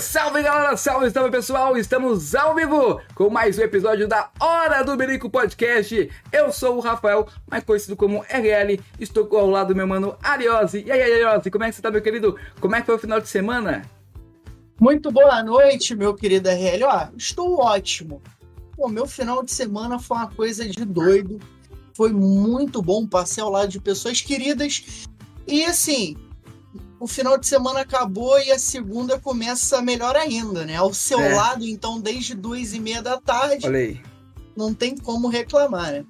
Salve, galera, salve, salve pessoal, estamos ao vivo com mais um episódio da Hora do Berico Podcast. Eu sou o Rafael, mais conhecido como RL, estou ao lado do meu mano Ariose. E aí, Ariose, como é que você tá, meu querido? Como é que foi o final de semana? Muito boa noite, meu querido RL. Ó, estou ótimo. Pô, meu final de semana foi uma coisa de doido. Foi muito bom, passei ao lado de pessoas queridas. E assim, o final de semana acabou e a segunda começa melhor ainda, né? Ao seu é. lado, então, desde duas e meia da tarde. Olha aí. Não tem como reclamar, né?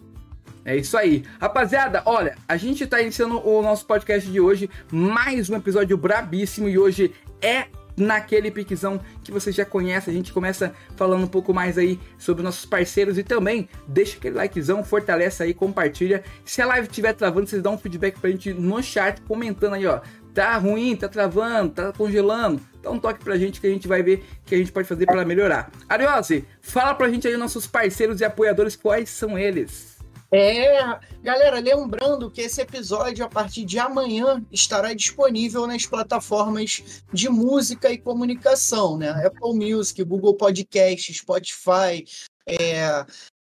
É isso aí. Rapaziada, olha, a gente tá iniciando o nosso podcast de hoje, mais um episódio brabíssimo e hoje é naquele piquezão que você já conhece. A gente começa falando um pouco mais aí sobre nossos parceiros e também deixa aquele likezão, fortalece aí, compartilha. Se a live estiver travando, vocês dão um feedback pra gente no chat, comentando aí, ó tá ruim, tá travando, tá congelando, dá um toque pra gente que a gente vai ver o que a gente pode fazer para melhorar. Ariose, fala pra gente aí nossos parceiros e apoiadores, quais são eles? É, galera, lembrando que esse episódio a partir de amanhã estará disponível nas plataformas de música e comunicação, né? Apple Music, Google Podcast, Spotify, é,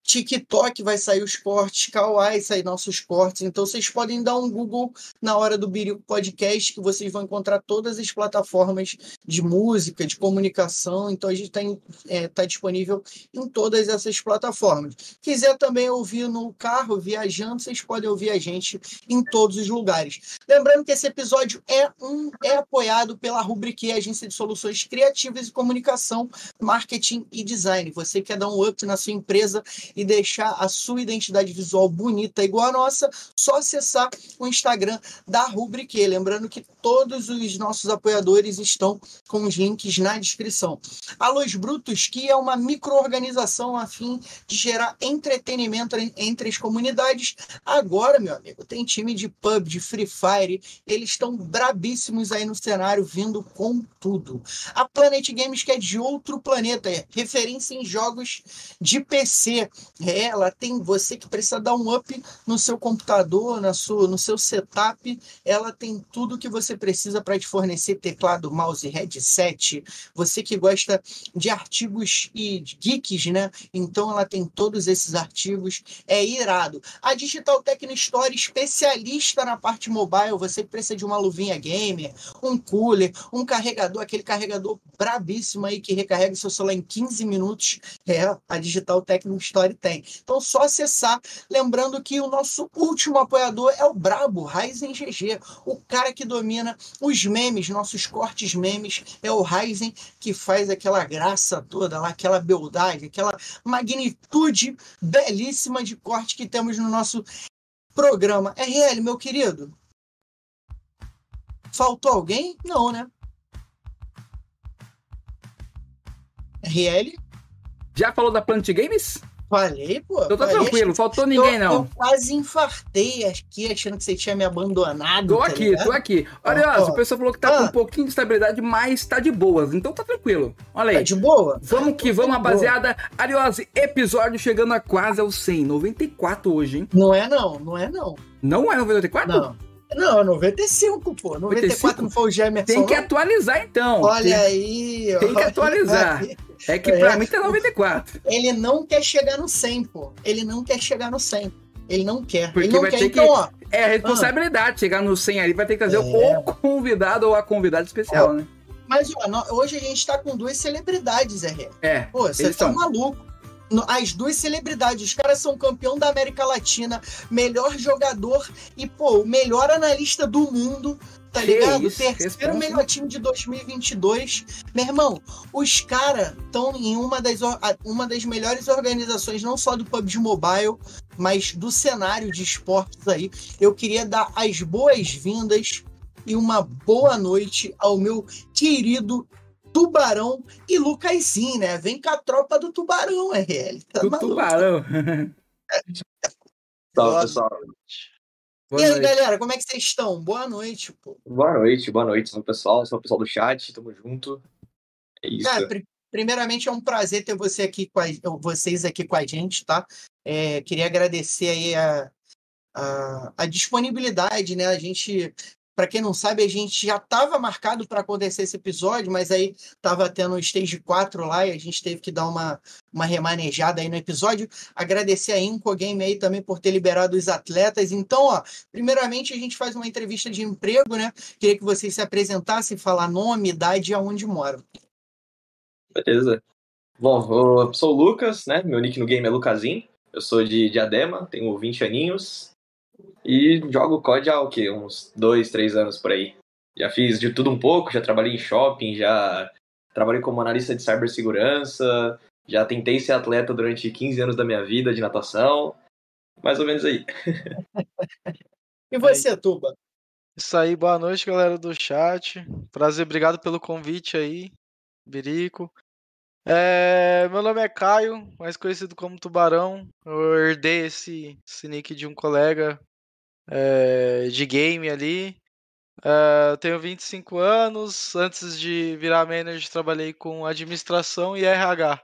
TikTok vai sair os cortes, Kawaii sair nossos cortes. Então vocês podem dar um Google na hora do Birico Podcast, que vocês vão encontrar todas as plataformas de música, de comunicação. Então a gente está é, tá disponível em todas essas plataformas. Quiser também ouvir no carro, viajando, vocês podem ouvir a gente em todos os lugares. Lembrando que esse episódio é, um, é apoiado pela Rubrique, Agência de Soluções Criativas e Comunicação, Marketing e Design. Você quer dar um up na sua empresa e deixar a sua identidade visual bonita igual a nossa, só acessar o Instagram da Rubrique. Lembrando que todos os nossos apoiadores estão com os links na descrição. A Los Brutos, que é uma microorganização a fim de gerar entretenimento entre as comunidades. Agora, meu amigo, tem time de pub, de Free Fire, eles estão brabíssimos aí no cenário, vindo com tudo. A Planet Games, que é de outro planeta, é referência em jogos de PC. É, ela tem você que precisa dar um up no seu computador, na sua, no seu setup. Ela tem tudo que você precisa para te fornecer teclado, mouse, headset. Você que gosta de artigos e geeks, né? Então ela tem todos esses artigos. É irado. A Digital Techno Store, especialista na parte mobile. Você que precisa de uma luvinha gamer, um cooler, um carregador, aquele carregador brabíssimo aí que recarrega seu celular em 15 minutos. É, a Digital Techno Store tem. Então, só acessar. Lembrando que o nosso último apoiador é o Brabo, Ryzen GG, o cara que domina os memes, nossos cortes memes. É o Ryzen que faz aquela graça toda lá, aquela beldade, aquela magnitude belíssima de corte que temos no nosso programa. RL, meu querido. Faltou alguém? Não, né? RL? Já falou da Plant Games? Falei, pô. Eu tô falei, tranquilo, faltou ninguém, eu, não. Eu quase infartei aqui, achando que você tinha me abandonado. Tô tá aqui, ligado? tô aqui. Olha, ó, o pessoal falou que tá ah. com um pouquinho de estabilidade, mas tá de boas. Então tá tranquilo. Olha aí. Tá de boa? Vamos que vamos, tá rapaziada. Ariose, episódio chegando a quase ao 100. 94 hoje, hein? Não é não, não é não. Não é 94? Não. Não, 95, pô. 94 não foi o Gemerson. Tem que atualizar, então. Olha tem, aí. Tem que atualizar. É que pra é. mim tá 94. Ele não quer chegar no 100, pô. Ele não quer chegar no 100. Ele não quer. Porque ele não vai quer, ter então, que... ó. É a responsabilidade. Ah. Chegar no 100 ali vai ter que trazer é. o convidado ou a convidada especial, ó, né? Mas ó, hoje a gente tá com duas celebridades, RR. É. Pô, você tá são. maluco as duas celebridades. Os caras são campeão da América Latina, melhor jogador e, pô, o melhor analista do mundo, tá que ligado? Isso, Terceiro melhor time de 2022. Meu irmão, os caras estão em uma das, uma das melhores organizações, não só do PUBG Mobile, mas do cenário de esportes aí. Eu queria dar as boas-vindas e uma boa noite ao meu querido Tubarão e Lucaizinho, né? Vem com a tropa do Tubarão, RL. Tá do maluco? Tubarão. Salve, pessoal. Boa e aí, noite. galera, como é que vocês estão? Boa noite, pô. Boa noite, boa noite, salve pessoal, salve pessoal do chat, tamo junto. É isso. É, pr primeiramente é um prazer ter você aqui com a, vocês aqui com a gente, tá? É, queria agradecer aí a, a, a, disponibilidade, né? A gente Para quem não sabe, a gente já estava marcado para acontecer esse episódio, mas aí estava tendo o Stage 4 lá e a gente teve que dar uma, uma remanejada aí no episódio. Agradecer a Inco Game aí também por ter liberado os atletas. Então, ó, primeiramente a gente faz uma entrevista de emprego, né? Queria que vocês se apresentassem, falar nome, idade e aonde moram. Beleza. Bom, eu sou o Lucas, né? Meu nick no game é Lucasim. Eu sou de Diadema, tenho 20 aninhos. E jogo COD há o quê? Uns dois, três anos por aí. Já fiz de tudo um pouco, já trabalhei em shopping, já trabalhei como analista de cibersegurança, já tentei ser atleta durante 15 anos da minha vida de natação. Mais ou menos aí. e você, Tuba? Isso aí, boa noite, galera do chat. Prazer, obrigado pelo convite aí, Birico. É, meu nome é Caio, mais conhecido como Tubarão. Eu herdei esse, esse nick de um colega é, de game ali. É, eu tenho 25 anos. Antes de virar manager, trabalhei com administração e RH.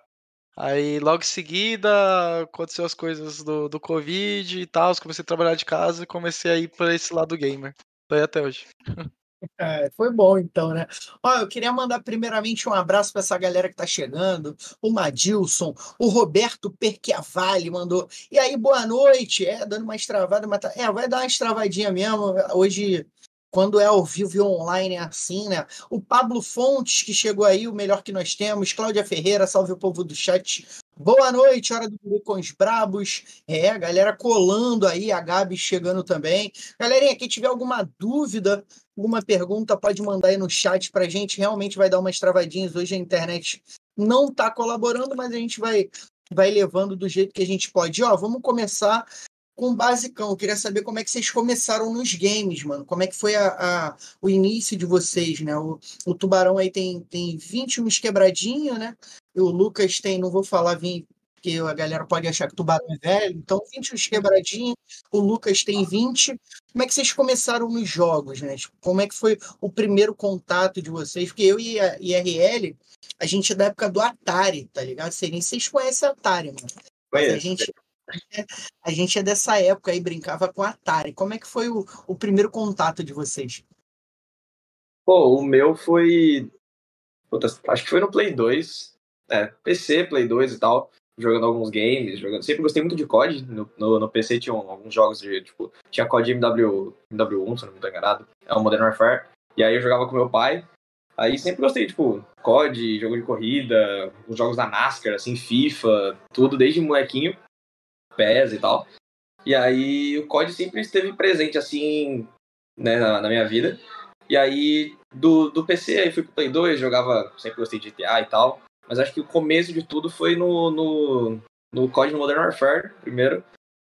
Aí, logo em seguida, aconteceu as coisas do, do Covid e tal. Comecei a trabalhar de casa e comecei a ir para esse lado gamer. Tô aí até hoje. É, foi bom então, né? Ó, eu queria mandar primeiramente um abraço para essa galera que tá chegando, o Madilson, o Roberto Perchiavalli mandou. E aí, boa noite. É, dando uma estravada, mas tá... é, vai dar uma estravadinha mesmo. Hoje quando é ao vivo e online é assim, né? O Pablo Fontes, que chegou aí, o melhor que nós temos. Cláudia Ferreira, salve o povo do chat. Boa noite, hora do Guru com os Brabos. É, a galera colando aí, a Gabi chegando também. Galerinha, quem tiver alguma dúvida, alguma pergunta, pode mandar aí no chat pra gente. Realmente vai dar umas travadinhas. Hoje a internet não tá colaborando, mas a gente vai, vai levando do jeito que a gente pode. Ó, vamos começar com o basicão. Eu queria saber como é que vocês começaram nos games, mano. Como é que foi a, a o início de vocês, né? O, o Tubarão aí tem, tem 21 quebradinho, né? E o Lucas tem, não vou falar 20, porque a galera pode achar que o Tubarão é velho. Então, 21 quebradinho. O Lucas tem 20. Como é que vocês começaram nos jogos, né? Tipo, como é que foi o primeiro contato de vocês? Porque eu e a IRL, a gente é da época do Atari, tá ligado? Vocês conhecem Atari, mano. A gente, a gente é dessa época aí, brincava com Atari. Como é que foi o, o primeiro contato de vocês? Pô, o meu foi. Puta, acho que foi no Play 2. É, PC, Play 2 e tal. Jogando alguns games, jogando. Sempre gostei muito de COD. No, no, no PC tinha alguns jogos de, tipo, tinha COD MW, MW1, se não me estou enganado. É o Modern Warfare. E aí eu jogava com meu pai. Aí sempre gostei, tipo, COD, jogo de corrida, os jogos da NASCAR, assim, FIFA, tudo desde molequinho. PES e tal. E aí o COD sempre esteve presente, assim, né, na, na minha vida. E aí, do, do PC, aí fui pro Play 2, jogava, sempre gostei de GTA e tal. Mas acho que o começo de tudo foi no, no, no COD no Modern Warfare, primeiro.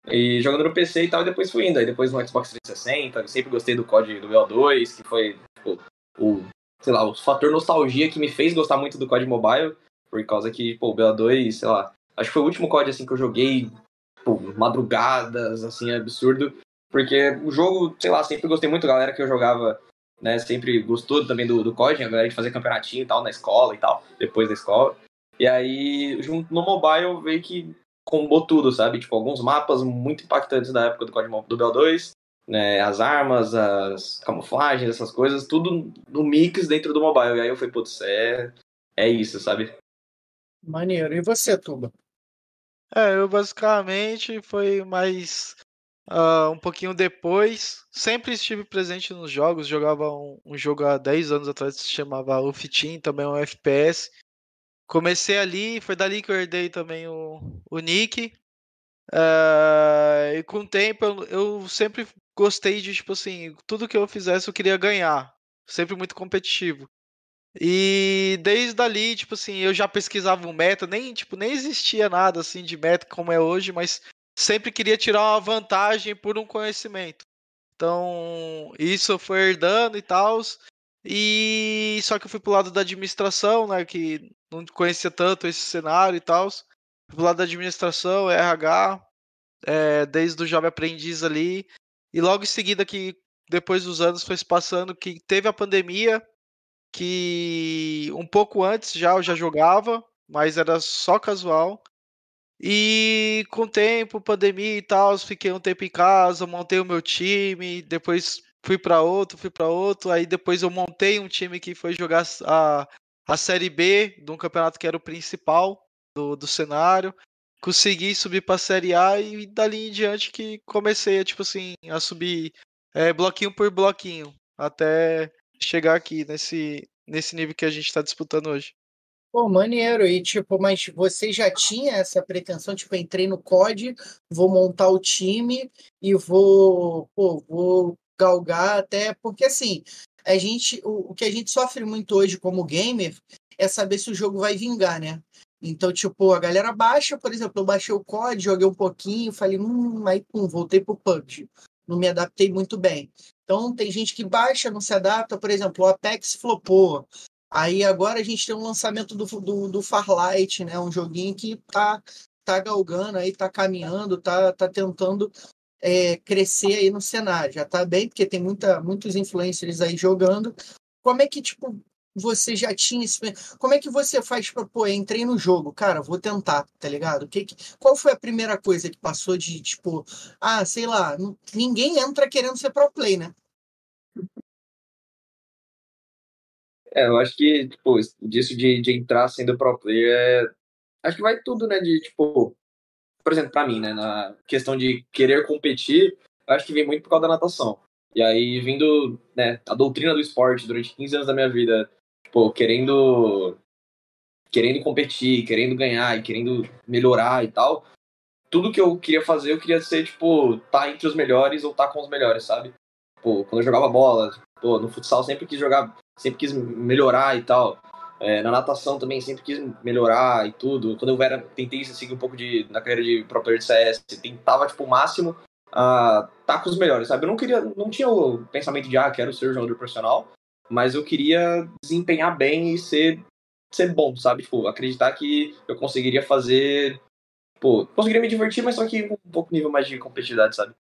E jogando no PC e tal, e depois fui indo. Aí depois no Xbox 360, eu sempre gostei do COD do BO2, que foi, tipo, o, sei lá, o fator nostalgia que me fez gostar muito do COD Mobile. Por causa que, pô, o BO2, sei lá, acho que foi o último COD, assim, que eu joguei madrugadas, assim, absurdo. Porque o jogo, sei lá, sempre gostei muito, a galera que eu jogava, né, sempre gostou também do, do COD, a galera de fazer campeonatinho e tal, na escola e tal, depois da escola. E aí, junto no mobile, veio que combou tudo, sabe? Tipo, alguns mapas muito impactantes da época do COD do BO2, né, as armas, as camuflagens, essas coisas, tudo no mix dentro do mobile. E aí eu falei, putz, é, é isso, sabe? Maneiro. E você, Tuba? É, eu basicamente foi mais uh, um pouquinho depois. Sempre estive presente nos jogos. Jogava um, um jogo há 10 anos atrás que se chamava Uf Team, também um FPS. Comecei ali, foi dali que eu herdei também o, o Nick. Uh, e com o tempo eu, eu sempre gostei de, tipo assim, tudo que eu fizesse eu queria ganhar. Sempre muito competitivo. E desde ali, tipo assim, eu já pesquisava um meta, nem, tipo, nem existia nada assim de meta como é hoje, mas sempre queria tirar uma vantagem por um conhecimento. Então, isso foi herdando e tal. E só que eu fui pro lado da administração, né, que não conhecia tanto esse cenário e tal. Pro lado da administração, RH, é, desde o jovem aprendiz ali. E logo em seguida que depois dos anos foi se passando que teve a pandemia, que um pouco antes já eu já jogava, mas era só casual. E com o tempo, pandemia e tal, fiquei um tempo em casa, montei o meu time, depois fui para outro, fui para outro, aí depois eu montei um time que foi jogar a, a Série B de um campeonato que era o principal do, do cenário. Consegui subir para a Série A e dali em diante que comecei a, tipo assim, a subir é, bloquinho por bloquinho, até chegar aqui nesse, nesse nível que a gente está disputando hoje. Pô, maneiro. E, tipo, mas você já tinha essa pretensão? Tipo, entrei no COD, vou montar o time e vou, pô, vou galgar até. Porque, assim, a gente, o, o que a gente sofre muito hoje como gamer é saber se o jogo vai vingar, né? Então, tipo, a galera baixa, por exemplo, eu baixei o COD, joguei um pouquinho, falei, hum, aí pum, voltei pro PUBG. Não me adaptei muito bem. Então, tem gente que baixa, não se adapta, por exemplo, o Apex flopou. Aí agora a gente tem um lançamento do, do, do Farlight, né? Um joguinho que tá, tá galgando aí, tá caminhando, tá, tá tentando é, crescer aí no cenário. Já tá bem, porque tem muita, muitos influencers aí jogando. Como é que, tipo, você já tinha esse... Como é que você faz para pô, entrei no jogo, cara, vou tentar, tá ligado? Que, que, qual foi a primeira coisa que passou de, tipo, ah, sei lá, ninguém entra querendo ser pro play, né? É, eu acho que, tipo, disso de, de entrar sendo pro player, é... acho que vai tudo, né, de, tipo, por exemplo, pra mim, né, na questão de querer competir, acho que vem muito por causa da natação. E aí, vindo, né, a doutrina do esporte durante 15 anos da minha vida, tipo, querendo querendo competir, querendo ganhar e querendo melhorar e tal, tudo que eu queria fazer, eu queria ser, tipo, tá entre os melhores ou tá com os melhores, sabe? Pô, quando eu jogava bola, pô, no futsal sempre quis jogar sempre quis melhorar e tal. É, na natação também sempre quis melhorar e tudo. Quando eu era, tentei seguir um pouco de, na carreira de pro player de CS, tentava, tipo, o máximo a tá com os melhores, sabe? Eu não queria, não tinha o pensamento de, ah, quero ser jogador profissional, mas eu queria desempenhar bem e ser, ser bom, sabe? Tipo, acreditar que eu conseguiria fazer, pô, conseguiria me divertir, mas só que com um pouco nível mais de competitividade, sabe?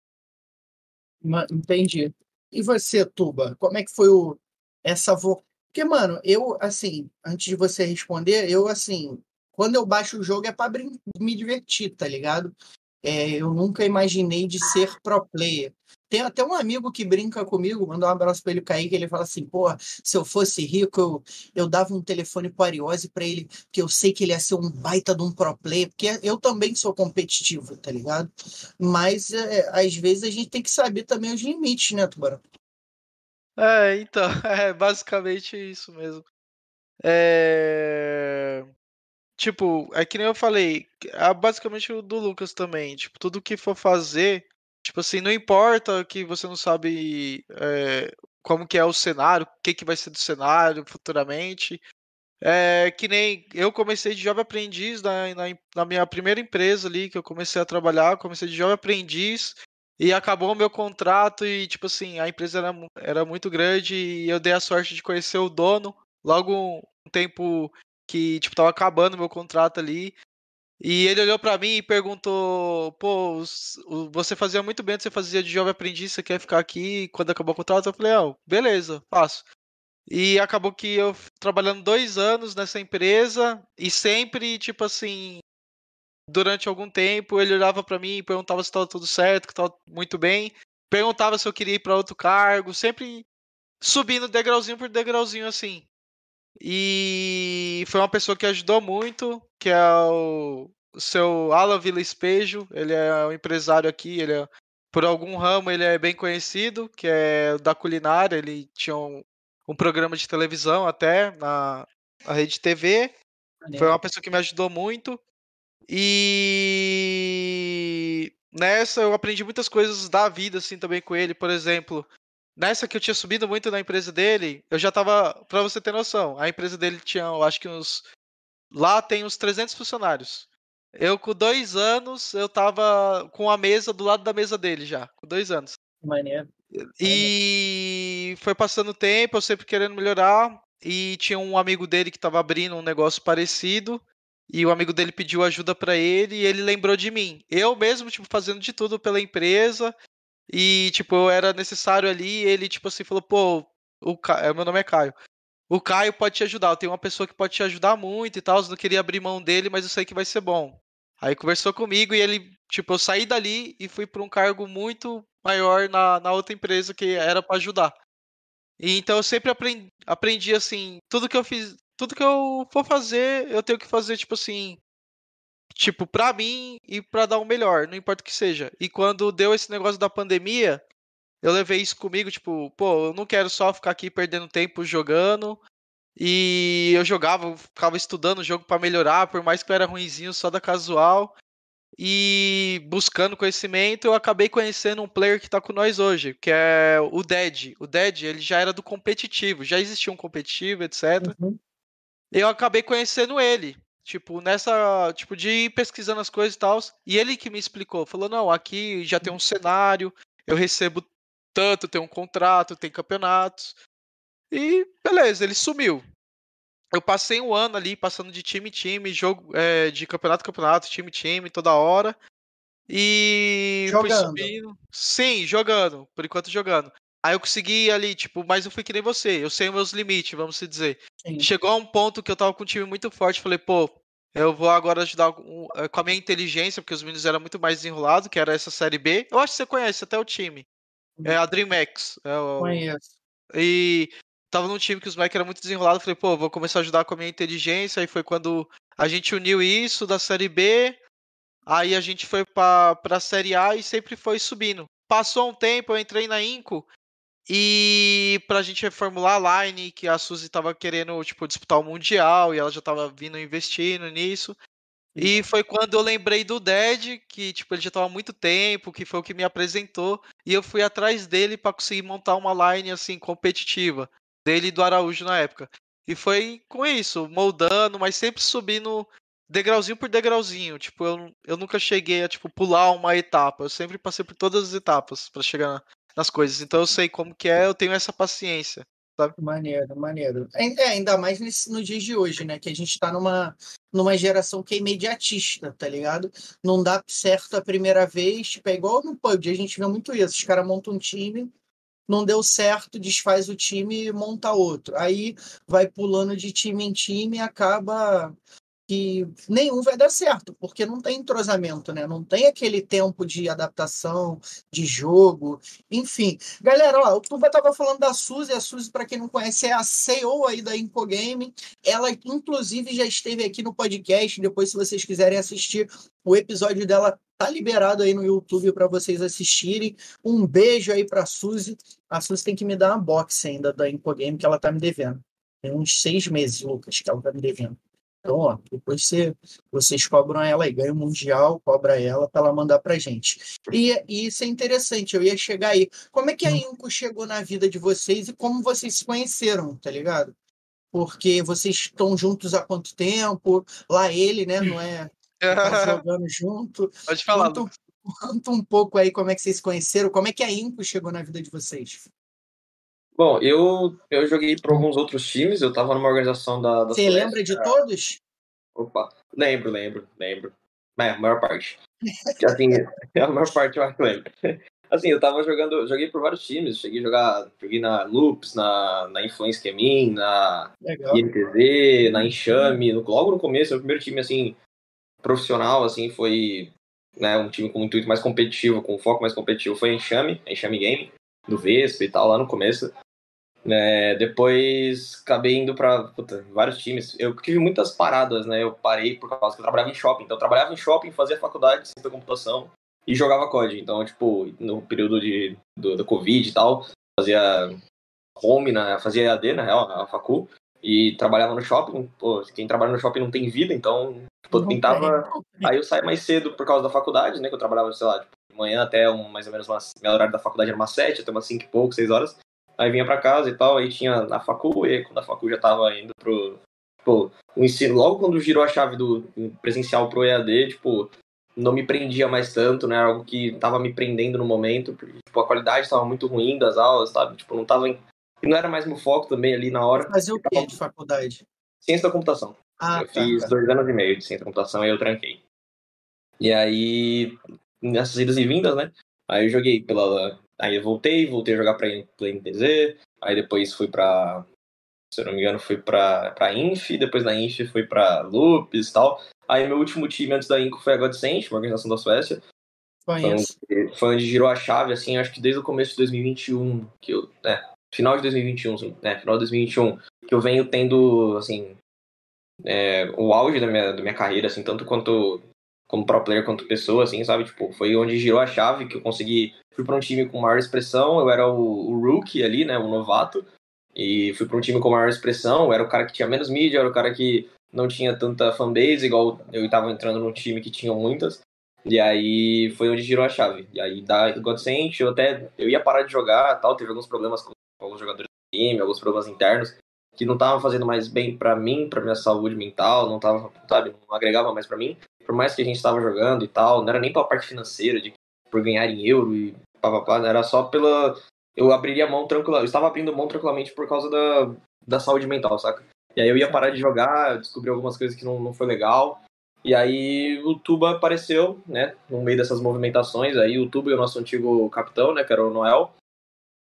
Entendi. E você, Tuba, como é que foi o, essa vo... Porque, mano, eu, assim, antes de você responder, eu, assim, quando eu baixo o jogo é pra brin... me divertir, tá ligado? É, eu nunca imaginei de ser pro player. Tem até um amigo que brinca comigo, manda um abraço pra ele, Kaique, ele fala assim, pô, se eu fosse rico, eu, eu dava um telefone pro Ariose pra ele, que eu sei que ele ia ser um baita de um pro player, porque eu também sou competitivo, tá ligado? Mas, é, às vezes, a gente tem que saber também os limites, né, Tubarão? É, então, é basicamente isso mesmo. É... Tipo, é que nem eu falei, é basicamente o do Lucas também. Tipo, tudo que for fazer, tipo assim, não importa que você não sabe é, como que é o cenário, o que, que vai ser do cenário futuramente. É que nem eu comecei de jovem aprendiz na, na, na minha primeira empresa ali que eu comecei a trabalhar, comecei de jovem aprendiz e acabou o meu contrato e, tipo assim, a empresa era, era muito grande e eu dei a sorte de conhecer o dono logo um tempo que, tipo, tava acabando o meu contrato ali. E ele olhou para mim e perguntou: pô, você fazia muito bem, você fazia de jovem aprendiz, você quer ficar aqui quando acabou o contrato? Eu falei: oh, beleza, faço. E acabou que eu trabalhando dois anos nessa empresa e sempre, tipo assim, durante algum tempo ele olhava para mim e perguntava se estava tudo certo, que estava muito bem, perguntava se eu queria ir para outro cargo, sempre subindo degrauzinho por degrauzinho assim. E foi uma pessoa que ajudou muito, que é o, seu Alan Vila Espejo, ele é um empresário aqui, ele é, por algum ramo ele é bem conhecido, que é da culinária, ele tinha um, um programa de televisão até na, na rede TV. Foi uma pessoa que me ajudou muito. E nessa eu aprendi muitas coisas da vida, assim, também com ele. Por exemplo, nessa que eu tinha subido muito na empresa dele, eu já tava, pra você ter noção, a empresa dele tinha, eu acho que uns. Lá tem uns 300 funcionários. Eu, com dois anos, eu tava com a mesa do lado da mesa dele já, com dois anos. Maneiro. E foi passando o tempo, eu sempre querendo melhorar. E tinha um amigo dele que tava abrindo um negócio parecido e o amigo dele pediu ajuda para ele e ele lembrou de mim. Eu mesmo, tipo, fazendo de tudo pela empresa e, tipo, eu era necessário ali ele, tipo assim, falou, pô, o Ca... É, meu nome é Caio. O Caio pode te ajudar, eu tenho uma pessoa que pode te ajudar muito e tal, eu não queria abrir mão dele, mas eu sei que vai ser bom. Aí conversou comigo e ele, tipo, eu saí dali e fui para um cargo muito maior na, na outra empresa que era para ajudar. E então eu sempre aprendi, aprendi assim, tudo que eu fiz, tudo que eu for fazer, eu tenho que fazer tipo assim, tipo para mim e para dar o melhor, não importa o que seja. E quando deu esse negócio da pandemia, eu levei isso comigo, tipo, pô, eu não quero só ficar aqui perdendo tempo jogando. E eu jogava, ficava estudando o jogo para melhorar, por mais que eu era ruimzinho só da casual. E buscando conhecimento, eu acabei conhecendo um player que tá com nós hoje, que é o Dead. O Dead, ele já era do competitivo, já existia um competitivo, etc. Uhum. Eu acabei conhecendo ele, tipo, nessa, tipo, de ir pesquisando as coisas e tal. E ele que me explicou, falou: "Não, aqui já tem um cenário, eu recebo tanto, tem um contrato, tem campeonatos. E beleza, ele sumiu. Eu passei um ano ali passando de time em time, jogo é, de campeonato campeonato, time time, toda hora. E jogando. fui subindo. Sim, jogando, por enquanto jogando. Aí eu consegui ali, tipo, mas eu fui que nem você, eu sei os meus limites, vamos dizer. Sim. Chegou a um ponto que eu tava com um time muito forte, falei, pô, eu vou agora ajudar com, eh, com a minha inteligência, porque os meninos eram muito mais desenrolados, que era essa série B. Eu acho que você conhece até o time. É a DreamX. É o... Conheço. E tava num time que os moleques eram muito desenrolados. Falei, pô, vou começar a ajudar com a minha inteligência. Aí foi quando a gente uniu isso da série B. Aí a gente foi pra, pra série A e sempre foi subindo. Passou um tempo, eu entrei na Inco. E pra gente reformular a line, que a Suzy tava querendo, tipo, disputar o Mundial, e ela já tava vindo investindo nisso. E foi quando eu lembrei do Dead, que tipo, ele já estava há muito tempo, que foi o que me apresentou, e eu fui atrás dele para conseguir montar uma line assim competitiva, dele e do Araújo na época. E foi com isso, moldando, mas sempre subindo degrauzinho por degrauzinho. Tipo, eu, eu nunca cheguei a tipo pular uma etapa, eu sempre passei por todas as etapas para chegar nas coisas. Então eu sei como que é, eu tenho essa paciência. Sabe? Maneiro, maneiro. É, ainda mais nesse, no dia de hoje, né? Que a gente tá numa, numa geração que é imediatista, tá ligado? Não dá certo a primeira vez, tipo, é igual no pub, a gente vê muito isso. Os caras montam um time, não deu certo, desfaz o time e monta outro. Aí vai pulando de time em time e acaba que nenhum vai dar certo, porque não tem entrosamento, né? Não tem aquele tempo de adaptação, de jogo, enfim. Galera, ó, o Tuba tava falando da Suzy, a Suzy, para quem não conhece, é a CEO aí da Incogame. Ela, inclusive, já esteve aqui no podcast. Depois, se vocês quiserem assistir, o episódio dela tá liberado aí no YouTube para vocês assistirem. Um beijo aí pra Suzy. A Suzy tem que me dar uma box ainda da Incogame que ela tá me devendo. Tem uns seis meses, Lucas, que ela tá me devendo. Então, ó, depois você, vocês cobram ela e ganham o Mundial, cobra ela para ela mandar pra gente. E, e, isso é interessante, eu ia chegar aí. Como é que a hum. Inco chegou na vida de vocês e como vocês se conheceram, tá ligado? Porque vocês estão juntos há quanto tempo? Lá ele, né, não é? Tá jogando junto. Pode falar. Conta, conta um pouco aí como é que vocês se conheceram, como é que a Inco chegou na vida de vocês. Bom, eu, eu joguei para alguns outros times, eu tava numa organização da. da Você lembra de todos? Opa, lembro, lembro, lembro. É, a maior parte. assim, a maior parte eu acho que lembro. Assim, eu tava jogando, joguei por vários times, cheguei a jogar, joguei na Loops, na, na Influence Kemin, na INTZ, na Enxame, no, logo no começo, o primeiro time, assim, profissional, assim, foi né, um time com um intuito mais competitivo, com um foco mais competitivo, foi a Enxame, a Enxame Game, do Vespa e tal, lá no começo. É, depois acabei indo para vários times. Eu tive muitas paradas, né? Eu parei por causa que eu trabalhava em shopping. Então eu trabalhava em shopping, fazia faculdade de ciência da computação e jogava COD. Então, tipo, no período de, do, do Covid e tal, fazia home, né? fazia EAD, na real, a facu, e trabalhava no shopping. Pô, quem trabalha no shopping não tem vida, então, tipo, eu tentava... Aí eu saí mais cedo por causa da faculdade, né? Que eu trabalhava, sei lá, tipo, de manhã até um, mais ou menos uma... Meu horário da faculdade era umas sete, até umas cinco e pouco, seis horas. Aí vinha para casa e tal, aí tinha na facu, e quando a facu já tava indo pro, tipo, o ensino, logo quando girou a chave do presencial pro EAD, tipo, não me prendia mais tanto, né, algo que tava me prendendo no momento, porque, tipo, a qualidade tava muito ruim das aulas, sabe, tipo, não tava, em... e não era mais meu foco também ali na hora. Mas o que de faculdade? Ciência da computação. Ah, eu tá, fiz tá. dois anos e meio de ciência da computação e eu tranquei. E aí, nessas idas e vindas, né, aí eu joguei pela Aí eu voltei, voltei a jogar pra, pra NTZ, aí depois fui pra, se eu não me engano, fui pra, pra Inf, depois da Inf fui pra Lupus e tal. Aí meu último time antes da Inco foi a Godsent, uma organização da Suécia. Conheço. Foi foi onde girou a chave, assim, acho que desde o começo de 2021, que eu, né, final de 2021, né, final de 2021, que eu venho tendo, assim, é, o auge da minha, da minha carreira, assim, tanto quanto como pro player quanto pessoa, assim, sabe? Tipo, foi onde girou a chave que eu consegui. Fui para um time com maior expressão, eu era o, o rookie ali, né? O novato. E fui para um time com maior expressão, eu era o cara que tinha menos mídia, era o cara que não tinha tanta fanbase, igual eu estava entrando num time que tinha muitas. E aí foi onde girou a chave. E aí da Godsent, eu até eu ia parar de jogar, tal, teve alguns problemas com alguns jogadores do time, alguns problemas internos que não estavam fazendo mais bem para mim, para minha saúde mental, não tava, sabe, não agregava mais para mim. Por mais que a gente estava jogando e tal, não era nem pela parte financeira de por ganhar em euro e papapá, era só pela eu abriria mão tranquila, eu estava abrindo mão tranquilamente por causa da, da saúde mental, saca? E aí eu ia parar de jogar, descobri algumas coisas que não, não foi legal. E aí o Tuba apareceu, né, no meio dessas movimentações. Aí o Tuba e o nosso antigo capitão, né, que era o Noel,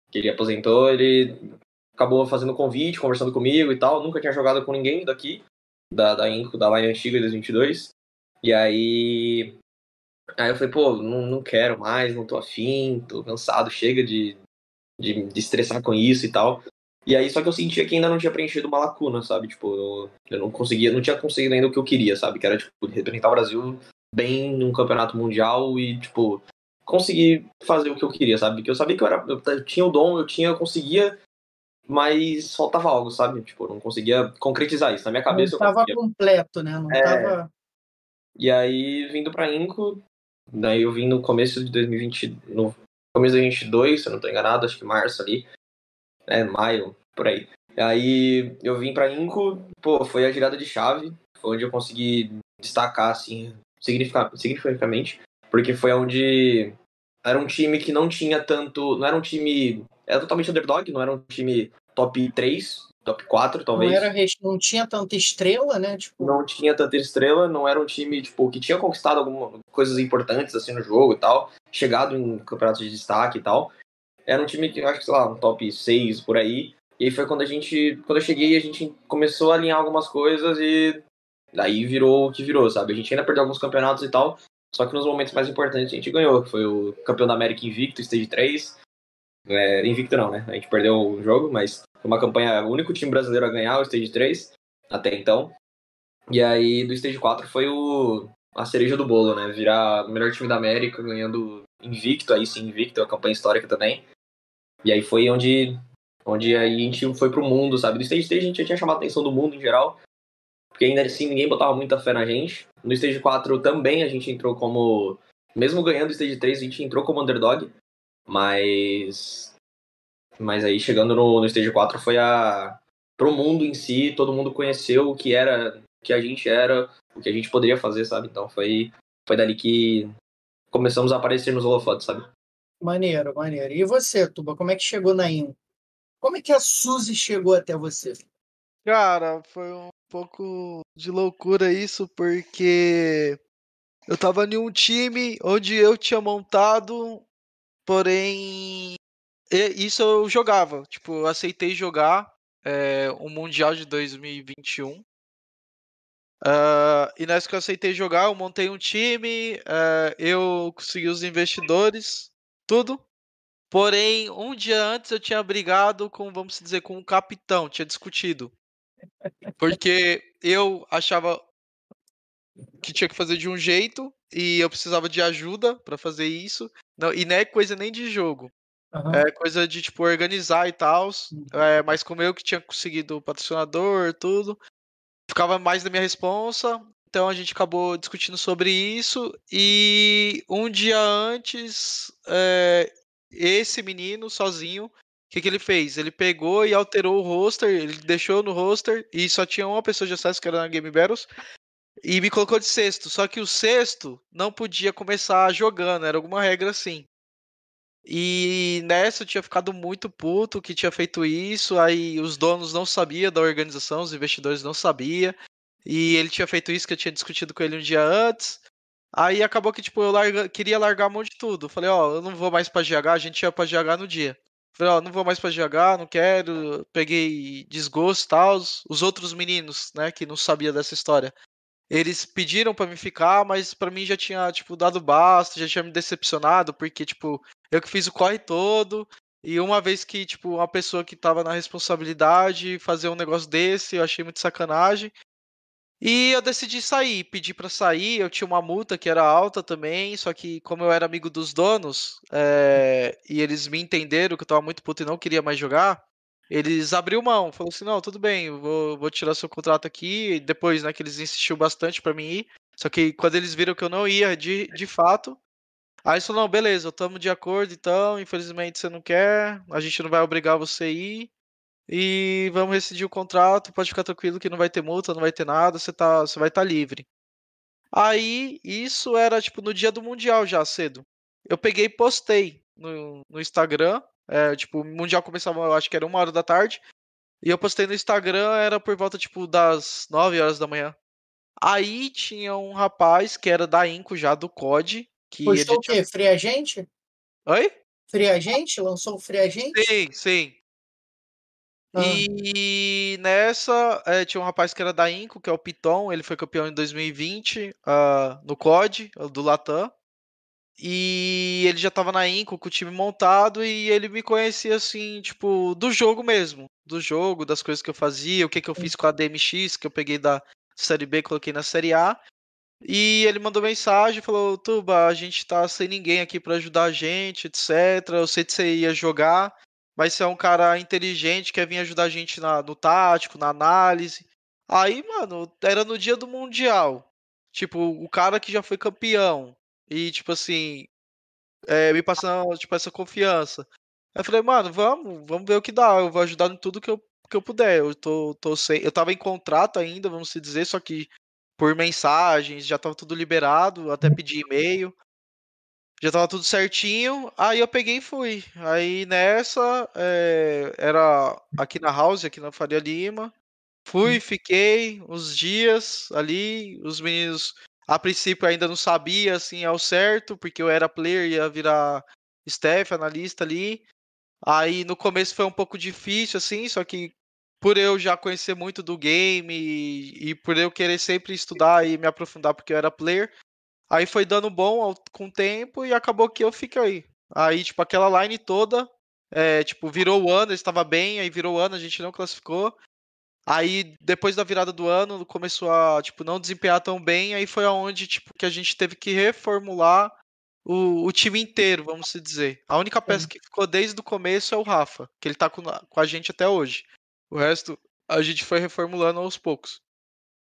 que ele aposentou, ele acabou fazendo convite, conversando comigo e tal. Nunca tinha jogado com ninguém daqui, da, da Inco, da Line antiga 2022. E aí. Aí eu falei, pô, não, não quero mais, não tô afim, tô cansado, chega de, de, de estressar com isso e tal. E aí, só que eu sentia que ainda não tinha preenchido uma lacuna, sabe? Tipo, eu, eu não conseguia, não tinha conseguido ainda o que eu queria, sabe? Que era, tipo, representar o Brasil bem num campeonato mundial e, tipo, conseguir fazer o que eu queria, sabe? Porque eu sabia que eu, era, eu tinha o dom, eu tinha, eu conseguia, mas faltava algo, sabe? Tipo, eu não conseguia concretizar isso. Na minha cabeça não estava completo, né? Não é... E aí, vindo pra Inco, daí eu vim no começo de 2020, no começo de 2022, se eu não tô enganado, acho que março ali é, maio, por aí. Aí eu vim pra Inco, pô, foi a girada de chave, foi onde eu consegui destacar, assim, significativamente, porque foi onde era um time que não tinha tanto, não era um time, era totalmente underdog, não era um time top 3, top 4, talvez. Não, era, não tinha tanta estrela, né? Tipo... Não tinha tanta estrela, não era um time, tipo, que tinha conquistado algumas coisas importantes, assim, no jogo e tal, chegado em campeonatos de destaque e tal, era um time que eu acho que, sei lá, um top 6 por aí. E aí foi quando a gente. Quando eu cheguei, a gente começou a alinhar algumas coisas e daí virou o que virou, sabe? A gente ainda perdeu alguns campeonatos e tal. Só que nos momentos mais importantes a gente ganhou, que foi o campeão da América Invicto, Stage 3. É, invicto não, né? A gente perdeu o jogo, mas foi uma campanha, o único time brasileiro a ganhar o Stage 3 até então. E aí do Stage 4 foi o, a cereja do bolo, né? Virar o melhor time da América, ganhando invicto, aí sim, invicto, uma campanha histórica também. E aí foi onde, onde a gente foi pro mundo, sabe? Do Stage 3 a gente já tinha chamado a atenção do mundo em geral, porque ainda assim ninguém botava muita fé na gente. No Stage 4 também a gente entrou como. Mesmo ganhando o Stage 3, a gente entrou como underdog, mas. Mas aí chegando no, no Stage 4 foi a. Pro mundo em si, todo mundo conheceu o que era, o que a gente era, o que a gente poderia fazer, sabe? Então foi, foi dali que começamos a aparecer nos holofotes, sabe? Maneiro, maneiro. E você, Tuba, como é que chegou na IN? Como é que a Suzy chegou até você? Cara, foi um pouco de loucura isso, porque eu tava em um time onde eu tinha montado, porém isso eu jogava. Tipo, eu aceitei jogar é, o Mundial de 2021. Uh, e nessa que eu aceitei jogar, eu montei um time, uh, eu consegui os investidores, tudo. Porém, um dia antes eu tinha brigado com, vamos dizer, com o capitão, tinha discutido. Porque eu achava que tinha que fazer de um jeito e eu precisava de ajuda para fazer isso. Não, e não é coisa nem de jogo. Uhum. É coisa de, tipo, organizar e tal. Uhum. É, mas como eu que tinha conseguido o patrocinador, tudo, ficava mais da minha responsa. Então a gente acabou discutindo sobre isso e um dia antes, é, esse menino sozinho, o que, que ele fez? Ele pegou e alterou o roster, ele deixou no roster e só tinha uma pessoa de acesso que era na Game Battles e me colocou de sexto. Só que o sexto não podia começar jogando, era alguma regra assim. E nessa eu tinha ficado muito puto que tinha feito isso, aí os donos não sabiam da organização, os investidores não sabiam. E ele tinha feito isso que eu tinha discutido com ele um dia antes. Aí acabou que, tipo, eu larga, queria largar a mão de tudo. Falei, ó, oh, eu não vou mais pra GH, a gente ia pra GH no dia. Falei, ó, não vou mais pra GH, não quero. Peguei desgosto e tal. Os outros meninos, né, que não sabia dessa história, eles pediram para me ficar, mas para mim já tinha, tipo, dado basta, já tinha me decepcionado, porque, tipo, eu que fiz o corre todo, e uma vez que, tipo, uma pessoa que tava na responsabilidade fazer um negócio desse, eu achei muito sacanagem. E eu decidi sair, pedi para sair. Eu tinha uma multa que era alta também, só que como eu era amigo dos donos é, e eles me entenderam que eu tava muito puto e não queria mais jogar, eles abriu mão, falou assim, não, tudo bem, vou, vou tirar seu contrato aqui. Depois, né, que eles insistiu bastante para mim ir. Só que quando eles viram que eu não ia, de, de fato, aí eles não, beleza, estamos de acordo, então, infelizmente você não quer, a gente não vai obrigar você a ir. E vamos rescindir o contrato, pode ficar tranquilo que não vai ter multa, não vai ter nada, você, tá, você vai estar tá livre. Aí, isso era tipo no dia do Mundial já, cedo. Eu peguei e postei no, no Instagram. É, tipo, o Mundial começava, eu acho que era uma hora da tarde. E eu postei no Instagram, era por volta, tipo, das 9 horas da manhã. Aí tinha um rapaz que era da Inco já, do COD. Que Postou o quê? Free Agente? Oi? Free Agente? Lançou o Free Agente? Sim, sim. Ah. E nessa é, tinha um rapaz que era da Inco, que é o Piton, ele foi campeão em 2020 uh, ah, no COD, do Latam. E ele já tava na Inco com o time montado e ele me conhecia assim, tipo, do jogo mesmo. Do jogo, das coisas que eu fazia, o que, que eu fiz com a DMX, que eu peguei da Série B e coloquei na Série A. E ele mandou mensagem, falou: Tuba, a gente tá sem ninguém aqui para ajudar a gente, etc. Eu sei que você ia jogar mas você é um cara inteligente, quer vir ajudar a gente na, no tático, na análise. Aí, mano, era no dia do Mundial. Tipo, o cara que já foi campeão. E, tipo assim, é, me passando, tipo, essa confiança. Aí eu falei, mano, vamos, vamos ver o que dá. Eu vou ajudar em tudo que eu, que eu puder. Eu tô, tô sem. Eu tava em contrato ainda, vamos se dizer, só que por mensagens, já tava tudo liberado, até pedi e-mail. Já tava tudo certinho, aí eu peguei e fui. Aí nessa, é, era aqui na House, aqui na Faria Lima. Fui, fiquei uns dias ali. Os meninos, a princípio, ainda não sabia assim ao certo, porque eu era player, ia virar staff, analista ali. Aí no começo foi um pouco difícil, assim, só que por eu já conhecer muito do game e, e por eu querer sempre estudar e me aprofundar porque eu era player, Aí foi dando bom ao, com o tempo e acabou que eu fiquei. Aí, tipo, aquela line toda, é, tipo, virou o ano, estava bem, aí virou o ano, a gente não classificou. Aí, depois da virada do ano, começou a, tipo, não desempenhar tão bem, aí foi aonde, tipo, que a gente teve que reformular o, o time inteiro, vamos dizer. A única peça que ficou desde o começo é o Rafa, que ele tá com, com a gente até hoje. O resto, a gente foi reformulando aos poucos.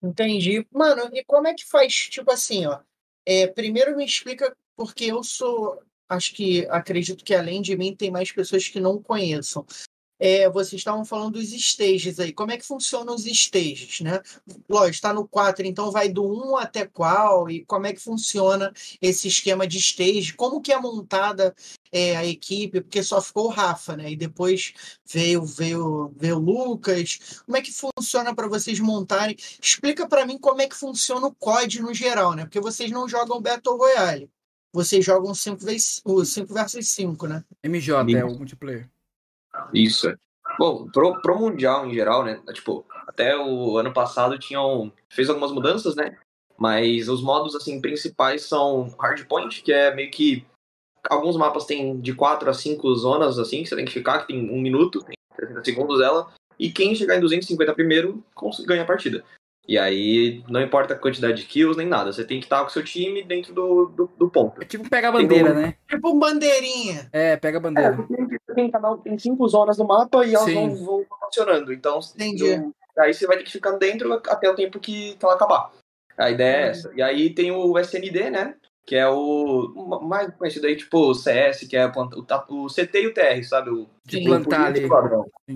Entendi. Mano, e como é que faz, tipo assim, ó, é, primeiro me explica, porque eu sou. Acho que acredito que além de mim tem mais pessoas que não conheçam. É, vocês estavam falando dos stages aí. Como é que funcionam os stages, né? Lógico, está no 4, então vai do 1 até qual? E como é que funciona esse esquema de stage? Como que é montada é, a equipe? Porque só ficou o Rafa, né? E depois veio, veio, veio o Lucas. Como é que funciona para vocês montarem? Explica para mim como é que funciona o COD no geral, né? Porque vocês não jogam Battle Royale. Vocês jogam 5 versus 5, né? MJ é o multiplayer. Isso. Bom, pro, pro Mundial em geral, né? Tipo, até o ano passado tinham. fez algumas mudanças, né? Mas os modos, assim, principais são Hardpoint, que é meio que. Alguns mapas tem de 4 a 5 zonas, assim, que você tem que ficar, que tem um minuto, tem 30 segundos dela. E quem chegar em 250 primeiro ganha a partida. E aí, não importa a quantidade de kills nem nada, você tem que estar com o seu time dentro do, do, do ponto. É tipo pegar a bandeira, né? Tipo um bandeirinha. É, pega a bandeira. É, tem, cada tem cinco zonas no mapa e elas Sim. vão, vão funcionando. Então, Entendi. Do, aí você vai ter que ficar dentro até o tempo que, que ela acabar. A ideia é essa. E aí tem o SND, né? Que é o mais conhecido aí, tipo o CS, que é o, o CT e o TR, sabe? O, de plantar ali.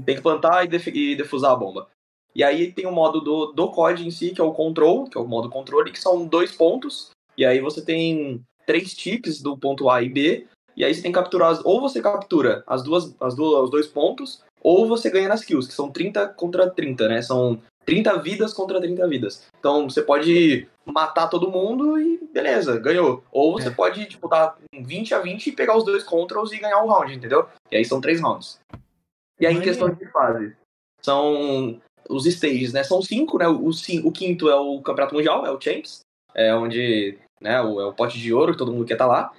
Tem que plantar e, def, e defusar a bomba. E aí tem o modo do, do COD em si, que é o control, que é o modo controle, que são dois pontos. E aí você tem três chips do ponto A e B. E aí você tem que capturar, ou você captura as duas, as duas, os dois pontos, ou você ganha nas kills, que são 30 contra 30, né? São 30 vidas contra 30 vidas. Então você pode matar todo mundo e beleza, ganhou. Ou você É. pode, tipo, dar um 20 a 20 e pegar os dois controls e ganhar o round, entendeu? E aí são três rounds. E aí, em questão de fase, são os stages, né? São cinco, né? O, o quinto é o Campeonato Mundial, é o Champs, é onde né, o, é o pote de ouro que todo mundo quer estar lá.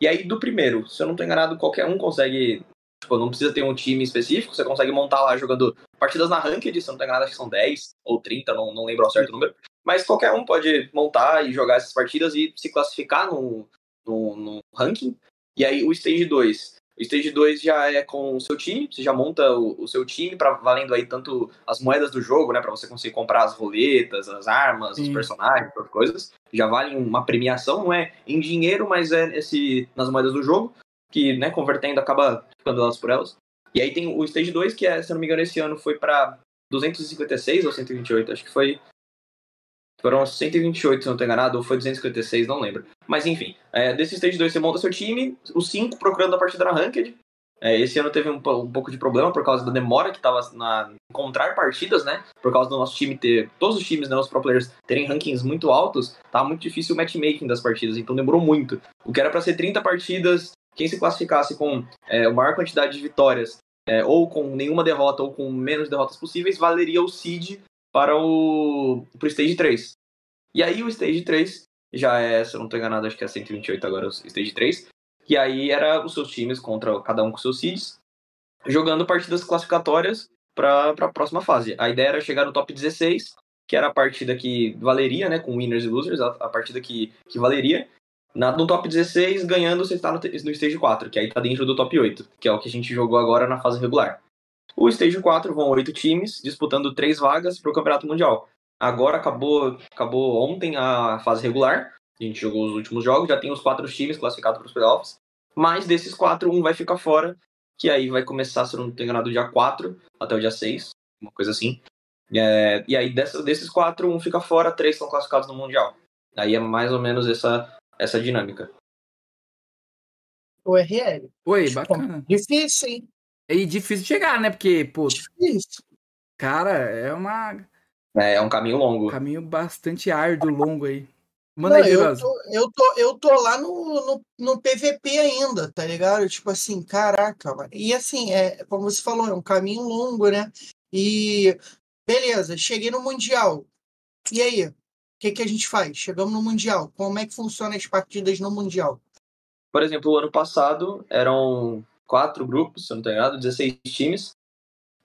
E aí, do primeiro, se eu não tô enganado, qualquer um consegue. Tipo, não precisa ter um time específico, você consegue montar lá jogando partidas na Ranked, se eu não tô enganado, acho que são 10 ou 30, não, não lembro ao certo número. Mas qualquer um pode montar e jogar essas partidas e se classificar no, no, no ranking. E aí, o Stage 2. O Stage 2 já é com o seu time, você já monta o, o seu time para valendo aí tanto as moedas do jogo, né, para você conseguir comprar as roletas, as armas, os Sim. personagens, essas coisas. Já valem uma premiação, não é em dinheiro, mas é esse nas moedas do jogo, que, né, convertendo acaba ficando elas por elas. E aí tem o Stage 2, que é, se eu não me engano, esse ano foi para 256 ou 128, acho que foi foram 128, se não tô enganado, ou foi 256, não lembro. Mas enfim, é, Stage 2 você monta seu time, os 5 procurando a partida na Ranked. É, esse ano teve um, um pouco de problema por causa da demora que tava na encontrar partidas, né? Por causa do nosso time ter. Todos os times, né? Os pro players terem rankings muito altos, tá muito difícil o matchmaking das partidas, então demorou muito. O que era pra ser 30 partidas, quem se classificasse com é, a maior quantidade de vitórias, é, ou com nenhuma derrota, ou com menos derrotas possíveis, valeria o seed para o pro Stage 3. E aí o Stage 3 já é, se eu não tô enganado, acho que é 128 agora o Stage 3. Que aí era os seus times contra cada um com seus seeds, jogando partidas classificatórias para a próxima fase. A ideia era chegar no top 16, que era a partida que valeria, né, com winners e losers, a, a partida que, que valeria. Na, no top 16, ganhando, você está no, no Stage 4, que aí tá dentro do top 8, que é o que a gente jogou agora na fase regular. O Stage 4 vão oito times, disputando três vagas para o Campeonato Mundial. Agora acabou, acabou ontem a fase regular, a gente jogou os últimos jogos, já tem os quatro times classificados para os playoffs, mas desses quatro, um vai ficar fora, que aí vai começar, se eu não tô enganado, do dia 4 até o dia 6, uma coisa assim. É, e aí dessa, desses quatro, um fica fora, três são classificados no Mundial. Aí é mais ou menos essa, essa dinâmica. O RL. Oi, bacana. Difícil, hein? E difícil de chegar, né? Porque, pô, Difícil. cara, é uma- É, é um caminho um longo. caminho bastante árduo, longo aí. Manda Não, aí, eu, tô, eu, tô, eu tô lá no, no, no PVP ainda, tá ligado? Tipo assim, caraca, mano. E assim, é, como você falou, é um caminho longo, né? E beleza, cheguei no Mundial. E aí? O que, que a gente faz? Chegamos no Mundial. Como é que funcionam as partidas no Mundial? Por exemplo, o ano passado eram quatro grupos, se eu não tô enganado, 16 times.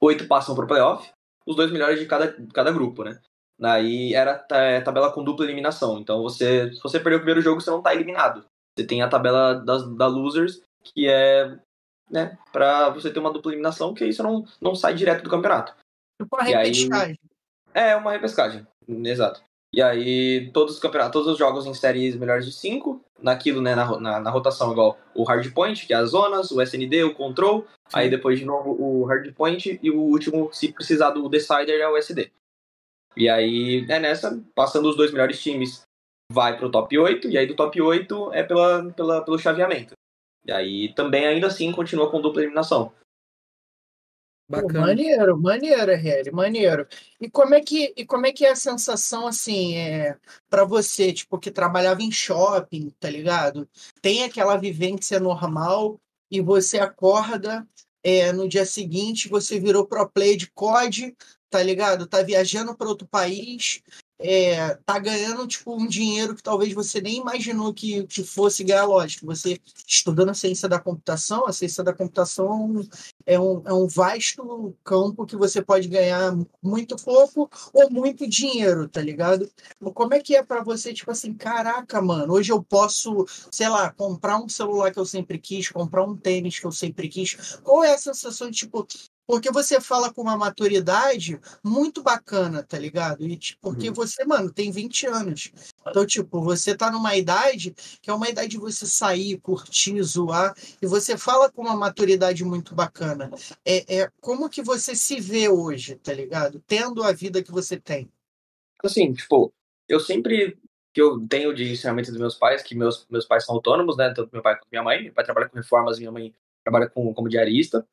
Oito passam pro playoff, os dois melhores de cada, cada grupo, né? Daí era ta- tabela com dupla eliminação. Então, você, se você perder o primeiro jogo, você não tá eliminado. Você tem a tabela das, da losers, que é, né, pra você ter uma dupla eliminação, que aí você não, não sai direto do campeonato. Tipo a E aí- repescagem. É uma repescagem, exato. E aí, todos os campeonatos, todos os jogos em séries melhores de 5, naquilo, né, na, na, na rotação, igual o hardpoint, que é as zonas, o SND, o control, aí depois de novo o hardpoint e o último, se precisar do decider, é o SD. E aí, é nessa, passando os dois melhores times, vai pro top 8, e aí do top 8 é pela, pela, pelo chaveamento. E aí também, ainda assim, continua com dupla eliminação. Pô, Bacana. maneiro, maneiro, RL, maneiro. E como é que, e como é que é a sensação assim, é, para você, tipo, que trabalhava em shopping, tá ligado? Tem aquela vivência normal e você acorda é, no dia seguinte, você virou pro play de COD, tá ligado? Tá viajando para outro país, é, tá ganhando tipo um dinheiro que talvez você nem imaginou que, que fosse ganhar, lógico. Você estudando a ciência da computação, a ciência da computação é um, é um vasto campo que você pode ganhar muito pouco ou muito dinheiro, tá ligado? Como é que é pra você, tipo assim, caraca, mano, hoje eu posso, sei lá, comprar um celular que eu sempre quis, comprar um tênis que eu sempre quis. Qual é a sensação de, tipo, porque você fala com uma maturidade muito bacana, tá ligado? E, tipo, porque você, mano, tem 20 anos. Então, tipo, você tá numa idade que é uma idade de você sair, curtir, zoar, e você fala com uma maturidade muito bacana. É, é como que você se vê hoje, tá ligado? Tendo a vida que você tem. assim, tipo, eu sempre que eu tenho de ensinamento dos meus pais, que meus, meus pais são autônomos, né? Tanto meu pai quanto minha mãe. Meu pai trabalha com reformas, minha mãe trabalha com, como diarista.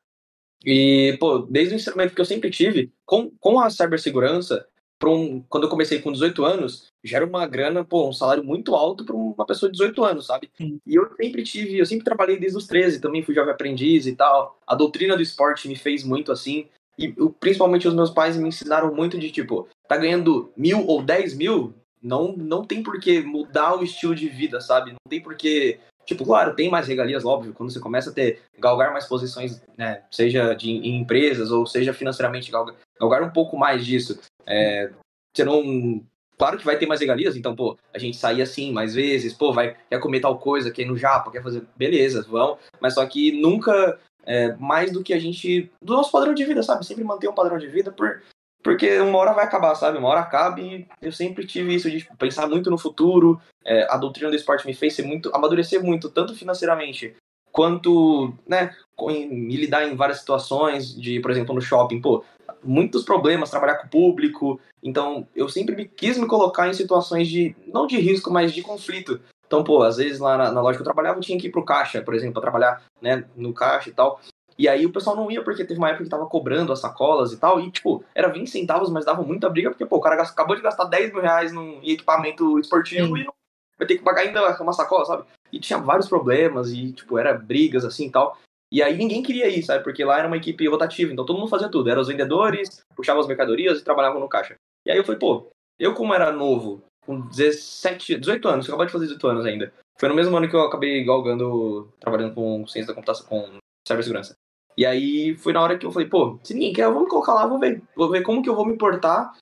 E, pô, desde o ensinamento que eu sempre tive, com, com a cibersegurança, um, quando eu comecei com 18 anos, já era uma grana, pô, um salário muito alto para uma pessoa de 18 anos, sabe? Sim. E eu sempre tive, eu sempre trabalhei desde os 13, também fui jovem aprendiz e tal. A doutrina do esporte me fez muito assim. E eu, principalmente os meus pais me ensinaram muito de tipo, tá ganhando mil ou dez mil, não, não tem por que mudar o estilo de vida, sabe? Não tem por que. Tipo, claro, tem mais regalias, óbvio, quando você começa a ter, galgar mais posições, né, seja de, em empresas ou seja financeiramente, galgar, galgar um pouco mais disso. É, você não. Claro que vai ter mais regalias, então, pô, a gente sair assim mais vezes, pô, vai, quer comer tal coisa, quer ir no Japa, quer fazer. Beleza, vão, mas só que nunca é, mais do que a gente. do nosso padrão de vida, sabe? Sempre manter um padrão de vida por, porque uma hora vai acabar, sabe? Uma hora acaba e eu sempre tive isso de tipo, pensar muito no futuro. É, a doutrina do esporte me fez ser muito, amadurecer muito, tanto financeiramente quanto, né, me lidar em várias situações, de, por exemplo, no shopping, pô, muitos problemas, trabalhar com o público. Então, eu sempre me, quis me colocar em situações de, não de risco, mas de conflito. Então, pô, às vezes lá na, na loja que eu trabalhava, eu tinha que ir pro caixa, por exemplo, para trabalhar, né, no caixa e tal. E aí o pessoal não ia porque teve uma época que tava cobrando as sacolas e tal. E, tipo, era 20 centavos, mas dava muita briga, porque, pô, o cara acabou de gastar 10 mil reais num equipamento esportivo Sim. e não vai ter que pagar ainda uma sacola, sabe? E tinha vários problemas e, tipo, era brigas assim e tal. E aí ninguém queria ir, sabe? Porque lá era uma equipe rotativa, então todo mundo fazia tudo. Eram os vendedores, puxavam as mercadorias e trabalhavam no caixa. E aí eu falei, pô, eu como era novo, com 17, 18 anos, eu acabei de fazer 18 anos ainda. Foi no mesmo ano que eu acabei galgando, trabalhando com ciência da computação, com cibersegurança. E aí foi na hora que eu falei, pô, se ninguém quer, vamos colocar lá, vou ver. Vou ver como que eu vou me importar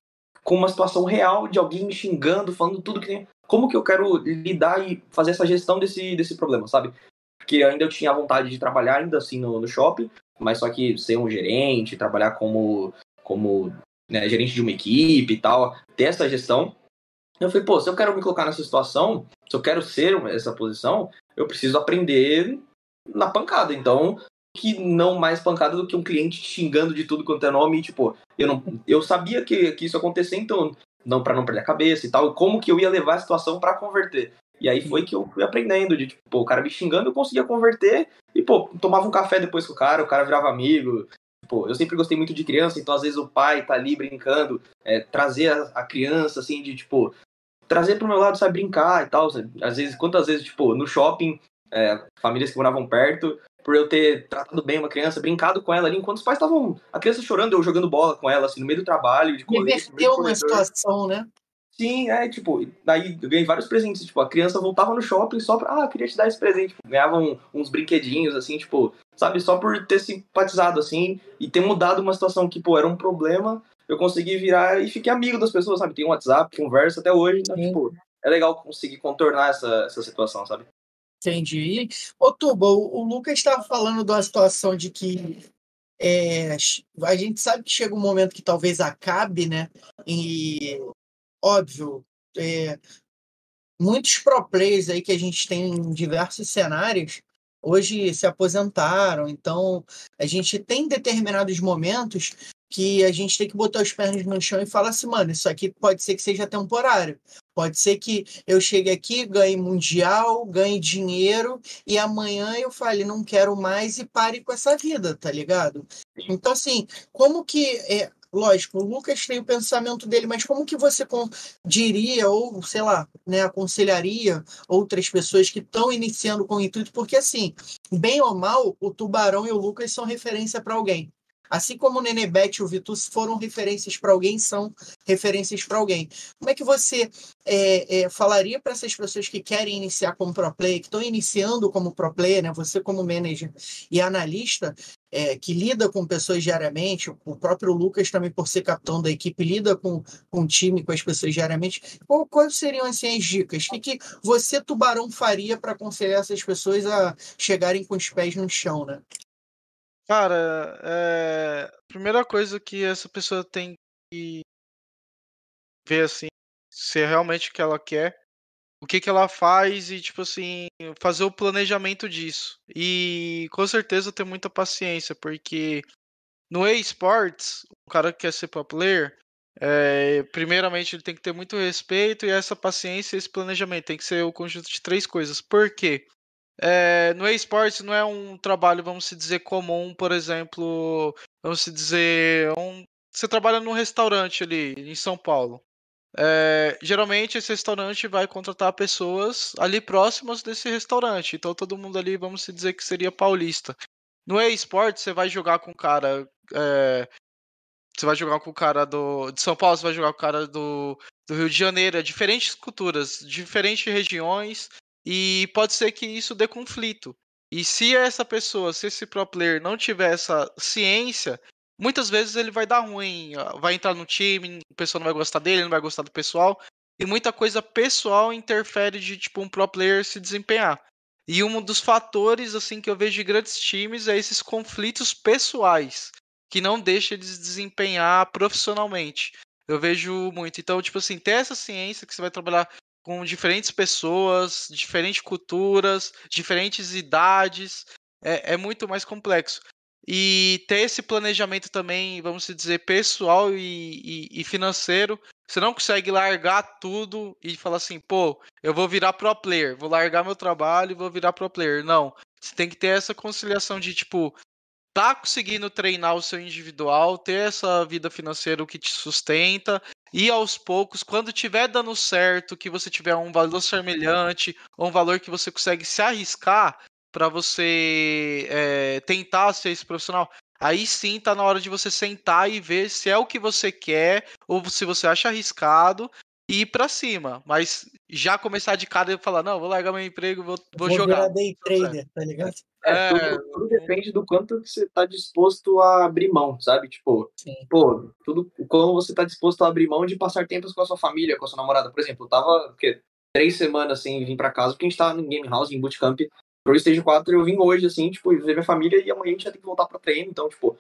com uma situação real de alguém me xingando, falando tudo que tem. Como que eu quero lidar e fazer essa gestão desse, desse problema, sabe? Porque ainda eu tinha vontade de trabalhar ainda assim no, no shopping, mas só que ser um gerente, trabalhar como, como né, gerente de uma equipe e tal, ter essa gestão. Eu falei, pô, se eu quero me colocar nessa situação, se eu quero ser essa posição, eu preciso aprender na pancada. Então, que não mais pancada do que um cliente xingando de tudo quanto é nome. E, tipo, eu, não, eu sabia que, que isso ia acontecer, então, não para não perder a cabeça e tal, como que eu ia levar a situação para converter. E aí foi que eu fui aprendendo, de tipo, pô, o cara me xingando, eu conseguia converter, e pô, tomava um café depois com o cara, o cara virava amigo. Pô, eu sempre gostei muito de criança, então às vezes o pai tá ali brincando, é, trazer a, a, criança, assim, de tipo, trazer pro meu lado, sabe, brincar e tal. Às vezes, quantas vezes, tipo, no shopping, é, famílias que moravam perto, por eu ter tratado bem uma criança, brincado com ela ali, enquanto os pais estavam. A criança chorando, eu jogando bola com ela, assim, no meio do trabalho, de colete. Inverteu uma situação, né? Sim, é, tipo, daí eu ganhei vários presentes, tipo, a criança voltava no shopping só pra, ah, queria te dar esse presente, tipo, ganhava um, uns brinquedinhos, assim, tipo, sabe, só por ter simpatizado, assim, e ter mudado uma situação que, pô, era um problema, eu consegui virar e fiquei amigo das pessoas, sabe, tem um WhatsApp, conversa até hoje, então, tipo, é legal conseguir contornar essa, essa situação, sabe? Entendi. Ô, Tuba, o, o Lucas estava falando uma situação de que é, a gente sabe que chega um momento que talvez acabe, né? E, óbvio, é, muitos pro players aí que a gente tem em diversos cenários hoje se aposentaram, então a gente tem determinados momentos que a gente tem que botar os pés no chão e falar assim, mano, isso aqui pode ser que seja temporário. Pode ser que eu chegue aqui, ganhe mundial, ganhe dinheiro e amanhã eu fale, não quero mais e pare com essa vida, tá ligado? Então, assim, como que. É, lógico, o Lucas tem o pensamento dele, mas como que você diria, ou sei lá, né, aconselharia outras pessoas que estão iniciando com o intuito? Porque, assim, bem ou mal, o Tubarão e o Lucas são referência para alguém. Assim como o Nenebet e o Vitus foram referências para alguém, são referências para alguém. Como é que você é, é, falaria para essas pessoas que querem iniciar como pro player, que estão iniciando como pro player, né? você como manager e analista, é, que lida com pessoas diariamente, o próprio Lucas também, por ser capitão da equipe, lida com, com o time, com as pessoas diariamente. Qual, quais seriam assim, as dicas? O que, que você, Tubarão, faria para aconselhar essas pessoas a chegarem com os pés no chão, né? Cara, é... primeira coisa que essa pessoa tem que ver assim, se é realmente o que ela quer, o que que ela faz e tipo assim, fazer o planejamento disso. E com certeza ter muita paciência, porque no eSports, o cara que quer ser pro player, é, primeiramente ele tem que ter muito respeito e essa paciência, esse planejamento tem que ser o conjunto de três coisas. Por quê? É, no esportes não é um trabalho, vamos dizer, comum, por exemplo, vamos dizer, um, você trabalha num restaurante ali em São Paulo. É, geralmente esse restaurante vai contratar pessoas ali próximas desse restaurante. Então todo mundo ali, vamos dizer que seria paulista. No eSport, você vai jogar com o cara. É, você vai jogar com o cara do, de São Paulo, você vai jogar com o cara do, do Rio de Janeiro. É diferentes culturas, diferentes regiões. E pode ser que isso dê conflito. E se essa pessoa, se esse pro player não tiver essa ciência, muitas vezes ele vai dar ruim, vai entrar no time, o pessoal não vai gostar dele, não vai gostar do pessoal, e muita coisa pessoal interfere de tipo um pro player se desempenhar. E um dos fatores assim que eu vejo de grandes times é esses conflitos pessoais que não deixa eles desempenhar profissionalmente. Eu vejo muito. Então, tipo assim, ter essa ciência que você vai trabalhar com diferentes pessoas, diferentes culturas, diferentes idades, é, é muito mais complexo. E ter esse planejamento também, vamos dizer, pessoal e, e, e, financeiro. Você não consegue largar tudo e falar assim, pô, eu vou virar pro player, vou largar meu trabalho e vou virar pro player. Não. Você tem que ter essa conciliação de, tipo, tá conseguindo treinar o seu individual, ter essa vida financeira que te sustenta e aos poucos, quando tiver dando certo, que você tiver um valor semelhante, ou um valor que você consegue se arriscar para você é, tentar ser esse profissional, aí sim tá na hora de você sentar e ver se é o que você quer ou se você acha arriscado e ir para cima. Mas já começar de cara e falar, não, vou largar meu emprego, vou, vou, vou jogar. Day trader, tá ligado? É, é, tudo, tudo, depende do quanto você tá disposto a abrir mão, sabe? Tipo, Sim. pô, tudo como você tá disposto a abrir mão de passar tempos com a sua família, com a sua namorada. Por exemplo, eu tava quê, três semanas sem vir para casa, porque a gente tava no Game House, em Bootcamp, pro Stage 4, eu vim hoje, assim, tipo, ver minha família e amanhã a gente já tem que voltar pra treino. Então, tipo,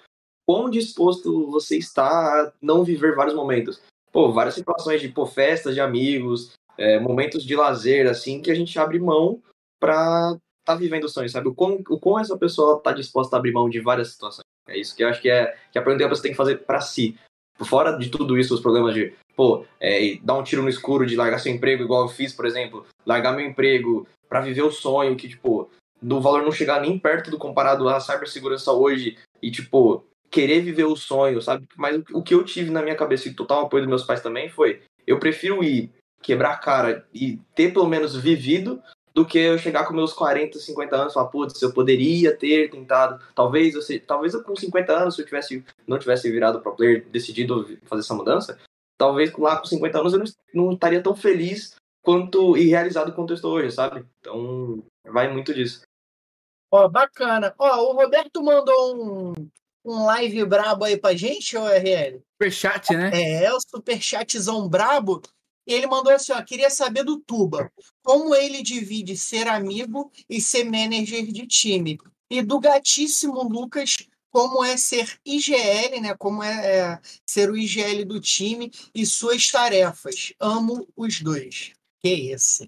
quão disposto você está a não viver vários momentos? Pô, várias situações de, pô, festas de amigos, é, momentos de lazer, assim, que a gente abre mão pra tá vivendo o sonho, sabe? O quão, o quão essa pessoa tá disposta a abrir mão de várias situações. É isso que eu acho que é que a pergunta que você tem que fazer para si. Fora de tudo isso, os problemas de, pô, é, dar um tiro no escuro, de largar seu emprego, igual eu fiz, por exemplo, largar meu emprego para viver o sonho, que, tipo, do valor não chegar nem perto do comparado à cibersegurança hoje, e, tipo, querer viver o sonho, sabe? Mas o que eu tive na minha cabeça e total apoio dos meus pais também foi, eu prefiro ir quebrar a cara e ter pelo menos vivido do que eu chegar com meus 40, 50 anos e falar, putz, eu poderia ter tentado, talvez eu, talvez eu com 50 anos, se eu tivesse, não tivesse virado pro player, decidido fazer essa mudança, talvez lá com 50 anos eu não, não estaria tão feliz quanto e realizado quanto eu estou hoje, sabe? Então, vai muito disso. Ó, bacana. Ó, o Roberto mandou um, um live brabo aí pra gente, ô RL? Superchat, né? É, o superchatzão brabo. E ele mandou assim: ó, queria saber do Tuba, como ele divide ser amigo e ser manager de time. E do gatíssimo Lucas, como é ser IGL, né? Como é, é ser o IGL do time e suas tarefas. Amo os dois. Que isso.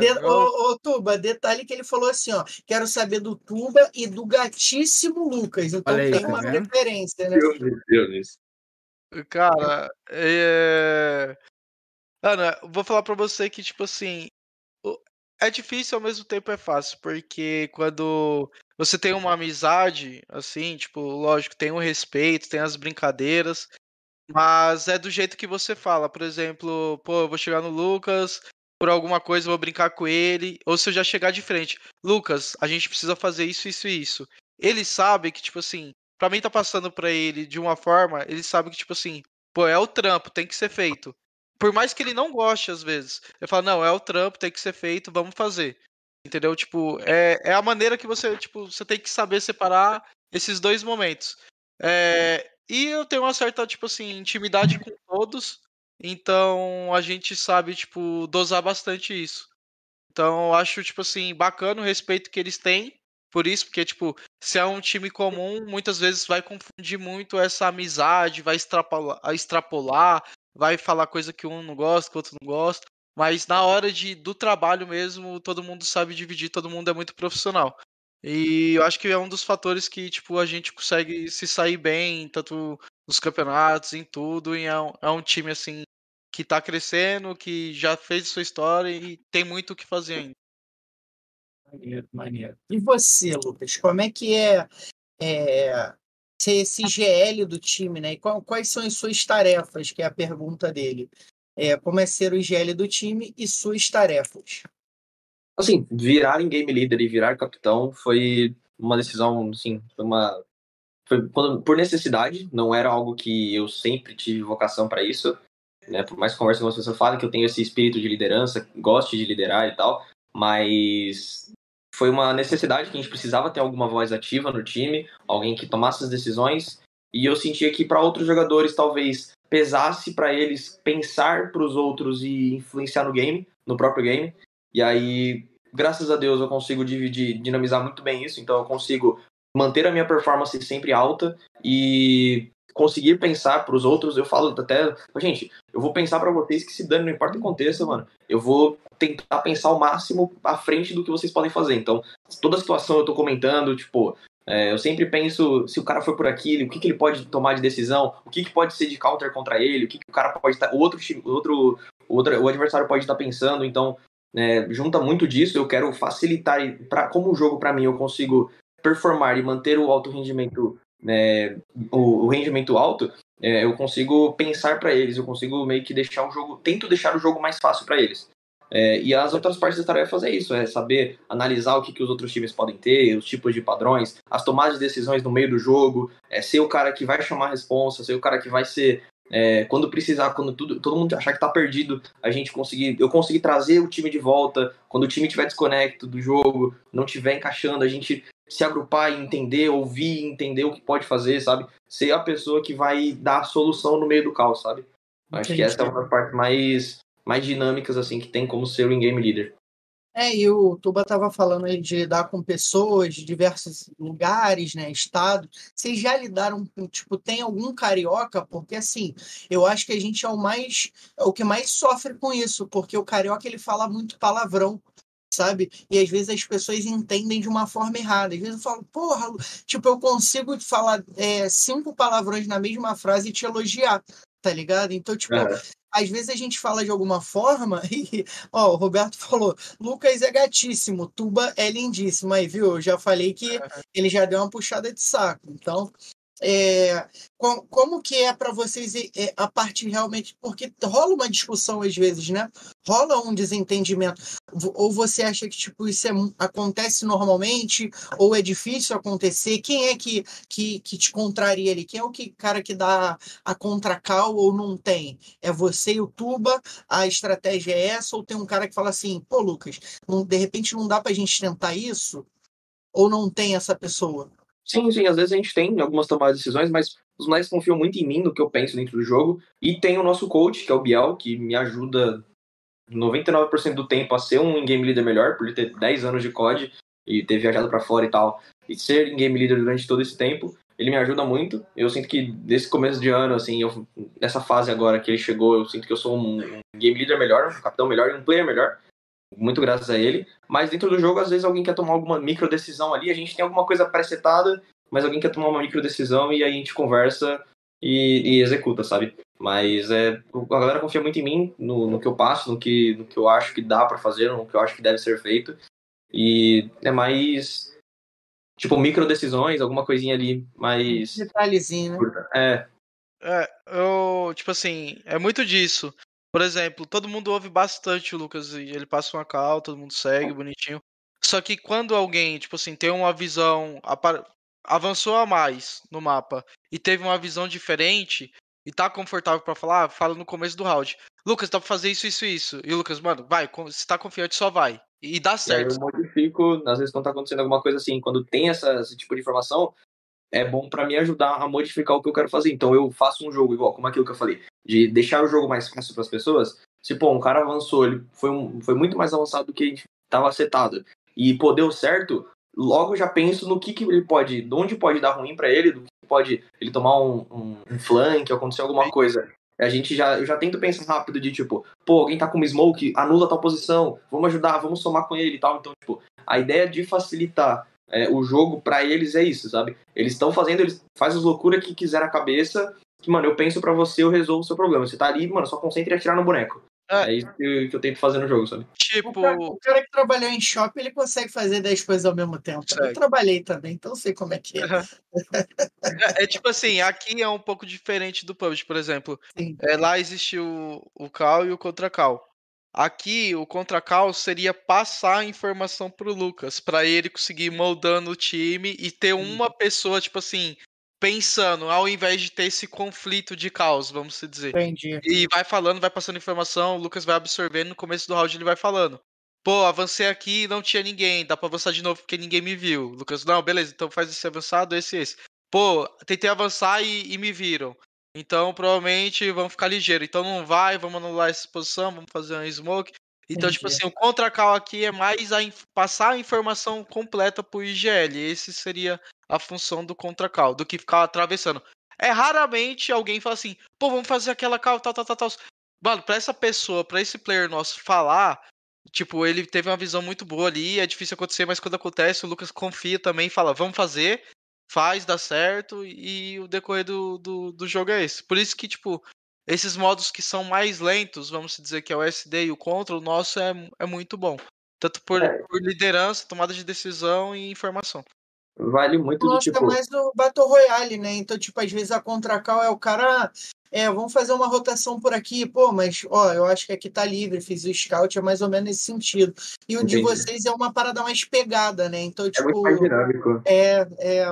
De, ô, ô, Tuba, detalhe que ele falou assim, ó. Quero saber do Tuba e do gatíssimo Lucas. Então aí, tem tá uma referência, né? Meu Deus. Cara, é... Ana, vou falar pra você que, tipo assim, é difícil ao mesmo tempo é fácil, porque quando você tem uma amizade, assim, tipo, lógico, tem o respeito, tem as brincadeiras, mas é do jeito que você fala. Por exemplo, pô, eu vou chegar no Lucas, por alguma coisa vou brincar com ele, ou se eu já chegar de frente, Lucas, a gente precisa fazer isso, isso e isso. Ele sabe que, tipo assim, pra mim tá passando pra ele de uma forma, ele sabe que, tipo assim, pô, é o trampo, tem que ser feito por mais que ele não goste às vezes, ele fala, não, é o trampo, tem que ser feito, vamos fazer. Entendeu? Tipo, é, é a maneira que você, tipo, você tem que saber separar esses dois momentos. É, e eu tenho uma certa, tipo assim, intimidade com todos, então a gente sabe, tipo, dosar bastante isso. Então eu acho, tipo assim, bacana o respeito que eles têm por isso, porque, tipo, se é um time comum, muitas vezes vai confundir muito essa amizade, vai extrapolar, extrapolar vai falar coisa que um não gosta, que o outro não gosta. Mas na hora de, do trabalho mesmo, todo mundo sabe dividir, todo mundo é muito profissional. E eu acho que é um dos fatores que, tipo, a gente consegue se sair bem, tanto nos campeonatos, em tudo, e é um, é um time, assim, que tá crescendo, que já fez sua história e tem muito o que fazer ainda. Maneiro, maneiro. E você, Lucas, como é que é, é ser esse GL do time, né? E qual, quais são as suas tarefas, que é a pergunta dele. É, como é ser o GL do time e suas tarefas. Assim, virar em game leader e virar capitão foi uma decisão, assim, foi uma foi por necessidade, não era algo que eu sempre tive vocação para isso, né? Por mais conversa com as pessoas falem que eu tenho esse espírito de liderança, gosto de liderar e tal, mas foi uma necessidade que a gente precisava ter alguma voz ativa no time, alguém que tomasse as decisões, e eu sentia que para outros jogadores talvez pesasse para eles pensar para os outros e influenciar no game, no próprio game. E aí, graças a Deus, eu consigo dividir, dinamizar muito bem isso, então eu consigo manter a minha performance sempre alta e conseguir pensar para os outros. Eu falo até, gente, eu vou pensar para vocês que se dane, não importa o contexto, mano. Eu vou tentar pensar o máximo à frente do que vocês podem fazer. Então, toda a situação eu tô comentando, tipo, é, eu sempre penso se o cara foi por aqui, o que, que ele pode tomar de decisão, o que, que pode ser de counter contra ele, o que, que o cara pode estar. O outro, outro, outro, o adversário pode estar pensando. Então, é, junta muito disso. Eu quero facilitar, pra, como o jogo para mim eu consigo performar e manter o alto rendimento, né, o, o rendimento alto, é, eu consigo pensar para eles, eu consigo meio que deixar o jogo, tento deixar o jogo mais fácil para eles. É, e as outras partes das tarefas é isso, é saber analisar o que, que os outros times podem ter, os tipos de padrões, as tomadas de decisões no meio do jogo, é ser o cara que vai chamar a responsa, ser o cara que vai ser é, quando precisar, quando tudo, todo mundo achar que tá perdido, a gente conseguir, eu conseguir trazer o time de volta, quando o time tiver desconecto do jogo, não tiver encaixando, a gente se agrupar e entender, ouvir, entender o que pode fazer, sabe? Ser a pessoa que vai dar a solução no meio do caos, sabe? Acho Entendi. que essa é uma das partes mais, mais dinâmicas, assim, que tem como ser o in-game leader. É, e o Tuba estava falando aí de lidar com pessoas de diversos lugares, né, estados. Vocês já lidaram com, tipo, tem algum carioca? Porque, assim, eu acho que a gente é o mais, é o que mais sofre com isso, porque o carioca, ele fala muito palavrão sabe? E às vezes as pessoas entendem de uma forma errada. Às vezes eu falo, porra, tipo, eu consigo falar é, cinco palavrões na mesma frase e te elogiar, tá ligado? Então, tipo, é. às vezes a gente fala de alguma forma e, ó, o Roberto falou, Lucas é gatíssimo, Tuba é lindíssimo. Aí, viu? Eu já falei que ele já deu uma puxada de saco. Então, é, com, como que é para vocês a parte realmente porque rola uma discussão às vezes né? Rola um desentendimento. Ou você acha que tipo isso é, acontece normalmente ou é difícil acontecer? Quem é que, que, que te contraria ali? Quem é o que cara que dá a contracal ou não tem? É você e o Tuba? A estratégia é essa? Ou tem um cara que fala assim pô Lucas não, de repente não dá para a gente tentar isso? Ou não tem essa pessoa Sim, sim, às vezes a gente tem algumas tomadas de decisões, mas os moleques confiam muito em mim, no que eu penso dentro do jogo. E tem o nosso coach, que é o Biel, que me ajuda 99% do tempo a ser um game leader melhor, por ele ter 10 anos de COD e ter viajado para fora e tal, e ser game leader durante todo esse tempo. Ele me ajuda muito. Eu sinto que desse começo de ano, assim, eu, nessa fase agora que ele chegou, eu sinto que eu sou um, um game leader melhor, um capitão melhor e um player melhor muito graças a ele. Mas dentro do jogo, às vezes alguém quer tomar alguma micro decisão ali, a gente tem alguma coisa presetada, mas alguém quer tomar uma micro decisão e aí a gente conversa e, e executa, sabe? Mas é, a galera confia muito em mim, no, no que eu passo, no que, no que eu acho que dá para fazer, no que eu acho que deve ser feito. E é mais tipo micro decisões, alguma coisinha ali mais detalhezinho, né? É. É, eu, tipo assim, é muito disso. Por exemplo, todo mundo ouve bastante o Lucas e ele passa uma cal, todo mundo segue bonitinho. Só que quando alguém, tipo assim, tem uma visão, avançou a mais no mapa e teve uma visão diferente e tá confortável para falar, fala no começo do round. Lucas, dá pra fazer isso, isso, isso. E o Lucas, mano, vai, se tá confiante, só vai. E dá certo. eu modifico, às vezes quando tá acontecendo alguma coisa assim, quando tem essa, esse tipo de informação, é bom para me ajudar a modificar o que eu quero fazer. Então eu faço um jogo igual, como aquilo que eu falei, de deixar o jogo mais fácil para as pessoas. Se pô, um cara avançou, ele foi, um, foi muito mais avançado do que estava setado. E pô, deu certo, logo já penso no que, que ele pode, de onde pode dar ruim para ele, do que pode ele tomar um, um, um flank, acontecer alguma coisa. A gente já, eu já tento pensar rápido de tipo, pô, alguém tá com uma smoke, anula tal posição, vamos ajudar, vamos somar com ele e tal. Então, tipo, a ideia de facilitar é, o jogo para eles é isso, sabe? Eles estão fazendo, eles fazem as loucuras que quiser na cabeça, que, mano, eu penso para você, eu resolvo o seu problema. Você tá ali, mano, só concentre em atirar no boneco. É, é isso que, que, eu tento fazer no jogo, sabe? Tipo. O cara, o cara que trabalhou em shopping, ele consegue fazer 10 coisas ao mesmo tempo. Eu trabalhei também, então sei como é que é. é. é. tipo assim, aqui é um pouco diferente do PUBG, por exemplo. É, lá existe o, o call e o contra call. Aqui, o contra call seria passar a informação pro Lucas, para ele conseguir moldando o time e ter uma pessoa, tipo assim, pensando, ao invés de ter esse conflito de caos, vamos dizer. Entendi. E vai falando, vai passando informação, o Lucas vai absorvendo, no começo do round ele vai falando. Pô, avancei aqui e não tinha ninguém, dá pra avançar de novo porque ninguém me viu. Lucas, não, beleza, então faz esse avançado, esse esse. Pô, tentei avançar e, e me viram. Então, provavelmente vão ficar ligeiro. Então não vai, vamos anular essa posição, vamos fazer um smoke. Então, tipo Entendi. tipo assim, o contra-cal aqui é mais a passar a informação completa pro IGL. Esse seria a função do contra-cal, do que ficar atravessando. É raramente alguém fala assim, pô, vamos fazer aquela cal, tal, tal, tal, tal. Mano, pra essa pessoa, pra esse player nosso falar, tipo, ele teve uma visão muito boa ali, é difícil acontecer, mas quando acontece, o Lucas confia também e fala, vamos fazer, faz, dá certo, e o decorrer do, do, do jogo é esse. Por isso que, tipo, esses modos que são mais lentos, vamos dizer que é o SD e o Contra, o nosso é, é muito bom. Tanto por, é. por liderança, tomada de decisão e informação vale muito Nossa, do tipo. mais o Battle Royale, né? Então, tipo, às vezes a contra-cal é o cara. É, vamos fazer uma rotação por aqui, pô, mas ó, eu acho que aqui tá livre, fiz o scout, é mais ou menos nesse sentido. E o Entendi. de vocês é uma parada mais pegada, né? Então, tipo. É muito mais dinâmico. É, é.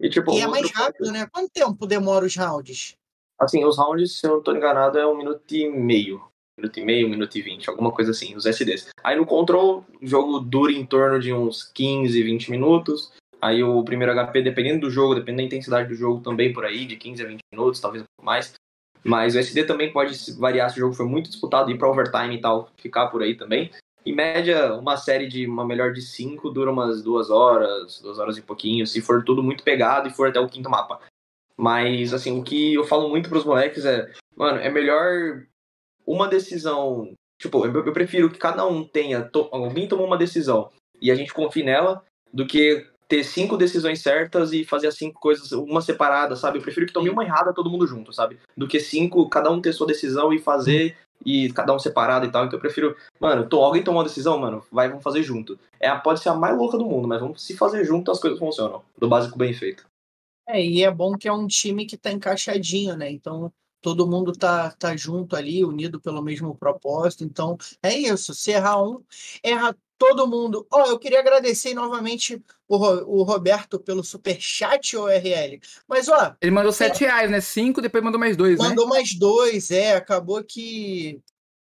E, tipo, e é mais rápido, ponto... né? Quanto tempo demora os rounds? Assim, os rounds, se eu não tô enganado, é um minuto e meio minuto e meio, um minuto e vinte, alguma coisa assim, os SDs. Aí no Control, o jogo dura em torno de uns 15, 20 minutos. Aí o primeiro HP, dependendo do jogo, dependendo da intensidade do jogo, também por aí, de 15 a 20 minutos, talvez um pouco mais. Mas o SD também pode variar se o jogo for muito disputado, ir para overtime e tal, ficar por aí também. Em média, uma série de uma melhor de 5 dura umas duas horas, duas horas e pouquinho, se for tudo muito pegado e for até o quinto mapa. Mas, assim, o que eu falo muito pros moleques é, mano, é melhor uma decisão. Tipo, eu prefiro que cada um tenha. To, alguém tomou uma decisão e a gente confie nela, do que ter cinco decisões certas e fazer as cinco coisas, uma separada, sabe? Eu prefiro que tome uma errada todo mundo junto, sabe? Do que cinco, cada um ter sua decisão e fazer e cada um separado e tal. Então eu prefiro, mano, tô, alguém tomou uma decisão, mano, vai, vamos fazer junto. É, pode ser a mais louca do mundo, mas vamos se fazer junto as coisas funcionam. Do básico bem feito. É, e é bom que é um time que tá encaixadinho, né? Então todo mundo tá, tá junto ali, unido pelo mesmo propósito. Então é isso. Se errar um, erra todo mundo. Ó, oh, eu queria agradecer novamente o, o Roberto pelo super chat ORL. Mas ó, ele mandou sete é... reais, né? Cinco, depois mandou mais dois, mandou né? Mandou mais dois, é. Acabou que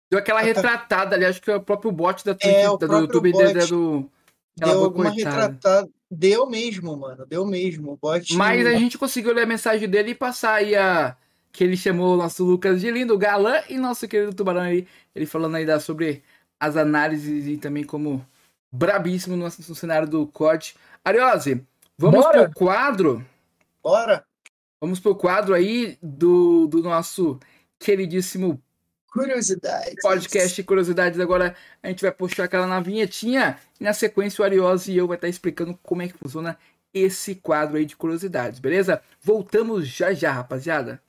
deu aquela retratada ali. Acho que é o próprio bot da Twitch, é, da, do YouTube bot do deu alguma retratada. Deu mesmo, mano. Deu mesmo. O bot. Mas a gente conseguiu ler a mensagem dele e passar aí a que ele chamou o nosso Lucas de lindo, galã e nosso querido Tubarão aí, ele falando aí da, sobre as análises e também como brabíssimo no, no cenário do corte. Ariose, vamos Bora. pro quadro? Bora! Vamos pro quadro aí do, do nosso queridíssimo Curiosidades. Podcast Curiosidades. Agora a gente vai puxar aquela na vinhetinha e na sequência o Ariose e eu vai estar explicando como é que funciona esse quadro aí de curiosidades, beleza? Voltamos já já, rapaziada.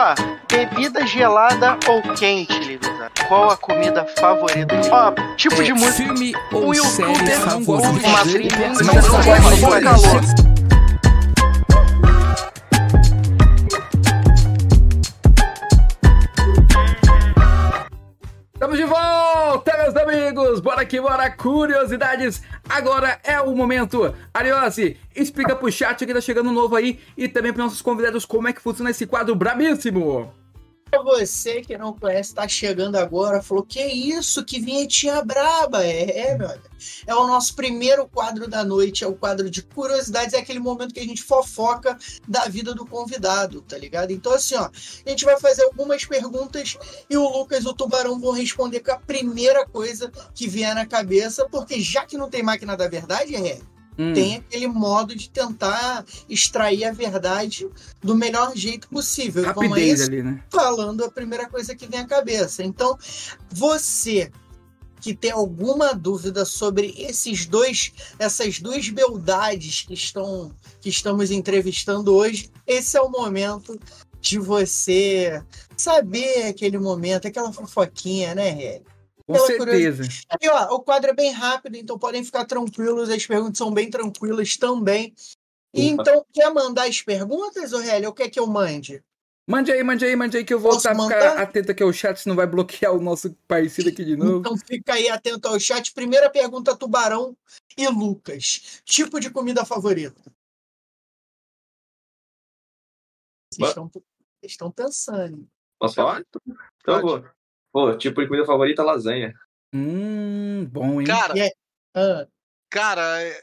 Ah, bebida gelada ou quente, Livisa? Qual a comida favorita? Ó, ah, tipo de música. Filme ou um youtuber favorito? Uma trilha, mas não gosta calor. Estamos meus amigos! Bora que bora, curiosidades! Agora é o momento. Ariose, explica pro chat que tá chegando novo aí e também para nossos convidados como é que funciona esse quadro brabíssimo. Pra você que não conhece, tá chegando agora, falou: Que isso? Que vinhetinha braba! É, é, meu. É o nosso primeiro quadro da noite, é o quadro de curiosidades, é aquele momento que a gente fofoca da vida do convidado, tá ligado? Então, assim, ó, a gente vai fazer algumas perguntas e o Lucas e o Tubarão vão responder com a primeira coisa que vier na cabeça, porque já que não tem máquina da verdade, é hum. tem aquele modo de tentar extrair a verdade do melhor jeito possível. Rapidez como é isso, ali, né? Falando a primeira coisa que vem à cabeça. Então, você que tem alguma dúvida sobre esses dois, essas duas beldades que estão que estamos entrevistando hoje, esse é o momento de você saber aquele momento, aquela fofoquinha, né, Hélio? Com Aquela certeza. E, ó, o quadro é bem rápido, então podem ficar tranquilos, as perguntas são bem tranquilas também. E então, quer mandar as perguntas, ô Hélio, ou quer que eu mande? Mande aí, mande aí, mande aí que eu vou Posso tá, ficar mandar? atento aqui ao chat, se não vai bloquear o nosso parceiro aqui de novo. Então fica aí atento ao chat. Primeira pergunta, Tubarão e Lucas. Tipo de comida favorita? Vocês estão, estão pensando. Posso falar? Então eu vou. Pô, tipo de comida favorita, lasanha. Hum, bom, hein? Cara, E aí? Ah, cara, é,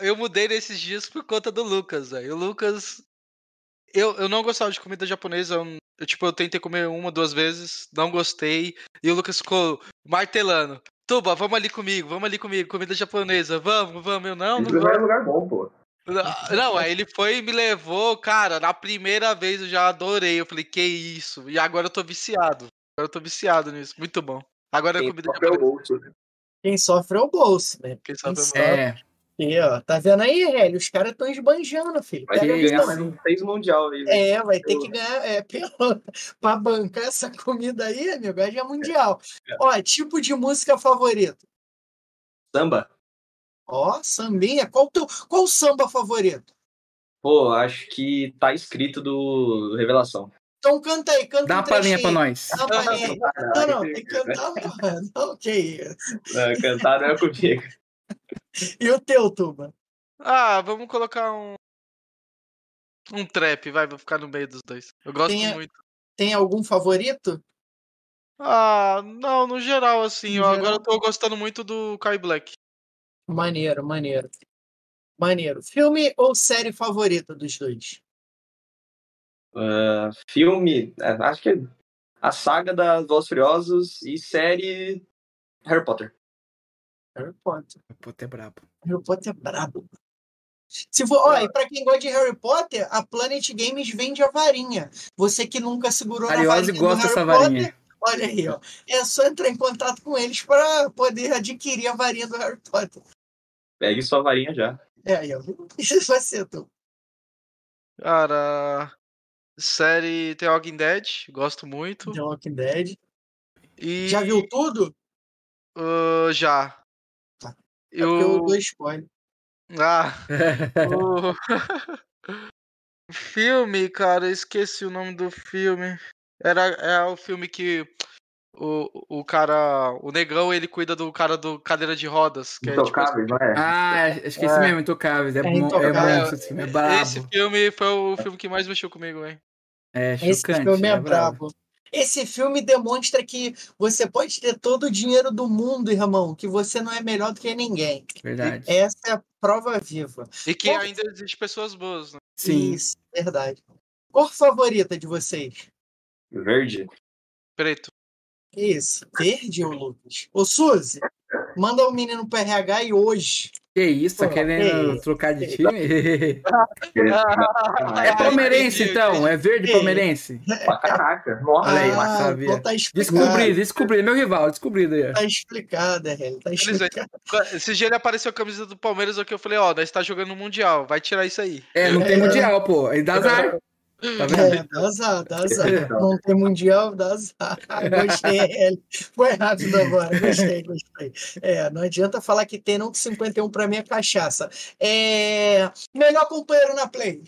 eu mudei nesses dias por conta do Lucas, velho. O Lucas. Eu, eu não gostava de comida japonesa. Eu, eu, tipo, eu tentei comer uma, duas vezes, não gostei. E o Lucas ficou martelando. Tuba, vamos ali comigo, vamos ali comigo, comida japonesa, vamos, vamos. Eu não, não vai lugar bom, pô. Não, Não, aí ele foi e me levou, cara, na primeira vez eu já adorei. Eu falei, que isso? E agora eu tô viciado. Agora eu tô viciado nisso. Muito bom. Agora é Quem comida sofre é o bolso. quem sofre é o bolso, né? Quem sabe Quem é É, E, ó, tá vendo aí, Hélio? Os caras estão esbanjando, filho. Vai ter que a ganhar mais um seis mundial aí. É, vai ter que ganhar é, pelo, pra bancar essa comida aí, amigo, já é mundial. Ó, tipo de música favorito. Samba. Ó, sambinha. Qual, teu, qual o samba favorito? Pô, acho que tá escrito do Revelação. Então canta aí, canta dá um uma palhinha pra trechinho. nós. Dá uma palhinha. Não, não, tem que cantar. mano. Não, que isso. Não, Cantar não é comigo. E o teu, Tuba? Ah, vamos colocar um. Um trap, vai, vou ficar no meio dos dois. Eu gosto Tem a- muito. Tem algum favorito? Ah, não, no geral, assim, No ó, geral. agora eu tô gostando muito do Kai Black. Maneiro, maneiro. Maneiro. Filme ou série favorita dos dois? Ah, filme, é, acho que a saga das Velozes Furiosos e série Harry Potter. Harry Potter. Pô, até brabo. Harry Potter é brabo. Se for, ó, e pra quem gosta de Harry Potter, a Planet Games vende a varinha. Você que nunca segurou na Ariose varinha do gosta Harry dessa Potter, varinha. olha aí, ó. É só entrar em contato com eles para poder adquirir a varinha do Harry Potter. Pegue sua varinha já. É aí, ó. Isso vai ser tu. Cara, série The Walking Dead, gosto muito. The Walking Dead. E Já viu tudo? ah, já. Tá. É porque eu Eu dou spoiler. Ah, o filme, cara, eu esqueci o nome do filme. Era é o filme que o, o cara, o negão, ele cuida do cara do cadeira de rodas, que é tipo Intocáveis, não é? ah, esqueci mesmo, Intocáveis. É, É bom, é bom esse filme, é brabo. Esse filme foi o filme que mais mexeu comigo, hein? É Esse chocante. filme é, é brabo. brabo. Esse filme demonstra que você pode ter todo o dinheiro do mundo, irmão, que você não é melhor do que ninguém. Verdade. Essa é a prova viva. E que Qual- ainda existe pessoas boas, né? Sim. Isso, verdade. Cor favorita de vocês? Verde. Preto. Isso, verde ou Lucas? Ô, Suzy, manda o menino pro RH e hoje. Que isso, tá querendo que- trocar de time? Ah, É palmeirense, então? É verde palmeirense? Caraca. Nossa, Olha aí, sabia. então tá explicado. Descobri, descobri. Meu rival, descobrido aí. ó. Tá explicado, Hélio. Tá explicado. Esse dia ele apareceu a camisa do Palmeiras, aqui eu falei, ó, nós tá jogando no Mundial, vai tirar isso aí. É, não tem mundial, pô. Aí dá azar. Tá vendo? É, dá azar, dá azar. Não tem mundial, dá azar. Gostei. Foi rápido agora. Gostei, gostei. É, não adianta falar que tem, não, que 51 pra mim é cachaça. É... Melhor companheiro na Play.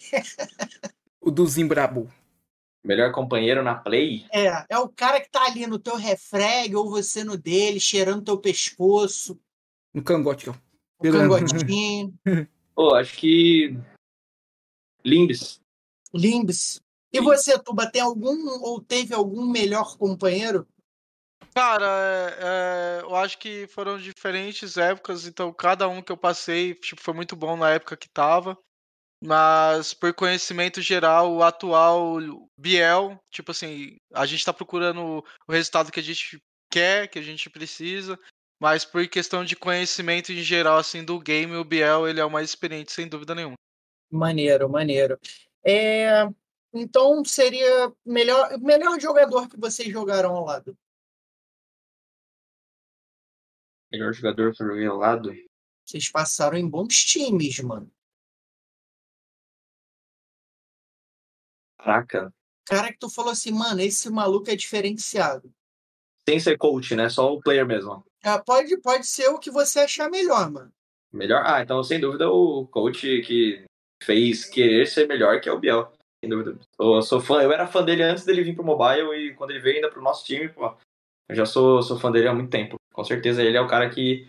O do Zimbrabu. Melhor companheiro na play? É, é o cara que tá ali no teu refreg ou você no dele, cheirando teu pescoço, No cangote, ó. o Tirando. cangotinho, Pô, acho que. Limbis. Limbs. E você, Tuba, tem algum ou teve algum melhor companheiro? Cara, é, é, eu acho que foram diferentes épocas, então cada um que eu passei tipo, foi muito bom na época que tava. Mas por conhecimento geral, o atual Biel, tipo assim, a gente tá procurando o resultado que a gente quer, que a gente precisa. Mas por questão de conhecimento em geral, assim, do game, o Biel, ele é o mais experiente, sem dúvida nenhuma. Maneiro, maneiro. É, então seria melhor melhor jogador que vocês jogaram ao lado. Melhor jogador que eu joguei ao lado. Vocês passaram em bons times, mano. Caraca. cara que tu falou assim, mano, esse maluco é diferenciado. Sem ser coach, né? Só o player mesmo. Ah, pode, pode ser o que você achar melhor, mano. Melhor? Ah, então sem dúvida o coach que fez querer ser melhor que é o Biel. Sem dúvida. Eu sou fã, eu era fã dele antes dele vir pro mobile e quando ele veio ainda pro nosso time, pô, eu já sou, sou fã dele há muito tempo. Com certeza ele é o cara que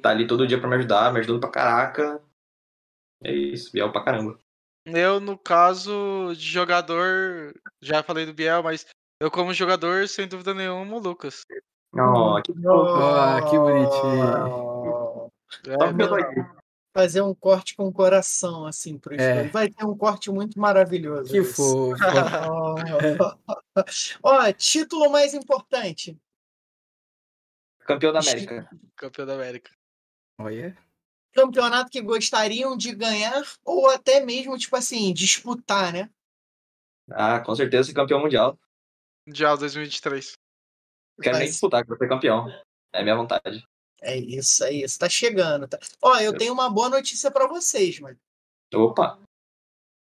tá ali todo dia pra me ajudar, me ajudando pra caraca. É isso, Biel pra caramba. Eu, no caso de jogador, já falei do Biel, mas eu como jogador, sem dúvida nenhuma, o Lucas. Oh, que Ah, que bonitinho. É, Só porque eu meu- tô aqui. Fazer um corte com coração, assim, pro É. Vai ter um corte muito maravilhoso. Que fofo. Ó, Ó, título mais importante. Campeão da América. campeão da América. Olha. Campeonato que gostariam de ganhar ou até mesmo, tipo assim, disputar, né? Ah, com certeza ser campeão mundial. Mundial 2023. Quero nem Mas- disputar, quero ser campeão. É minha vontade. É isso, é isso. Tá chegando. Tá... Ó, eu tenho uma boa notícia pra vocês, mano. Opa,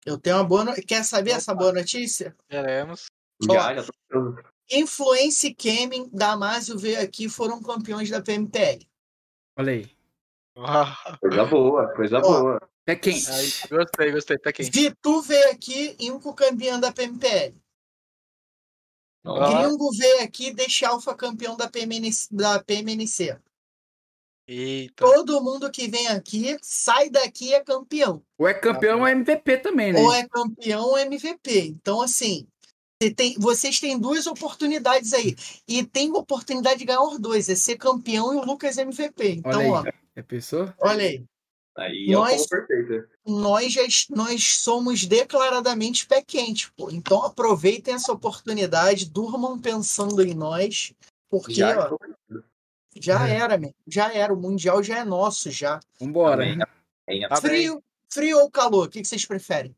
Eu tenho uma boa no... Quer saber essa boa notícia? Queremos. já, já tô. Influence Gaming, Damásio veio aqui foram campeões da PMPL. Olha aí. Ah, Coisa boa, coisa Ó. boa. É quente. aí, gostei, gostei. Tá quente. Vitu veio aqui, Inco campeão da PMPL. Ah. Gringo veio aqui, deixa Alfa campeão da, PMNC, da PMNC. Eita. Todo mundo que vem aqui, sai daqui é campeão. Ou é campeão ou é MVP também, né? Ou é campeão ou MVP. Então, assim, você tem- vocês têm duas oportunidades aí. E tem oportunidade de ganhar os dois: é ser campeão e o Lucas MVP. Então, Olha ó, aí. É pessoa? olha aí. aí é Nós- combo perfeito. Nós, já, nós somos declaradamente pé quente, pô. Então aproveitem essa oportunidade, durmam pensando em nós, porque Já ó, já era, meu. Já era. O Mundial já é nosso, já. Vambora. Tá bem. Frio, frio ou calor? O que vocês preferem?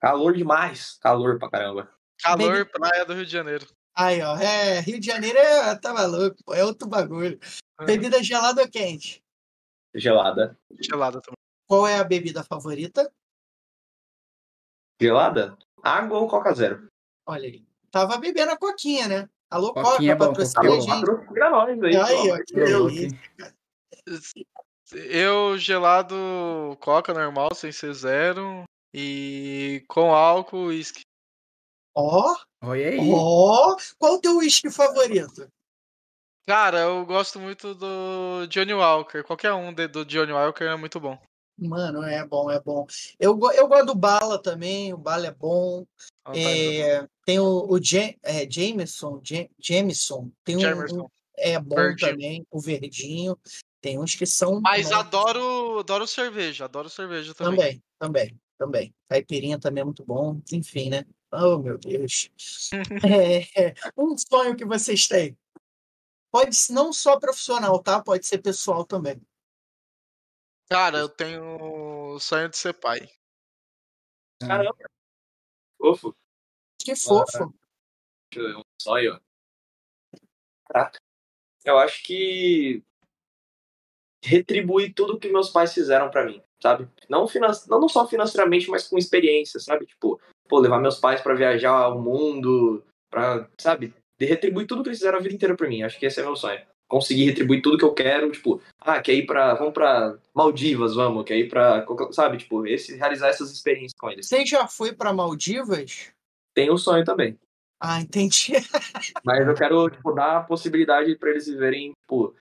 Calor demais. Calor pra caramba. Calor, praia do Rio de Janeiro. Aí, ó. É, Rio de Janeiro é, tá maluco, pô, é outro bagulho. Bebida gelada ou quente? Gelada. Gelada também. Qual é a bebida favorita? Gelada? Água ou Coca Zero? Olha aí. Tava bebendo a coquinha, né? Alô, Coca, patrocina a é gente. Patrocina nós aí. Aí, pelo ó? Eu gelado coca normal, sem ser zero. E com álcool, uísque. Ó, Olha aí. ó. Qual o teu uísque favorito? Cara, eu gosto muito do Johnny Walker. Qualquer um de- do Johnny Walker é muito bom. Mano, é bom, é bom. Eu, eu gosto do Bala também, o Bala é bom. Tá É, tem o, o Ja- é, Jameson, Ja- Jameson, tem um, Jamerson. é bom Verdinho. também, o verdinho. Tem uns que são. Mas nossa, adoro, adoro cerveja, adoro cerveja também. Também, também, também. Caipirinha também é muito bom. Enfim, né? Oh, meu Deus. É, é, um sonho que vocês têm. Pode ser não só profissional, tá? Pode ser pessoal também. Cara, eu tenho o sonho de ser pai. Caramba. Fofo. Que fofo. Um sonho. Caraca. Eu acho que retribuir tudo que meus pais fizeram pra mim, sabe? Não, finan... não só financeiramente, mas com experiência, sabe? Tipo, pô, levar meus pais pra viajar ao mundo, pra, sabe? De retribuir tudo que eles fizeram a vida inteira pra mim. Acho que esse é meu sonho. Conseguir retribuir tudo que eu quero, tipo, ah, quer ir pra. Vamos pra Maldivas, vamos, quer ir pra. Sabe, tipo, esse, realizar essas experiências com eles. Você já foi para Maldivas? Tem um sonho também. Ah, entendi. Mas eu quero, tipo, dar a possibilidade pra eles viverem, tipo,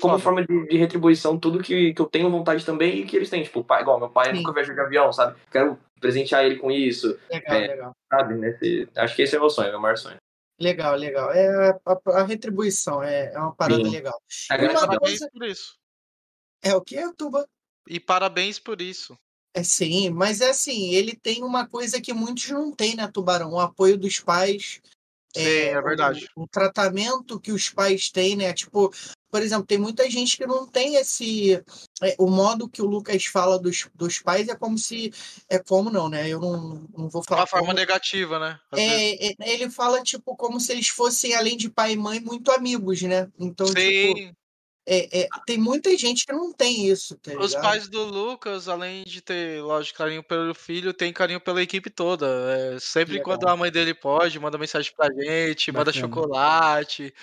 como forma de, de retribuição, tudo que, que eu tenho vontade também e que eles têm. Tipo, pai, igual meu pai Sim. nunca viajou de avião, sabe? Quero presentear ele com isso, Legal, É. legal. sabe? Nesse, acho que esse é meu sonho, meu maior sonho. Legal, legal. É a, a retribuição, é, é uma parada Sim. legal. Agora, Uma Parabéns coisa- por isso. É o que, Tuba? E parabéns por isso. É sim, mas é assim, ele tem uma coisa que muitos não têm, né, Tubarão? O apoio dos pais. Sim, é verdade. O, o tratamento que os pais têm, né? Tipo, por exemplo, tem muita gente que não tem esse. é, o modo que o Lucas fala dos, dos pais é como se. É como não, né? Eu não, não vou falar. Uma forma como. negativa, né? É, é, ele fala, tipo, como se eles fossem, além de pai e mãe, muito amigos, né? Então, tipo, Sim, é, é, tem muita gente que não tem isso, tá Os pais do Lucas, além de ter, lógico, carinho pelo filho, tem carinho pela equipe toda. É, sempre Legal. quando a mãe dele pode, manda mensagem pra gente, manda Bacana. chocolate.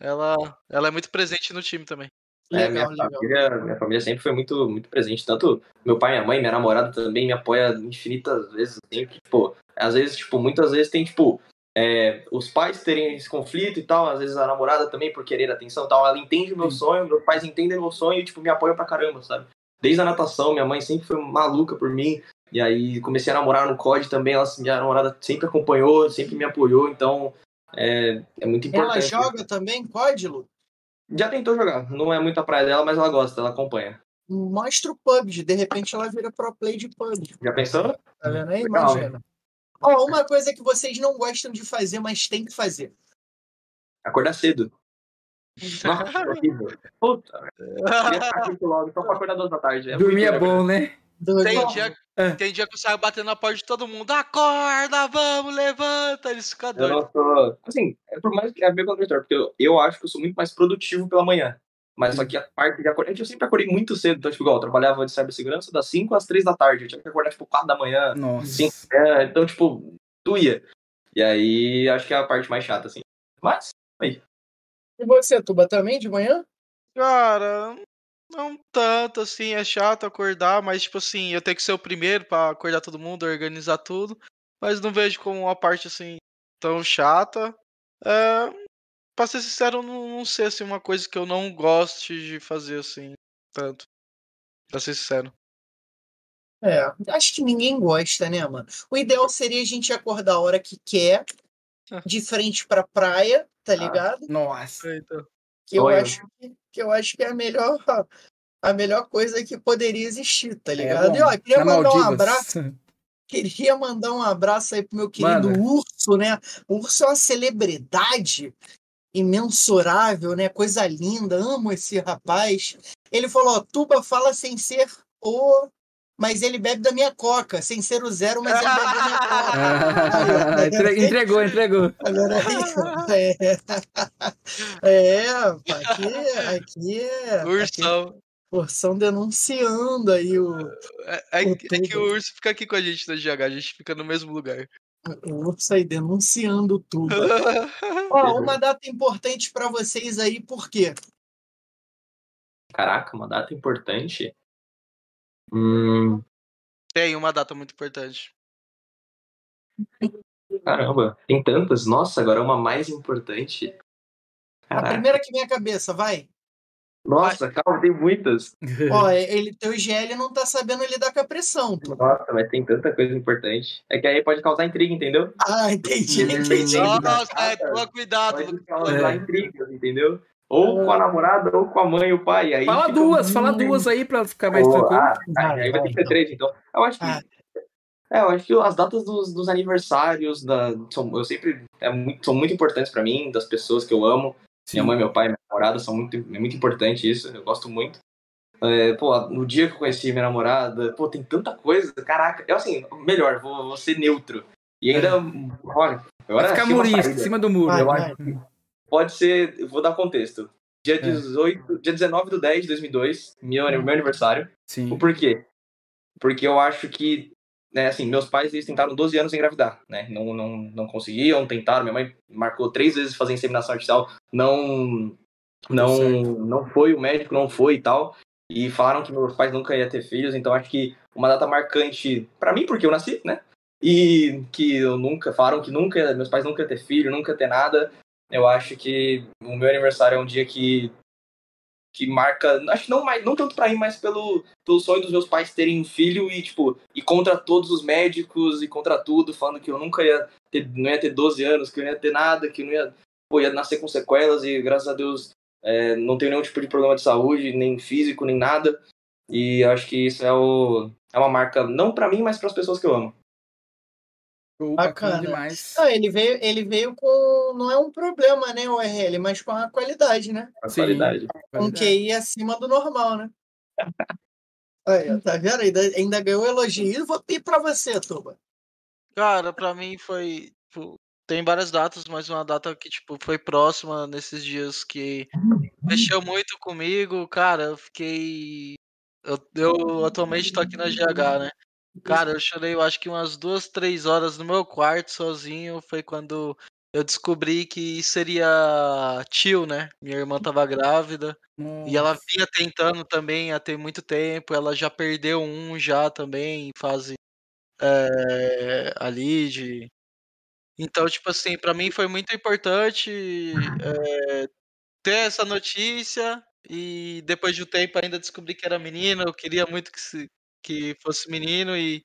Ela, ela é muito presente no time também. É, minha Legal, legal. família, minha família sempre foi muito, muito presente. Tanto meu pai, minha mãe, minha namorada também me apoia infinitas vezes. Assim, que, tipo, às vezes, tipo, muitas vezes tem, tipo, é, os pais terem esse conflito e tal, às vezes a namorada também por querer atenção e tal. Ela entende o meu Sim. sonho, meus pais entendem o meu sonho e, tipo, me apoiam pra caramba, sabe? Desde a natação, minha mãe sempre foi maluca por mim. E aí comecei a namorar no COD também, ela, minha namorada sempre acompanhou, sempre me apoiou, então é, é muito Ela importante. joga também, Códilo? Já tentou jogar, não é muito a praia dela, mas ela gosta, ela acompanha. Mostra o PUBG, de repente ela vira pro play de PUBG. Já pensou? Tá vendo aí? Legal. Imagina. Ó, uma coisa que vocês não gostam de fazer, mas tem que fazer. Acordar cedo. Nossa, horrível. Puta, queria ficar aqui logo, só pra acordar duas da tarde. É Dormir é bom, né? Tem dia, É. tem dia que eu saio batendo na porta de todo mundo. Acorda, vamos, levanta. Eles ficam Eu doidos. não sou. Assim, é por mais que é meio contraditório, porque eu, eu acho que eu sou muito mais produtivo pela manhã. Mas só que a parte de acordar. Eu sempre acordei muito cedo, então, tipo, igual, eu trabalhava de cibersegurança das 5 às 3 da tarde. Eu tinha que acordar, tipo, 4 da manhã, Nossa. 5 é, então, tipo, doía. E aí, acho que é a parte mais chata, assim. Mas, E você, Tuba, também de manhã? Cara, não tanto assim, é chato acordar, mas tipo assim, eu tenho que ser o primeiro pra acordar todo mundo, organizar tudo, mas não vejo como uma parte assim tão chata. É, pra ser sincero, não, não sei assim, uma coisa que eu não goste de fazer assim, tanto. Pra ser sincero. É, acho que ninguém gosta, né, mano? O ideal seria a gente acordar a hora que quer, de frente pra praia, tá ligado? Nossa. Então, Que eu acho que, que eu acho que é a melhor a melhor coisa que poderia existir, tá É ligado? bom. e ó, queria Na mandar um Maldivas. abraço, queria mandar um abraço aí pro meu querido Manda. Urso, né? O Urso é uma celebridade imensurável, né? Coisa linda, amo esse rapaz. Ele falou, ó, Tuba fala sem ser o mas ele bebe da minha coca, sem ser o zero, mas ele bebe da minha coca. Ah, entre- entregou, entregou. Agora é, é pá, aqui, aqui é. Ursão. Ursão denunciando aí o, É, é o que- é que o urso fica aqui com a gente na GH, a gente fica no mesmo lugar. O urso aí denunciando tudo. Ó, uma data importante pra vocês aí, por quê? caraca, uma data importante. Hum, Tem uma data muito importante. caramba, tem tantas. Nossa, agora uma mais importante. A Caraca. primeira que vem à cabeça, vai. Nossa, calma, tem muitas. Ó, ele, teu GL não tá sabendo lidar com a pressão. Pô. Nossa, mas tem tanta coisa importante. É que aí pode causar intriga, entendeu? Ah, entendi, Hum, entendi. Nossa, é, toma cuidado. Pode causar É. intrigas, entendeu? Ou com a namorada, ou com a mãe e o pai. Aí Fala duas, muito- fala duas aí pra ficar mais Oh, tranquilo. ah, Vai, aí vai ter que ser três, então. Eu acho que. Ah. É, eu acho que as datas dos, dos aniversários da, são, eu sempre, é muito, são muito importantes pra mim, das pessoas que eu amo. Minha mãe, meu pai, minha namorada, são muito, é muito importante isso, eu gosto muito. É, pô, no dia que eu conheci minha namorada, pô, tem tanta coisa, caraca. Eu, assim, melhor, vou, vou ser neutro. E ainda, olha, agora Vai ficar uma murista, em cima do muro. Vai, eu vai. acho que pode ser, vou dar contexto. Dia É. 18, dia 19 do 10 de 2002, meu, meu aniversário. Sim. O porquê? Porque eu acho que, né, assim, meus pais eles tentaram 12 anos engravidar, né? Não, não, não conseguiam, tentaram. Minha mãe marcou três vezes fazer inseminação artificial, não, não, não foi, o médico não foi e tal. E falaram que meus pais nunca iam ter filhos, então acho que uma data marcante pra mim, porque eu nasci, né? E que eu nunca, falaram que nunca, meus pais nunca iam ter filho, nunca ter nada. Eu acho que o meu aniversário é um dia que que marca, acho que não mais, não tanto pra mim, mas pelo, pelo sonho dos meus pais terem um filho e tipo, e contra todos os médicos e contra tudo, falando que eu nunca ia ter, não ia ter 12 anos, que eu não ia ter nada, que eu não ia, pô, ia nascer com sequelas e graças a Deus é, não tenho nenhum tipo de problema de saúde, nem físico, nem nada. E acho que isso é o é uma marca não pra mim, mas para as pessoas que eu amo. Bacana Bacana. demais. Ah, ele veio, ele veio com. Não é um problema, né, o RL, mas com a qualidade, né? A Sim. qualidade. Com QI acima do normal, né? Aí, tá vendo? Ainda, ainda ganhou elogio. E vou ir pra você, Tuba. Cara, pra mim foi. tipo, tem várias datas, mas uma data que, tipo, foi próxima nesses dias que mexeu muito comigo. Cara, eu fiquei. Eu, eu atualmente tô aqui na GH, né? Cara, eu chorei, eu acho que umas duas, três horas no meu quarto sozinho. Foi quando eu descobri que seria tio, né? Minha irmã tava grávida. E ela Nossa. vinha tentando também há tem muito tempo. Ela já perdeu um já também, em fase eh, ali de. Então, tipo assim, pra mim foi muito importante eh, ter essa notícia e depois de um tempo ainda descobri que era menino. Eu queria muito que, se, que fosse menino e,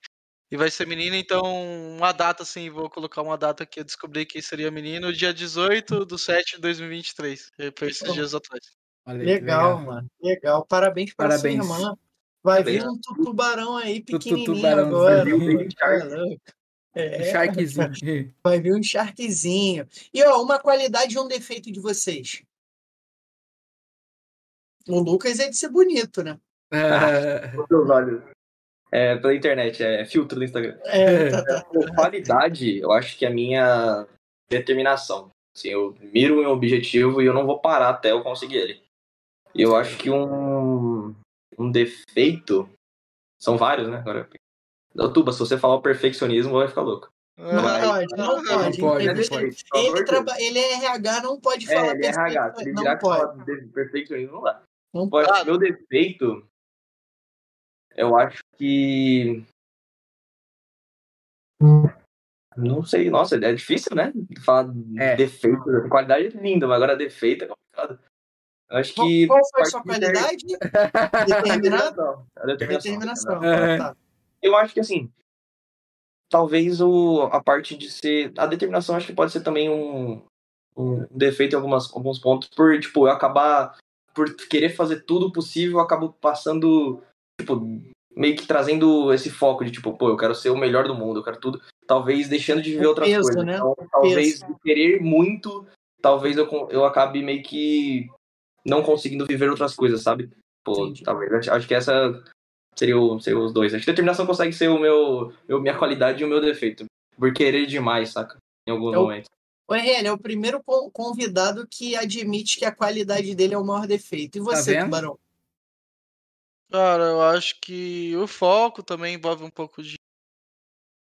e vai ser menino. Então, uma data assim, vou colocar uma data que eu descobri que seria menino, dia 18 de 7 de 2023. eh, Foi esses dias atrás. Olha Legal, legal. mano. Legal. Parabéns pra sua Parabéns. irmã. Vai vir Parabéns. um tubarão aí pequenininho agora. Baby Louco. Um É, Sharkzinho. vai vir um sharkzinho. E ó, uma qualidade e um defeito de vocês. O Lucas é de ser bonito, né? Ah, Os seus olhos. É, pela internet, é filtro do Instagram. É, tá, tá. Qualidade, eu acho que é a minha determinação. Assim, eu miro o meu objetivo e eu não vou parar até eu conseguir ele. E eu acho que um, um defeito. São vários, né? Agora. Ô, Tuba, se você falar o perfeccionismo, vai ficar louco. Não Mas- pode, não pode. Não pode, Não não pode. amor Ele, traba... ele é RH, não pode É, falar ele é RH. Se ele Não virar que pode. fala de perfeccionismo, não dá. Não pode. que meu defeito. Eu acho que. Não sei, nossa, é difícil, né? Falar É. defeito. Qualidade é linda, mas agora defeito é complicado. Eu acho Qual, que. qual foi a sua qualidade? Determinação. Determinação. Determinação. É. Tá. Eu acho que assim. Talvez o, a parte de ser. A determinação acho que pode ser também um, um defeito em algumas, alguns pontos, por, tipo, eu acabar. Por querer fazer tudo possível, eu acabo passando. Tipo, meio que trazendo esse foco de, tipo, pô, eu quero ser o melhor do mundo, eu quero tudo. Talvez deixando de viver outras peso, coisas. né? Então, talvez Peso. querer muito, talvez eu, eu acabe meio que não conseguindo viver outras coisas, sabe? Pô, Entendi. talvez. Acho que essa seria, o, seria os dois. Acho que determinação consegue ser o meu, meu- minha qualidade e o meu defeito. Por querer demais, saca? Em alguns Eu- momentos. O Henrique é o primeiro con- convidado que admite que a qualidade dele é o maior defeito. E você, vendo? Tubarão? Cara, eu acho que o foco também envolve um pouco de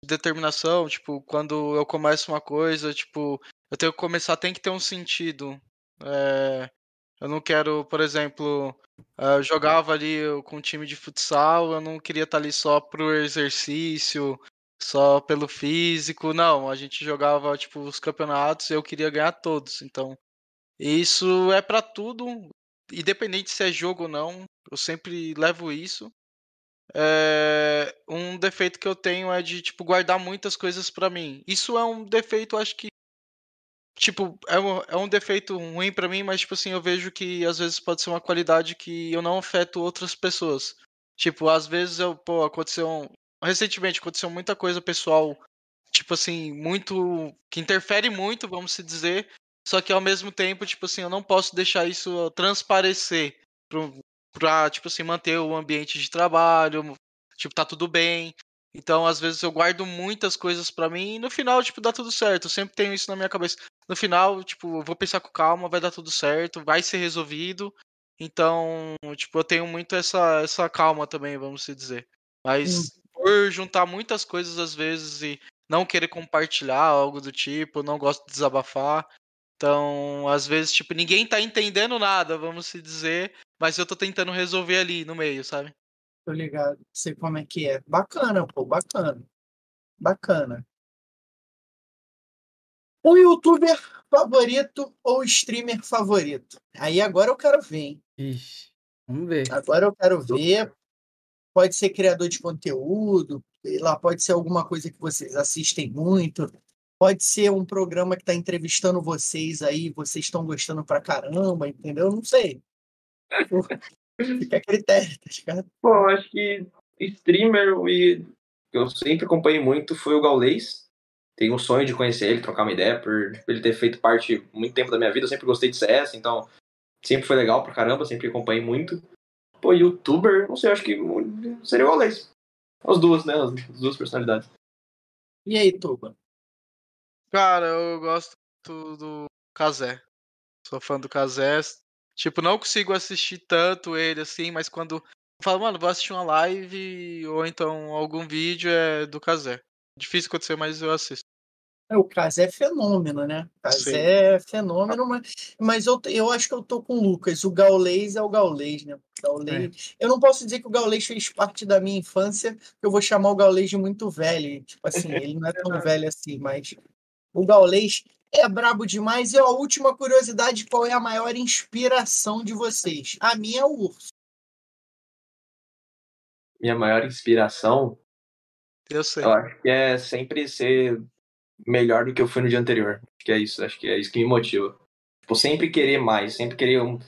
determinação. Tipo, quando eu começo uma coisa, tipo, eu tenho que começar, tem que ter um sentido. É, eu não quero, por exemplo, eh, eu jogava ali com um time de futsal, eu não queria estar ali só pro exercício, só pelo físico. Não, a gente jogava, tipo, os campeonatos e eu queria ganhar todos. Então, isso é pra tudo, independente se é jogo ou não, eu sempre levo isso. É, um defeito que eu tenho é de, tipo, guardar muitas coisas pra mim. Isso é um defeito, acho que. Tipo, é um, é um defeito ruim pra mim, mas, tipo assim, eu vejo que às vezes pode ser uma qualidade que eu não afeto outras pessoas. Tipo, às vezes eu, pô, aconteceu. um- Recentemente aconteceu muita coisa pessoal, tipo assim, muito. que interfere muito, vamos se dizer. Só que ao mesmo tempo, tipo assim, eu não posso deixar isso transparecer pro, pra, tipo assim, manter o ambiente de trabalho, tipo, tá tudo bem. Então, às vezes eu guardo muitas coisas pra mim e no final, tipo, dá tudo certo. Eu sempre tenho isso na minha cabeça. No final, tipo, eu vou pensar com calma, vai dar tudo certo, vai ser resolvido. Então, tipo, eu tenho muito essa, essa calma também, vamos se dizer. Mas por juntar muitas coisas às vezes e não querer compartilhar algo do tipo, não gosto de desabafar. Então, às vezes, tipo, ninguém tá entendendo nada, vamos se dizer, mas eu tô tentando resolver ali no meio, sabe? Tô ligado. Sei como é que é. Bacana, pô, bacana. Bacana. O youtuber favorito ou streamer favorito? Aí agora eu quero ver, hein? Ixi, vamos ver. Agora eu quero ver. Pode ser criador de conteúdo, sei lá, pode ser alguma coisa que vocês assistem muito. Pode ser um programa que está entrevistando vocês aí, vocês estão gostando pra caramba, entendeu? Não sei. Fica a critério, tá ligado? Pô, eu acho que streamer e que eu sempre acompanhei muito foi o Gaulês. Tenho um sonho de conhecer ele, trocar uma ideia, por ele ter feito parte muito tempo da minha vida. Eu sempre gostei de CS, então sempre foi legal pra caramba, sempre acompanhei muito. Pô, youtuber, não sei, acho que seria o Gaulês. As duas, né? As duas personalidades. E aí, Tuba? Cara, eu gosto do Kazé. Sou fã do Kazé. Tipo, não consigo assistir tanto ele assim, mas quando eu falo, mano, vou assistir uma live ou então algum vídeo é do Kazé. Difícil acontecer, mas eu assisto. É, o Kazé é fenômeno, né? Kazé é fenômeno, mas, mas eu, eu acho que eu tô com o Lucas. O Gaulês é o Gaulês, né? Gaulês. É. Eu não posso dizer que o Gaulês fez parte da minha infância, eu vou chamar o Gaulês de muito velho. Tipo assim, ele não é tão velho assim, mas o Gaulês é brabo demais. E a última curiosidade: qual é a maior inspiração de vocês? A minha é o urso. Minha maior inspiração. Eu sei. Eu acho que é sempre ser melhor do que eu fui no dia anterior. Acho que é isso, acho que é isso que me motiva. Tipo, sempre querer mais, sempre querer um,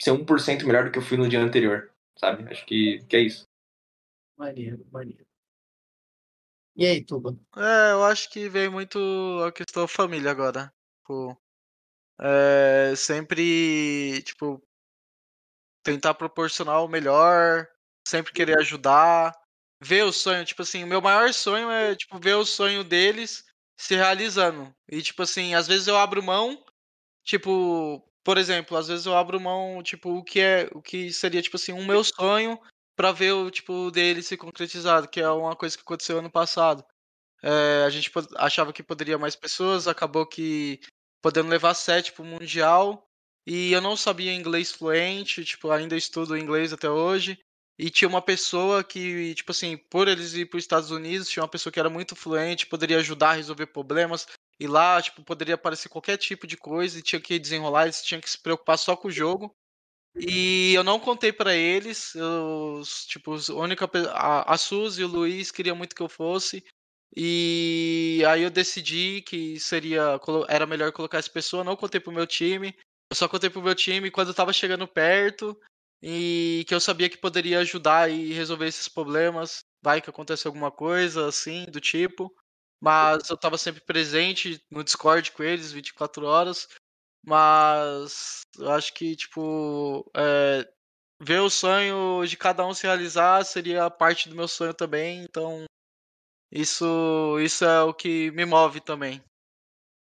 ser 1% melhor do que eu fui no dia anterior, sabe? Acho que, que é isso. Maneiro, maneiro. E aí, Tuba? É, eu acho que vem muito a questão família agora. Tipo, é, sempre, tipo, tentar proporcionar o melhor, sempre querer ajudar, ver o sonho, tipo assim, o meu maior sonho é, tipo, ver o sonho deles se realizando. E, tipo assim, às vezes eu abro mão, tipo, por exemplo, às vezes eu abro mão, tipo, o que é, o que seria, tipo assim, um meu sonho para ver o, tipo, dele se concretizado, que é uma coisa que aconteceu ano passado. É, a gente achava que poderia mais pessoas, acabou que podendo levar sete pro Mundial, e eu não sabia inglês fluente, tipo, ainda estudo inglês até hoje, e tinha uma pessoa que, tipo assim, por eles ir para os Estados Unidos, tinha uma pessoa que era muito fluente, poderia ajudar a resolver problemas. E lá, tipo, poderia aparecer qualquer tipo de coisa e tinha que desenrolar, eles tinham que se preocupar só com o jogo. E eu não contei para eles, tipo, a única a, a Suzy e o Luiz queriam muito que eu fosse. E aí eu decidi que seria era melhor colocar essa pessoa, não contei pro meu time. Eu só contei pro meu time quando eu tava chegando perto e que eu sabia que poderia ajudar e resolver esses problemas. Vai que acontece alguma coisa assim, do tipo. Mas eu estava sempre presente no Discord com eles 24 horas. Mas eu acho que, tipo, é, ver o sonho de cada um se realizar seria parte do meu sonho também. Então, isso, isso é o que me move também.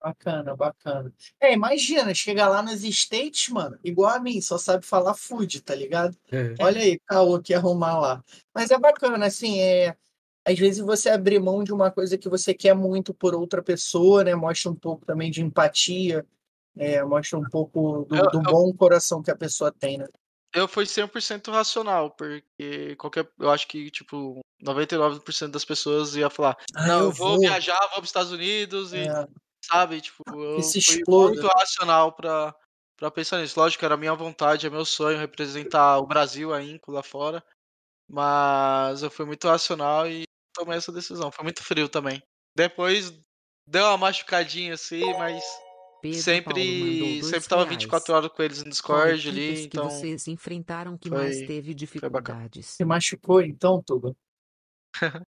Bacana, bacana. É, imagina, chegar lá nos States, mano, igual a mim, só sabe falar food, tá ligado? É. Olha aí, caô que arrumar lá. Mas é bacana, assim, é. Às vezes você abrir mão de uma coisa que você quer muito por outra pessoa, né? Mostra um pouco também de empatia, é, mostra um pouco do, do bom coração que a pessoa tem, né? Eu fui 100% racional, porque qualquer, eu acho que, tipo, 99% das pessoas ia falar: ah, Não, eu vou, vou viajar, vou para os Estados Unidos e é sabe? Tipo, eu Esse fui exploda. muito racional pra, pra pensar nisso. Lógico, era minha vontade, é meu sonho representar o Brasil, a Inco lá fora. Mas eu fui muito racional e tomei essa decisão. Foi muito frio também. Depois deu uma machucadinha assim, mas Pedro sempre sempre tava 24 horas com eles no Discord ali, então que vocês enfrentaram que foi, mais teve dificuldades. Você machucou então, Tuba?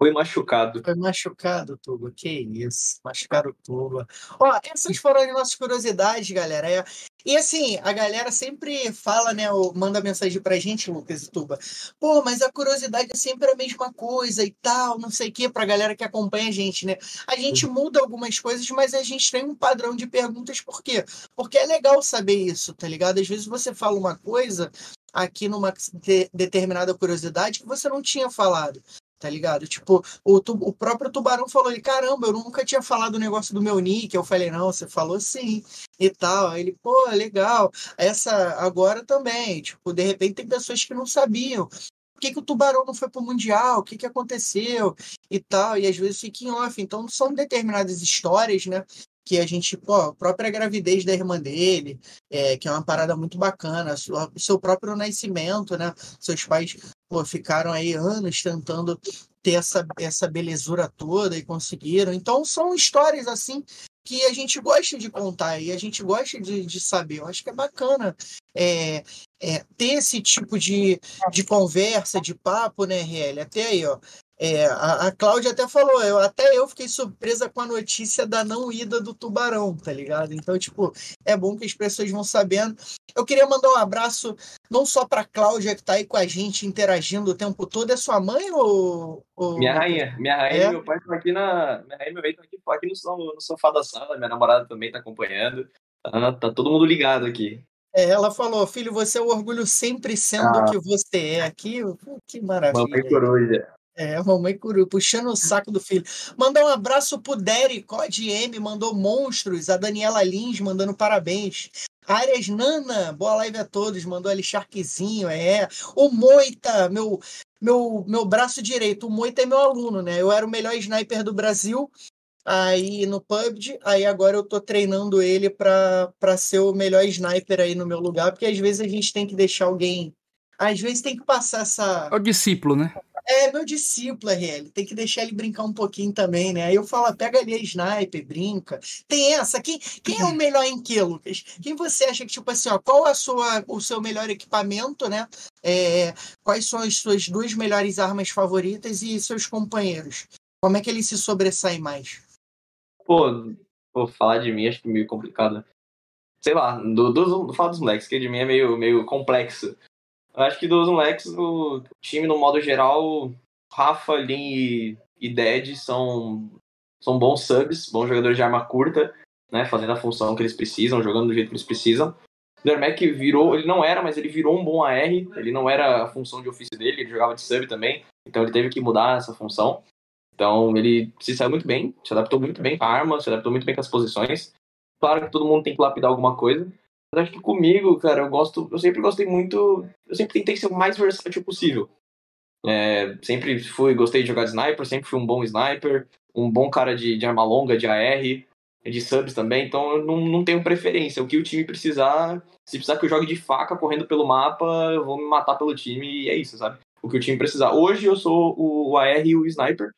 Foi machucado. Foi machucado, Tuba. Que isso. Machucaram o Tuba. Ó, essas foram as nossas curiosidades, galera. É, e assim, a galera sempre fala, né? Manda mensagem pra gente, Lucas e Tuba. Pô, mas a curiosidade é sempre a mesma coisa e tal, não sei o quê, pra galera que acompanha a gente, né? A gente muda algumas coisas, mas a gente tem um padrão de perguntas, por quê? Porque é legal saber isso, tá ligado? Às vezes você fala uma coisa aqui numa de determinada curiosidade que você não tinha falado tá ligado? Tipo, o, o próprio Tubarão falou, ele, caramba, eu nunca tinha falado o negócio do meu nick. Eu falei, não, você falou sim, e tal. Aí ele, pô, legal. Essa agora também, tipo, de repente tem pessoas que não sabiam. Por que, que o Tubarão não foi pro Mundial? O que, que aconteceu? E tal, e às vezes fica em off. Então, são determinadas histórias, né? Que a gente, pô, a própria gravidez da irmã dele, é, que é uma parada muito bacana, o seu próprio nascimento, né? Seus pais pô, ficaram aí anos tentando ter essa, essa belezura toda e conseguiram. Então são histórias assim que a gente gosta de contar e a gente gosta de, de saber. Eu acho que é bacana é, é, ter esse tipo de, de conversa, de papo, né, RL? Até aí, ó. É, a, a Cláudia até falou, eu, até eu fiquei surpresa com a notícia da não ida do Tubarão, tá ligado? Então, tipo, é bom que as pessoas vão sabendo. Eu queria mandar um abraço não só pra Cláudia, que tá aí com a gente interagindo o tempo todo. É sua mãe ou. ou... Minha rainha. Minha rainha é? e meu pai estão aqui na. Minha rainha e meu pai estão aqui, aqui no, no, sofá da sala. Minha namorada também tá acompanhando. Tá, tá todo mundo ligado aqui. É, ela falou, filho, você é o orgulho sempre sendo o ah. que você é aqui. Que maravilha. Mamãe coruja. É, mamãe coruja, puxando o saco do filho. Mandar um abraço pro Derry, Code M, mandou monstros. A Daniela Lins mandando parabéns. Arias Nana, boa live a todos, mandou ali Sharkzinho, é. O Moita, meu, meu, meu braço direito. O Moita é meu aluno, né? Eu era o melhor sniper do Brasil aí no PUBG, aí agora eu tô treinando ele para ser o melhor sniper aí no meu lugar, porque às vezes a gente tem que deixar alguém. Às vezes tem que passar essa. É o discípulo, né? É, meu discípulo, RL. Tem que deixar ele brincar um pouquinho também, né? Aí eu falo, pega ali a sniper, brinca. Tem essa. Quem, quem é o melhor em que, Lucas? Quem você acha que, tipo assim, ó, qual a sua, o seu melhor equipamento, né? É, quais são as suas duas melhores armas favoritas e seus companheiros? Como é que ele se sobressai mais? Pô, vou falar de mim, acho que é meio complicado. Sei lá, do, do, do falar dos moleques, que de mim é meio, meio complexo. Eu acho que dos moleques, o time, no modo geral, Rafa, Lin e, Dead são, são bons subs, bons jogadores de arma curta, né? Fazendo a função que eles precisam, jogando do jeito que eles precisam. O Dermek virou, ele não era, mas ele virou um bom AR, ele não era a função de ofício dele, ele jogava de sub também, então ele teve que mudar essa função. Então ele se saiu muito bem, se adaptou muito bem com a arma, se adaptou muito bem com as posições. Claro que todo mundo tem que lapidar alguma coisa. Mas acho que comigo, cara, eu gosto. Eu sempre gostei muito. Eu sempre tentei ser o mais versátil possível. É, sempre fui, gostei de jogar de sniper, sempre fui um bom sniper, um bom cara de, de arma longa, de AR, de subs também, então eu não, não tenho preferência. O que o time precisar, se precisar que eu jogue de faca correndo pelo mapa, eu vou me matar pelo time e é isso, sabe? O que o time precisar. Hoje eu sou o AR e o sniper,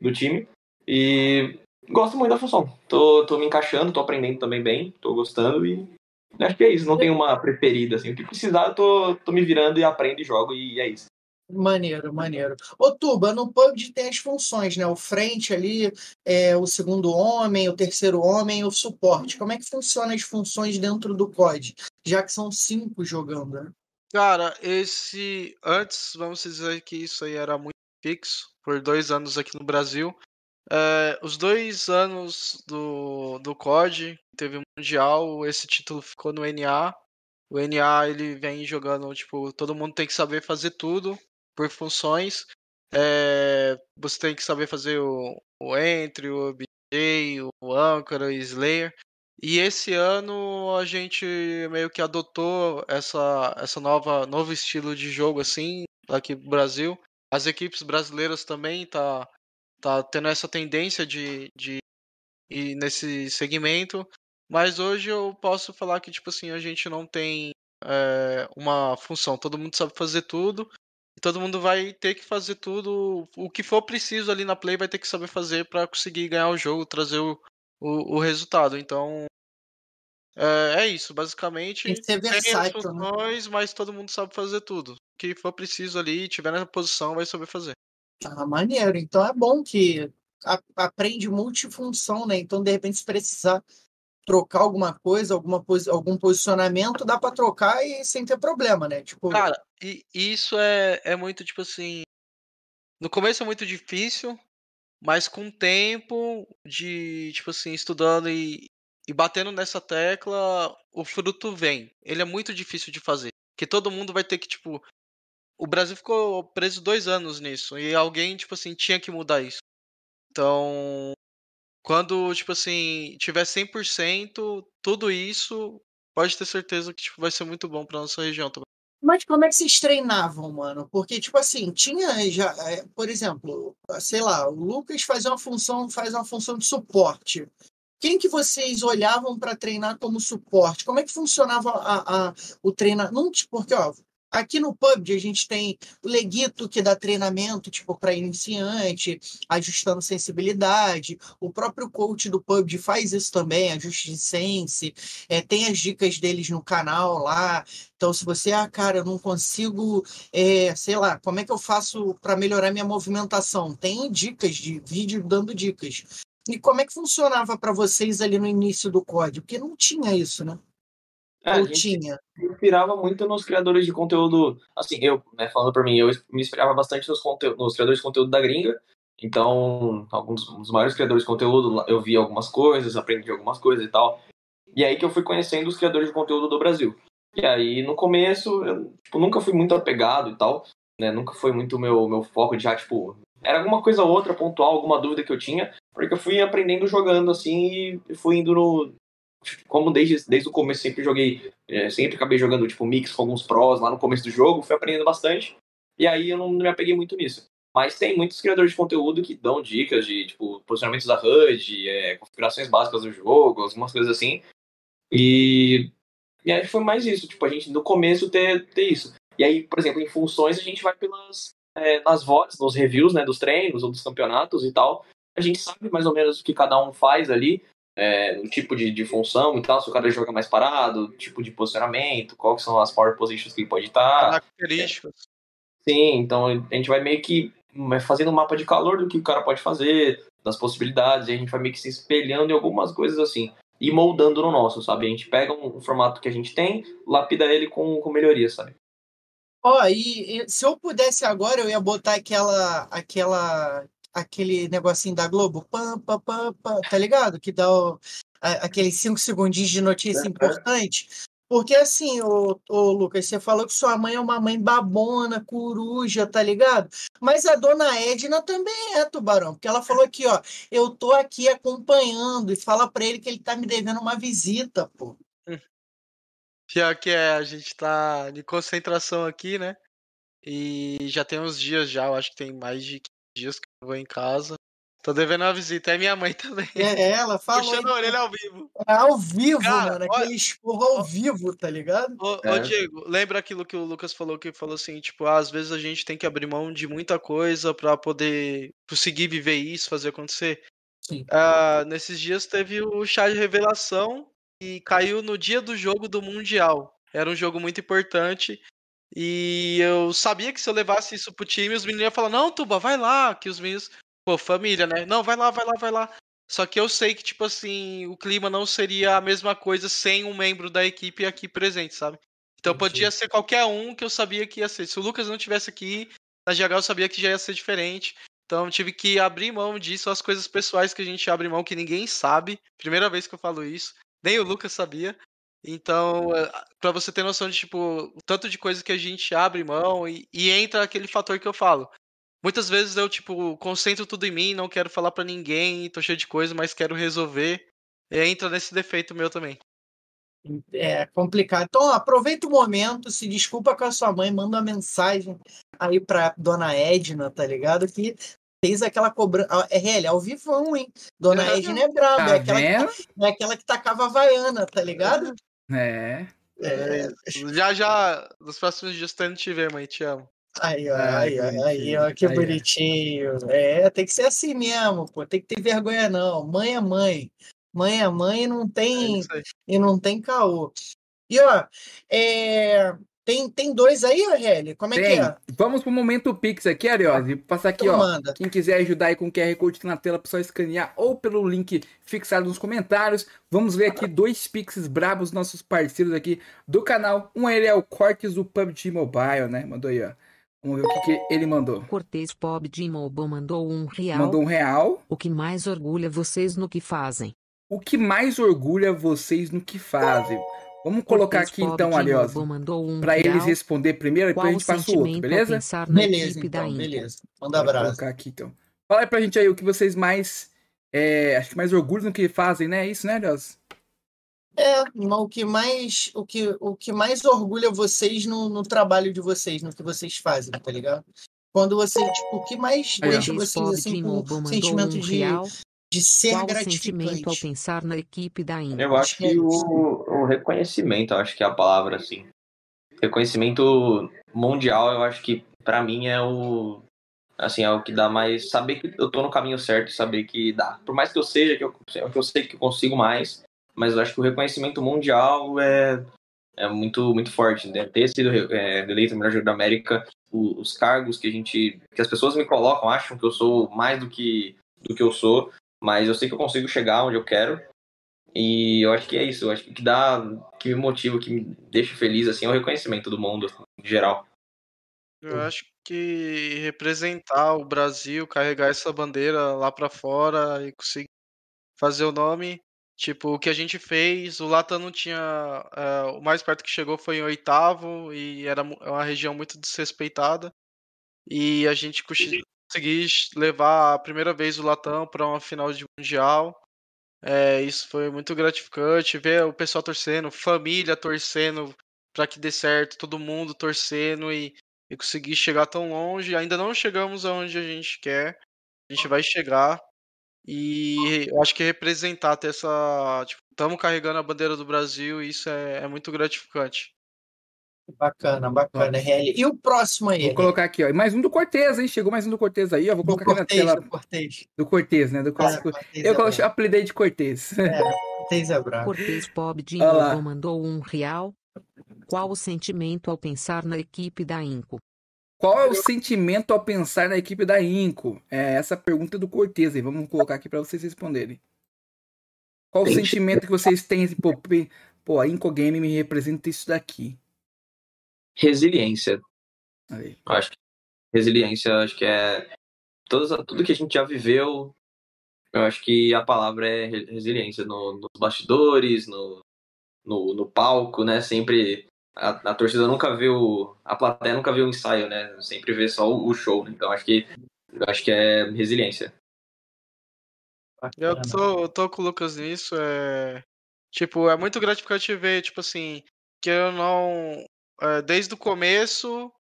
do time. E gosto muito da função. Tô, tô me encaixando, tô aprendendo também bem, tô gostando e acho que é isso. Não tenho uma preferida, assim. O que precisar, eu tô, tô me virando e aprendo e jogo e é isso. Maneiro, maneiro. Ô, Tuba, no PUBG tem as funções, né? O frente ali, é, o segundo homem, o terceiro homem, o suporte. Como é que funciona as funções dentro do COD? Já que são cinco jogando, né? Cara, esse. Antes, vamos dizer que isso aí era muito fixo por dois anos aqui no Brasil. É, os dois anos do, do COD, teve o Mundial, esse título ficou no NA. O NA ele vem jogando, tipo, todo mundo tem que saber fazer tudo por funções. É, você tem que saber fazer o, o Entry, o OBJ, o Anchor, o Slayer. E esse ano a gente meio que adotou essa, essa nova novo estilo de jogo assim aqui no Brasil as equipes brasileiras também tá, tá tendo essa tendência de, de ir nesse segmento. Mas hoje eu posso falar que, tipo assim, a gente não tem é, uma função. Todo mundo sabe fazer tudo. E todo mundo vai ter que fazer tudo. O que for preciso ali na play vai ter que saber fazer para conseguir ganhar o jogo, trazer o, o, o resultado. Então, é, é, isso, basicamente. Tem tem as funções, né? mas todo mundo sabe fazer tudo que for preciso ali, tiver na posição, vai saber fazer. Ah, maneiro. Então é bom que a, aprende multifunção, né? Então, de repente, se precisar trocar alguma coisa, alguma posi algum posicionamento, dá para trocar e sem ter problema, né? Tipo... Cara, e isso é, é muito, tipo assim. No começo é muito difícil, mas com o tempo de, tipo assim, estudando e, e batendo nessa tecla, o fruto vem. Ele é muito difícil de fazer. Que todo mundo vai ter que, tipo, o Brasil ficou preso dois anos nisso. E alguém, tipo assim, tinha que mudar isso. Então, quando, tipo assim, tiver 100%, tudo isso, pode ter certeza que tipo, vai ser muito bom pra nossa região também. Mas como é que vocês treinavam, mano? Porque, tipo assim, tinha já, é, por exemplo, sei lá, o Lucas faz uma função, faz uma função de suporte. Quem que vocês olhavam para treinar como suporte? Como é que funcionava a, a, o treinamento? Porque, ó, Aqui no PUBG a gente tem o Leguito que dá treinamento tipo para iniciante, ajustando sensibilidade. O próprio coach do PUBG faz isso também, ajuste de sense. É, tem as dicas deles no canal lá. Então, se você, ah, cara, eu não consigo, é, sei lá, como é que eu faço para melhorar minha movimentação? Tem dicas de vídeo dando dicas. E como é que funcionava para vocês ali no início do código? Porque não tinha isso, né? É, Ou tinha? Me inspirava muito nos criadores de conteúdo. Assim, eu, né, falando por mim, eu me inspirava bastante nos, nos criadores de conteúdo da gringa. Então, alguns dos maiores criadores de conteúdo, eu vi algumas coisas, aprendi algumas coisas e tal. E aí que eu fui conhecendo os criadores de conteúdo do Brasil. E aí, no começo, eu tipo, nunca fui muito apegado e tal, né? Nunca foi muito meu meu foco de já, tipo, era alguma coisa ou outra pontual, alguma dúvida que eu tinha, porque eu fui aprendendo jogando assim e fui indo no, como desde, desde o começo sempre joguei, é, sempre acabei jogando tipo mix com alguns pros lá no começo do jogo, fui aprendendo bastante. E aí eu não me apeguei muito nisso. Mas tem muitos criadores de conteúdo que dão dicas de tipo posicionamentos da HUD, é, configurações básicas do jogo, algumas coisas assim. E, e aí foi mais isso, tipo, a gente no começo ter, ter isso. E aí, por exemplo, em funções a gente vai pelas é, nas votos, nos reviews, né, dos treinos ou dos campeonatos e tal. A gente sabe mais ou menos o que cada um faz ali é, o tipo de, de função e tal, se o cara joga mais parado, tipo de posicionamento, quais são as power positions que ele pode estar. Características. É, sim, então a gente vai meio que fazendo um mapa de calor do que o cara pode fazer, das possibilidades, e a gente vai meio que se espelhando em algumas coisas assim, e moldando no nosso, sabe? A gente pega um, um formato que a gente tem, lapida ele com, com melhoria, sabe? Ó, oh, e, e, se eu pudesse agora, eu ia botar aquela, aquela aquele negocinho da Globo, pam, pam, pam, pam, tá ligado? Que dá o, a, aqueles cinco segundinhos de notícia importante. Porque assim, ô, ô, Lucas, você falou que sua mãe é uma mãe babona, coruja, tá ligado? Mas a dona Edna também é, Tubarão, porque ela falou aqui, ó, eu tô aqui acompanhando e fala para ele que ele tá me devendo uma visita, pô. Pior que é, a gente tá de concentração aqui, né? E já tem uns dias já, eu acho que tem mais de dias que eu vou em casa. Tô devendo uma visita. É minha mãe também. É, ela fala. Puxando a orelha ao vivo. É ao vivo, Cara, mano. Aquele esporro ao vivo, tá ligado? Ô, é. ô, Diego, lembra aquilo que o Lucas falou, que falou assim, tipo, ah, às vezes a gente tem que abrir mão de muita coisa pra poder conseguir viver isso, fazer acontecer? Sim. Ah, nesses dias teve o chá de revelação e caiu no dia do jogo do Mundial. Era um jogo muito importante e eu sabia que se eu levasse isso pro time, os meninos iam falar, não, Tuba, vai lá, que os meninos, pô, família, né? Não, vai lá, vai lá, vai lá. Só que eu sei que, tipo assim, o clima não seria a mesma coisa sem um membro da equipe aqui presente, sabe? Então podia ser qualquer um que eu sabia que ia ser. Se o Lucas não tivesse aqui, na GH eu sabia que já ia ser diferente. Então tive que abrir mão disso, as coisas pessoais que a gente abre mão que ninguém sabe. Primeira vez que eu falo isso. Nem o Lucas sabia. Então, eh, para você ter noção de, tipo, o tanto de coisa que a gente abre mão e, e, entra aquele fator que eu falo. Muitas vezes eu, tipo, concentro tudo em mim, não quero falar para ninguém, tô cheio de coisa, mas quero resolver. E entra nesse defeito meu também. É complicado. Então, aproveita o momento, se desculpa com a sua mãe, manda uma mensagem aí pra dona Edna, tá ligado? Que fez aquela cobrança. É, ao vivão, hein? Dona Edna é braba, tá é, aquela que, é aquela que tacava a vaiana, tá ligado? É. é. Já, já, nos próximos dias indo te ver, mãe, te amo. Aí, ó, aí, ó, aí, ó, que bonitinho. É, tem que ser assim mesmo, pô. Tem que ter vergonha, não. Mãe é mãe. Mãe é mãe e não tem, é e não tem caô. E, ó, é, tem, tem dois aí, Aurélio? Como é tem. que é? Vamos pro momento Pix aqui, Ariose. Passar aqui, então ó. Manda. Quem quiser ajudar aí com o QR Code na tela, é só escanear ou pelo link fixado nos comentários. Vamos ver aqui dois Pix brabos, nossos parceiros aqui do canal. Um ele é o Cortes do PUBG Mobile, né? Mandou aí, ó. Vamos ver o que, que ele mandou. Cortez PUBG Mobile mandou um real. Mandou um real. O que mais orgulha vocês no que fazem? O que mais orgulha vocês no que fazem? Vamos colocar aqui então, Ariose, um para eles responder primeiro e depois a gente passa o outro, beleza? Beleza, então, beleza. Manda abraço. colocar aqui então. Fala aí pra gente aí o que vocês mais, é, acho que mais orgulho no que fazem, né? É isso, né, Ariose? É, o que mais, o que, o que mais orgulha vocês no, no trabalho de vocês, no que vocês fazem, tá ligado? Quando você, tipo, o que mais aí, deixa vocês assim com um sentimento um de, real, de ser Qual gratificante. ao pensar na equipe da Inter? Eu acho que o, o reconhecimento, acho que é a palavra, assim. reconhecimento mundial, eu acho que pra mim é o assim, é o que dá mais saber que eu tô no caminho certo, saber que dá. Por mais que eu seja que eu, que eu sei que eu consigo mais, mas eu acho que o reconhecimento mundial é é muito muito forte, né? Ter sido é, eleito melhor jogador da América, o, os cargos que a gente que as pessoas me colocam, acham que eu sou mais do que do que eu sou, mas eu sei que eu consigo chegar onde eu quero. E eu acho que é isso, eu acho que dá, que me motiva, que me deixa feliz assim, é o reconhecimento do mundo em geral. Eu acho que representar o Brasil, carregar essa bandeira lá pra fora e conseguir fazer o nome, tipo, o que a gente fez, o Latam não tinha, eh, o mais perto que chegou foi em oitavo e era é uma região muito desrespeitada. E a gente conseguiu levar a primeira vez o Latam para uma final de mundial. É, isso foi muito gratificante ver o pessoal torcendo, família torcendo para que dê certo, todo mundo torcendo e, e conseguir chegar tão longe. Ainda não chegamos aonde a gente quer, a gente vai chegar. E eu acho que representar, ter essa. Tipo, estamos carregando a bandeira do Brasil isso é, é muito gratificante. Bacana, bacana, RL. E o próximo aí? Vou colocar aqui, ó. E mais um do Cortez, hein? Chegou mais um do Cortez aí, ó. Vou do colocar aqui Cortez, na tela do Cortez. do Cortez, né? Do É, Cortez. Cortez Eu é coloquei, brabo. apelidei de Cortez. É, Cortez é brabo. Cortez Bob de novo mandou um real. Qual o sentimento ao pensar na equipe da Inco? Qual é o sentimento ao pensar na equipe da Inco? É essa pergunta do Cortez aí. Vamos colocar aqui para vocês responderem. Qual o sentimento que vocês têm? Pô, pe- pô, a Inco Game me representa isso daqui. Resiliência. Aí. Eu acho que resiliência, acho que é todas, tudo que a gente já viveu. Eu acho que a palavra é re- resiliência no, nos bastidores, no, no, no palco, né? Sempre a, a torcida nunca o, a plateia nunca vê o ensaio, né? Sempre vê só o, o show. Então acho que eu acho que é resiliência. Eu tô, eu tô com o Lucas nisso, é. Tipo, é muito gratificante ver, tipo assim, que eu não. É, desde o começo,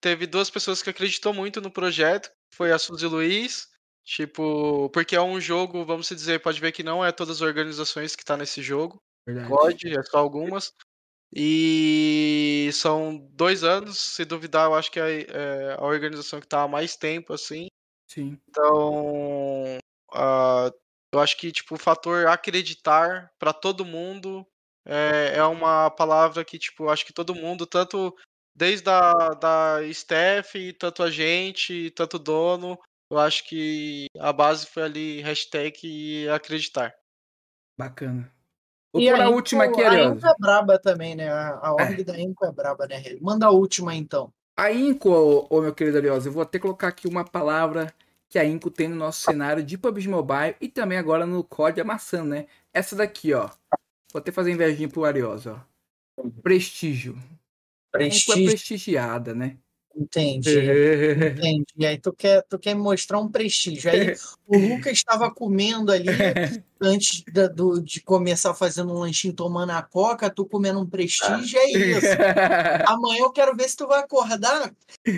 teve duas pessoas que acreditou muito no projeto, foi a Suzy Luiz, tipo, porque é um jogo, vamos dizer, pode ver que não é todas as organizações que tá nesse jogo, Verdade. pode, é só algumas. E são dois anos, se duvidar, eu acho que é, é a organização que tá há mais tempo, assim. Sim. Então, ah, eu acho que tipo o fator acreditar para todo mundo é, é uma palavra que tipo acho que todo mundo, tanto desde a da staff, tanto a gente, tanto o dono, eu acho que a base foi ali hashtag acreditar. Bacana. Vou E pôr a Inco- última aqui, A Ariel. Inco é braba também, né? A, a org da Inco é braba, né? Manda a última, então. A Inco, ô, ô, meu querido Ariosa, eu vou até colocar aqui uma palavra que a Inco tem no nosso cenário de PUBG Mobile e também agora no COD amassando, né? Essa daqui, ó. Vou até fazer invejinha pro Ariosa, ó. Prestígio. A Inco é Prestígio, prestigiada, né? Entendi. Entendi. E aí tu quer, tu quer mostrar um prestígio. Aí o Lucas estava comendo ali antes da- do, de começar fazendo um lanchinho tomando a coca, tu comendo um prestígio, é isso. Amanhã eu quero ver se tu vai acordar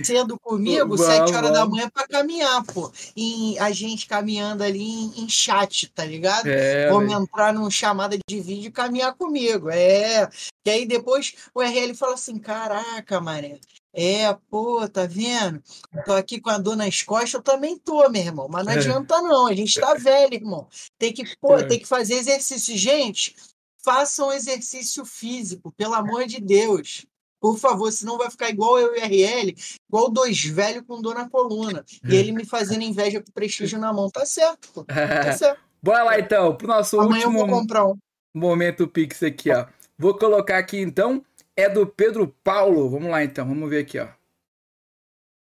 cedo comigo, sete horas da manhã, pra caminhar, pô. Em, a gente caminhando ali em, em chat, tá ligado? É, Vamos entrar numa chamada de vídeo e caminhar comigo. É. E aí depois o RL fala assim: caraca, mané. É, pô, tá vendo? Tô aqui com a dor nas costas, eu também tô, meu irmão. Mas não É. adianta, não. A gente tá velho, irmão. Tem que, pô, É. tem que fazer exercício. Gente, façam exercício físico, pelo amor de Deus. Por favor, senão vai ficar igual eu e o RL, igual dois velhos com dor na coluna. E ele me fazendo inveja com prestígio na mão. Tá certo, pô. Tá certo. Bora lá então, pro nosso Amanhã eu último vou comprar um. momento Pix aqui, ó. Vou colocar aqui então, é do Pedro Paulo. Vamos lá então, vamos ver aqui, ó.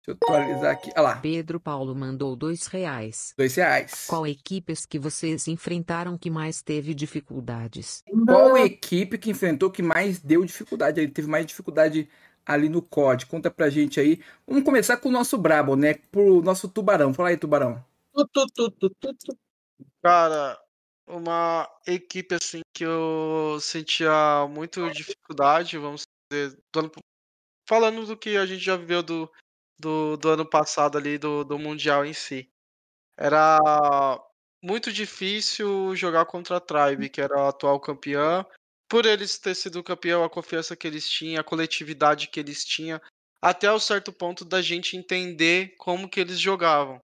Deixa eu atualizar aqui. Olha lá, Pedro Paulo mandou dois reais. dois reais. Qual equipes que vocês enfrentaram que mais teve dificuldades? Qual equipe que enfrentou que mais deu dificuldade? Ele teve mais dificuldade ali no COD. Conta pra gente aí. Vamos começar com o nosso Brabo, né? Pro nosso Tubarão. Fala aí, Tubarão. Tu, tu, tu, tu, tu, tu. Cara, uma equipe assim que eu sentia muito dificuldade, vamos dizer, do ano- falando do que a gente já viveu do, do, do ano passado ali, do, do Mundial em si. Era muito difícil jogar contra a Tribe, que era a atual campeã, por eles ter sido campeão, a confiança que eles tinham, a coletividade que eles tinham, até o certo ponto da gente entender como que eles jogavam.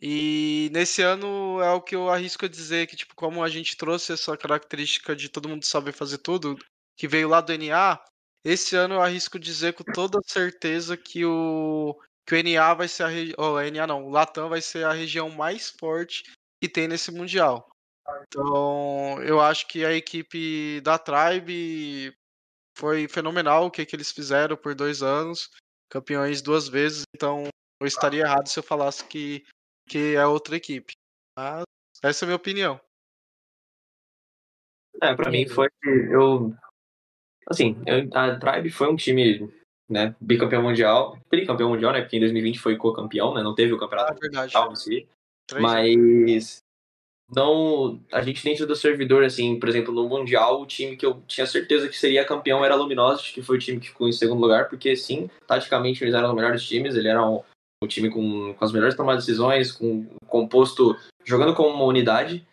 E nesse ano é o que eu arrisco dizer que tipo como a gente trouxe essa característica de todo mundo saber fazer tudo, que veio lá do NA, esse ano eu arrisco dizer com toda certeza que o que o NA vai ser a região, oh, NA não, o Latam vai ser a região mais forte que tem nesse mundial. Então, eu acho que a equipe da Tribe foi fenomenal o que, que eles fizeram por dois anos, campeões duas vezes. Então, eu estaria errado se eu falasse que, que é outra equipe. Mas essa é a minha opinião. É, pra mim foi. Eu. Assim, eu, a Tribe foi um time, né? Bicampeão mundial. Tricampeão mundial, né? Porque em 2020 foi co-campeão, né? Não teve o campeonato Ah, verdade. mundial em si. Mas não. A gente dentro do servidor, assim, por exemplo, no Mundial, o time que eu tinha certeza que seria campeão era a Luminosity, que foi o time que ficou em segundo lugar, porque sim, taticamente eles eram os melhores times, ele era um, um time com, com as melhores tomadas de decisões, com composto, jogando como uma unidade,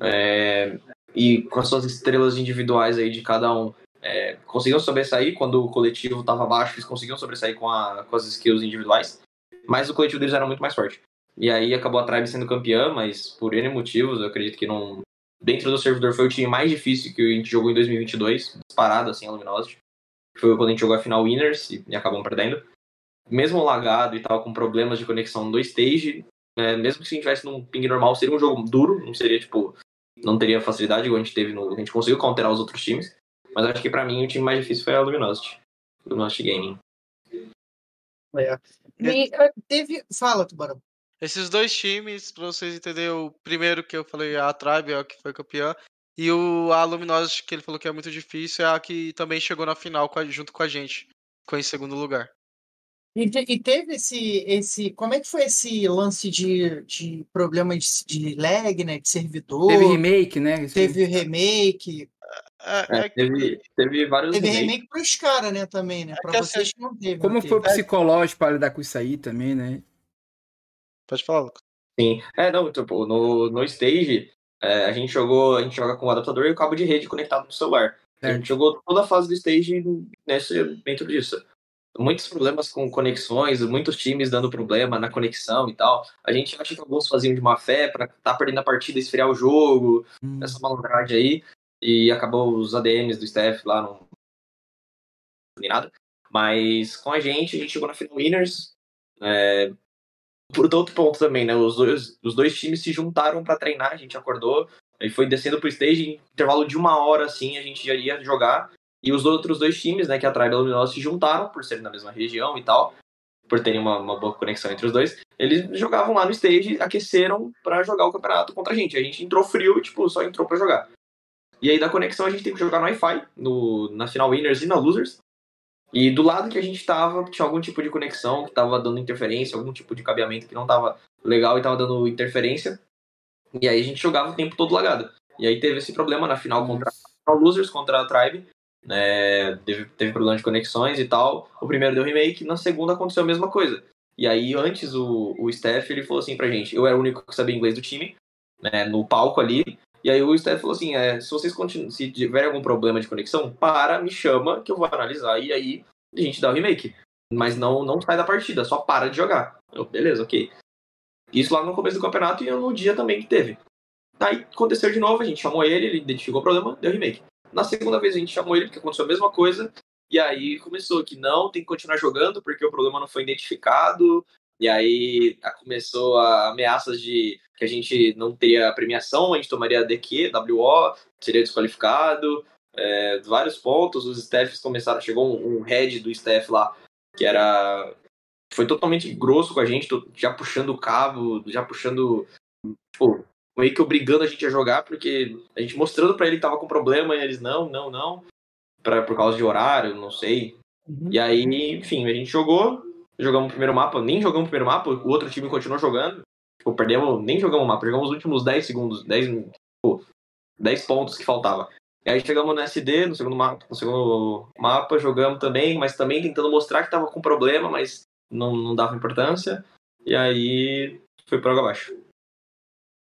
é, e com as suas estrelas individuais aí de cada um. É, conseguiam sobressair quando o coletivo estava baixo, eles conseguiam sobressair com, a, com as skills individuais, mas o coletivo deles era muito mais forte. E aí acabou a Tribe sendo campeã, mas por N motivos, eu acredito que não. Dentro do servidor foi o time mais difícil que a gente jogou em 2022, disparado assim, a Luminosity. Foi quando a gente jogou a final Winners e, acabamos perdendo. Mesmo lagado e tal, com problemas de conexão do stage, é, mesmo que se a gente tivesse num ping normal, seria um jogo duro, não seria tipo. Não teria facilidade igual a gente teve no. A gente conseguiu counterar os outros times. Mas acho que pra mim o time mais difícil foi a Luminosity. Luminosity Gaming. É. E, eh, teve. Fala, Tubarão. Esses dois times, pra vocês entenderem, o primeiro que eu falei, a Tribe, é a que foi campeã, e o a Luminosity, que ele falou que é muito difícil, é a que também chegou na final com a- junto com a gente. Ficou em segundo lugar. E, e teve esse, esse. Como é que foi esse lance de, de problema de, de lag, né? De servidor? Teve remake, né? Esse- Teve remake. É, É, é que- teve, teve vários Teve remakes. remake pros caras, né? Também, né? É Pra que vocês assim, que não teve. Como não foi o teve. psicológico para lidar com isso aí também, né? Pode falar, Lucas. Sim. É, não, tipo, no, no stage, é, a gente jogou, a gente joga com o adaptador e o cabo de rede conectado no celular. A gente jogou toda a fase do stage nesse, dentro disso. Muitos problemas com conexões, muitos times dando problema na conexão e tal. A gente acha que alguns faziam de má fé pra tá perdendo a partida, esfriar o jogo, Hum. essa malandragem aí. E acabou os ADMs do staff lá, não. Nem nada. Mas com a gente, a gente chegou na final Winners. É, por outro ponto também, né? Os dois, os dois times se juntaram pra treinar, a gente acordou, aí foi descendo pro stage, em intervalo de uma hora assim, a gente já ia jogar. E os outros dois times, né, que a Tribe e Luminosa se juntaram, por serem da mesma região e tal, por terem uma, uma boa conexão entre os dois, eles jogavam lá no stage, aqueceram pra jogar o campeonato contra a gente. A gente entrou frio, tipo, só entrou pra jogar. E aí da conexão a gente tem que jogar no Wi-Fi, no, na final Winners e na Losers. E do lado que a gente tava, tinha algum tipo de conexão que tava dando interferência, algum tipo de cabeamento que não tava legal e tava dando interferência. E aí a gente jogava o tempo todo lagado. E aí teve esse problema na final contra a Losers, contra a Tribe. Né, teve, teve problema de conexões e tal. O primeiro deu remake, na segunda aconteceu a mesma coisa. E aí antes o, o Steph, ele falou assim pra gente, eu era o único que sabia inglês do time, né, no palco ali. E aí o Steph falou assim, é, se vocês se tiverem algum problema de conexão, para, me chama, que eu vou analisar. E aí a gente dá o remake. Mas não, não sai da partida, só para de jogar. Eu, beleza, ok. Isso lá no começo do campeonato e no dia também que teve. Aí aconteceu de novo, a gente chamou ele, ele identificou o problema, deu remake. Na segunda vez a gente chamou ele porque aconteceu a mesma coisa. E aí começou que não, tem que continuar jogando porque o problema não foi identificado. E aí começou a ameaças de que a gente não teria premiação, a gente tomaria DQ, WO, seria desqualificado. é, vários pontos, os staffs começaram, chegou um, head do staff lá que era foi totalmente grosso com a gente, já puxando o cabo, já puxando tipo, meio que obrigando a gente a jogar, porque a gente mostrando pra ele que tava com problema, e eles não, não, não, pra, por causa de horário, não sei. Uhum. E aí, enfim, a gente jogou, jogamos o primeiro mapa, nem jogamos o primeiro mapa, o outro time continuou jogando. Tipo, perdemos, nem jogamos o mapa, jogamos os últimos 10 segundos, 10, tipo, 10 pontos que faltava. E aí chegamos no SD, no segundo mapa, no segundo mapa, jogamos também, mas também tentando mostrar que tava com problema, mas não, não dava importância. E aí foi por água abaixo.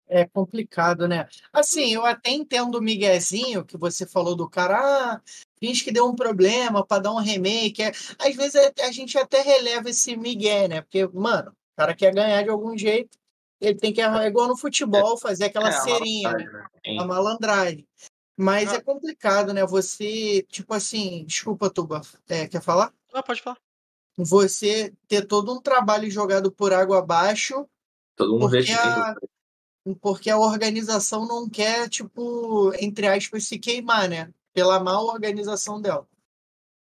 É complicado, né? Assim, eu até entendo o miguezinho que você falou do cara, ah, finge que deu um problema para dar um remake. É, Às vezes a a gente até releva esse migué, né? Porque, mano, o cara quer ganhar de algum jeito, ele tem que, é igual no futebol, fazer aquela É, a cerinha, né? malandragem, né? A malandragem. Mas Ah. é complicado, né? Você, tipo assim, desculpa, Tuba, é, quer falar? Ah, pode falar. Você ter todo um trabalho jogado por água abaixo Todo um investimento. a- porque a organização não quer, tipo, entre aspas, se queimar, né? Pela má organização dela.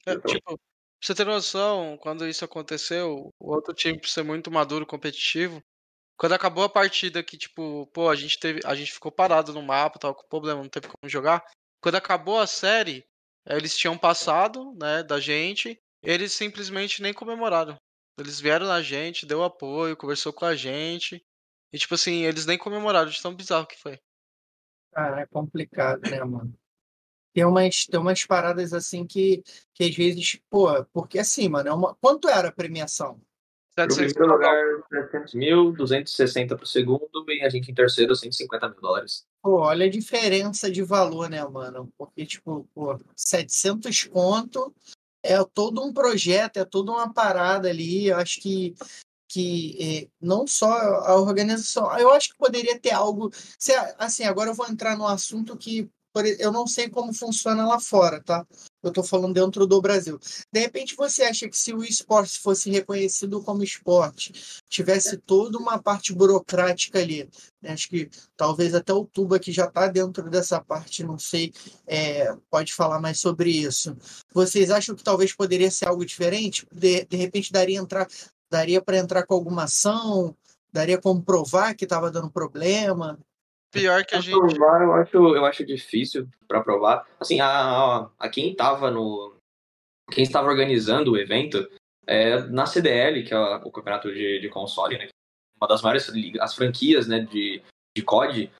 É, tipo, pra você ter noção, quando isso aconteceu, o outro time, por ser muito maduro, competitivo, quando acabou a partida que, tipo, pô, a gente teve, a gente ficou parado no mapa, tava com problema, não teve como jogar. Quando acabou a série, eles tinham passado, né, da gente, eles simplesmente nem comemoraram. Eles vieram na gente, deu apoio, conversou com a gente. E, tipo assim, eles nem comemoraram de tão bizarro que foi. Cara, é complicado, né, mano? Tem umas, tem umas paradas assim que, que às vezes, pô, porque assim, mano, é uma... quanto era a premiação? Pro 700 primeiro lugar, 300 mil, 260 pro segundo, e a gente em terceiro, 150 mil dólares. Pô, olha a diferença de valor, né, mano? Porque, tipo, pô, 700 conto é todo um projeto, é toda uma parada ali. Eu acho que, que eh, não só a organização, eu acho que poderia ter algo. Se, assim, agora eu vou entrar num assunto que eu não sei como funciona lá fora, tá? Eu tô falando dentro do Brasil. De repente, você acha que se o esporte fosse reconhecido como esporte, tivesse toda uma parte burocrática ali, né? acho que talvez até o Tuba, que já está dentro dessa parte, não sei, é, pode falar mais sobre isso. Vocês acham que talvez poderia ser algo diferente? De, de repente daria entrar, daria para entrar com alguma ação? Daria como provar que estava dando problema? Pior que a Pra gente. provar, eu acho, eu acho difícil pra provar. Assim, a, a, quem tava no. Quem estava organizando o evento é na CDL, que é o campeonato de, de console, né? Uma das maiores ligas, as franquias, né, de, de COD,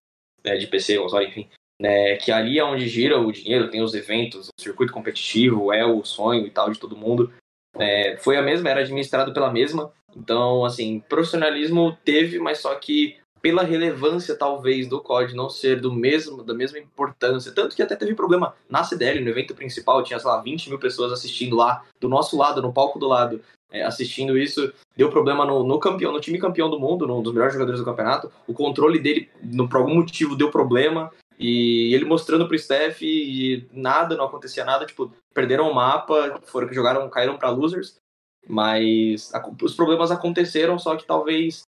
né, de PC, console, enfim. Né, que ali é onde gira o dinheiro, tem os eventos, o circuito competitivo, é o sonho e tal de todo mundo. É, foi a mesma, era administrado pela mesma. Então, assim, profissionalismo teve, mas só que pela relevância, talvez, do COD não ser do mesmo, da mesma importância. Tanto que até teve problema na CDL, no evento principal, tinha, sei lá, 20 mil pessoas assistindo lá, do nosso lado, no palco do lado, é, assistindo isso. Deu problema no, no campeão, no time campeão do mundo, um dos melhores jogadores do campeonato. O controle dele, no, por algum motivo, deu problema. E ele mostrando pro Steph e nada, não acontecia nada. Tipo, perderam o mapa, foram que jogaram, caíram pra losers. Mas a- os problemas aconteceram, só que talvez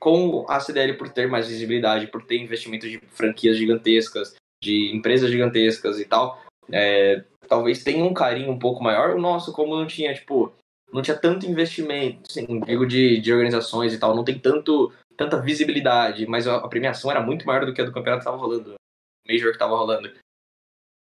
com a CDL por ter mais visibilidade, por ter investimento de franquias gigantescas, de empresas gigantescas e tal, é, talvez tenha um carinho um pouco maior. O nosso, como não tinha, tipo, não tinha tanto investimento, assim, digo de, de organizações e tal, não tem tanto, tanta visibilidade, mas a, a premiação era muito maior do que a do campeonato que tava rolando, Major que tava rolando.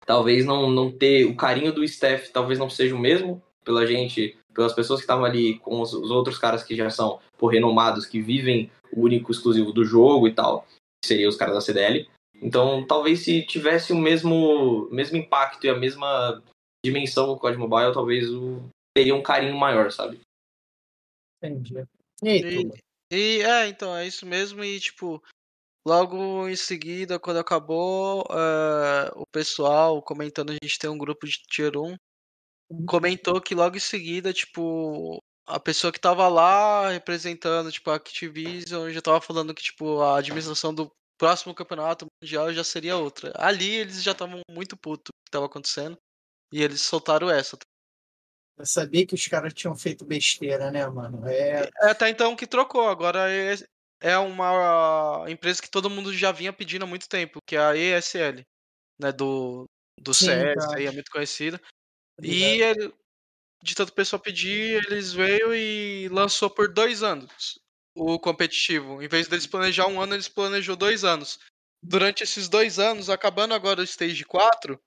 Talvez não, não ter o carinho do staff, talvez não seja o mesmo pela gente, pelas pessoas que estavam ali com os, os outros caras que já são por renomados, que vivem o único exclusivo do jogo e tal, que seriam os caras da CDL. Então, talvez se tivesse o mesmo, mesmo impacto e a mesma dimensão do COD Mobile, talvez o, teria um carinho maior, sabe? Entendi. E aí, E, e é, então, é isso mesmo. E, tipo, logo em seguida, quando acabou, eh, o pessoal comentando, a gente tem um grupo de Tier 1, comentou que logo em seguida, tipo, a pessoa que tava lá representando, tipo, a Activision já tava falando que, tipo, a administração do próximo campeonato mundial já seria outra. Ali eles já estavam muito putos do que tava acontecendo. E eles soltaram essa. Eu sabia que os caras tinham feito besteira, né, mano? É, É até então que trocou. Agora é, uma empresa que todo mundo já vinha pedindo há muito tempo, que é a ESL, né? Do, do Sim, CS, aí é muito conhecida. E ele, de tanto pessoal pedir, eles veio e lançou por dois anos o competitivo. Em vez deles planejar um ano, eles planejou dois anos. Durante esses dois anos, acabando agora o Stage 4,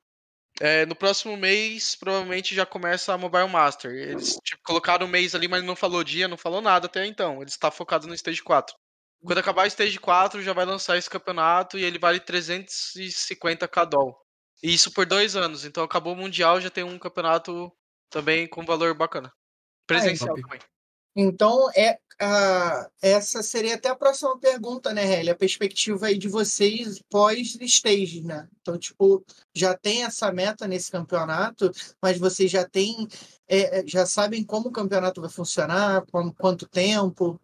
é, no próximo mês, provavelmente já começa a Mobile Master. Eles tipo, colocaram o mês ali, mas não falou dia, não falou nada até então. Eles estão focados no Stage 4. Quando acabar o Stage 4, já vai lançar esse campeonato e ele vale 350 KDOL. E isso por dois anos. Então acabou o Mundial, já tem um campeonato também com valor bacana. Presencial top. também. Então, é, ah, essa seria até a próxima pergunta, né, Helly? A perspectiva aí de vocês pós-stage, né? Então, tipo, já tem essa meta nesse campeonato, mas vocês já têm, é, é, já sabem como o campeonato vai funcionar, quanto tempo?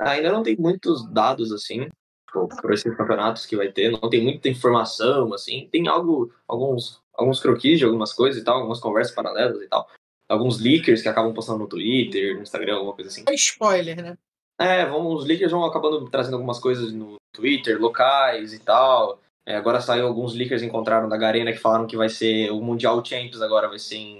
Ainda não tem muitos dados, assim, por, esses campeonatos que vai ter, não tem muita informação, assim, tem algo, alguns, alguns croquis de algumas coisas e tal, algumas conversas paralelas e tal, alguns leakers que acabam postando no Twitter, no Instagram, alguma coisa assim. É spoiler, né? É, vamos, os leakers vão acabando trazendo algumas coisas no Twitter, locais e tal. É, agora saiu alguns leakers encontraram da Garena que falaram que vai ser o Mundial Champions agora vai ser em,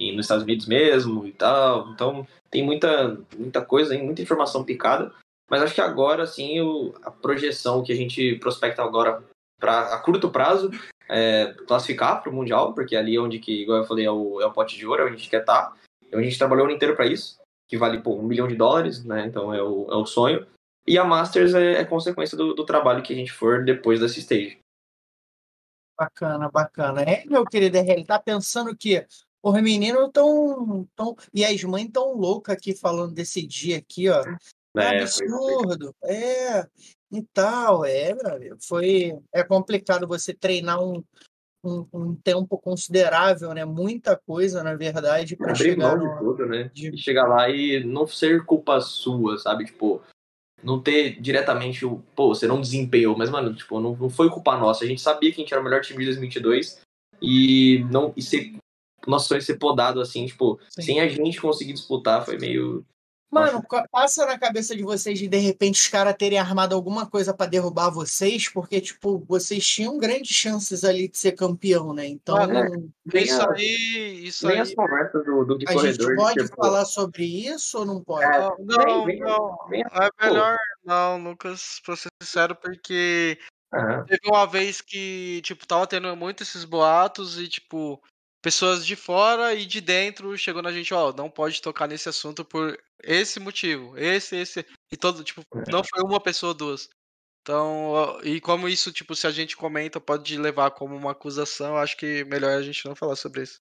nos Estados Unidos mesmo e tal. Então tem muita, muita coisa, muita informação picada. Mas acho que agora, sim, o, a projeção que a gente prospecta agora para a curto prazo é classificar para o Mundial, porque ali é onde que, igual eu falei, é o, é o pote de ouro, é onde a gente quer estar. Tá. Então a gente trabalhou o ano inteiro para isso, que vale pô, um milhão de dólares, né? Então é o, é o sonho. E a Masters é, é consequência do, do, trabalho que a gente for depois dessa stage. Bacana, bacana. É, meu querido ele tá pensando que os meninos tão, tão. E as mães tão loucas aqui falando desse dia aqui, ó. É, é absurdo. É, e tal, é, foi. É complicado você treinar um, um, um, tempo considerável, né? Muita coisa, na verdade, para chegar mão de tudo, né? De... chegar lá e não ser culpa sua, sabe? Tipo, não ter diretamente o, pô, você não desempenhou, mas mano, tipo, não, não foi culpa nossa. A gente sabia que a gente era o melhor time de 2022 e não e ser nosso sonho ser podado assim, tipo, Sim. sem a gente conseguir disputar foi meio Mano, passa na cabeça de vocês de de repente os caras terem armado alguma coisa para derrubar vocês, porque, tipo, vocês tinham grandes chances ali de ser campeão, né? Então. Ah, né? Isso aí. Isso nem aí. as conversas do, do de A corredor, gente pode tipo... falar sobre isso ou não pode? É, não, não. Bem, é melhor não, Lucas, pra ser sincero, porque. Uhum. Teve uma vez que, tipo, tava tendo muito esses boatos e, tipo, pessoas de fora e de dentro chegou na gente, ó, não pode tocar nesse assunto por esse motivo, esse, esse, e todo, tipo, não foi uma pessoa, duas. Então, e como isso, tipo, se a gente comenta, pode levar como uma acusação, acho que melhor a gente não falar sobre isso.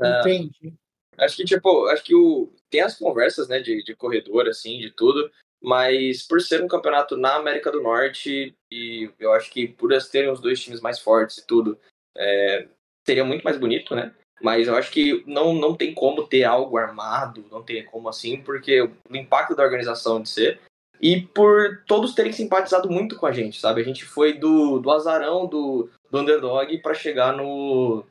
É, Entendi. Acho que, tipo, acho que o, tem as conversas, né, de, de corredor, assim, de tudo, mas por ser um campeonato na América do Norte, e eu acho que por eles terem os dois times mais fortes e tudo, é, seria muito mais bonito, né? Mas eu acho que não, não tem como ter algo armado, não tem como assim, porque o impacto da organização de ser. E por todos terem simpatizado muito com a gente, sabe? A gente foi do, do azarão do, do underdog para chegar no.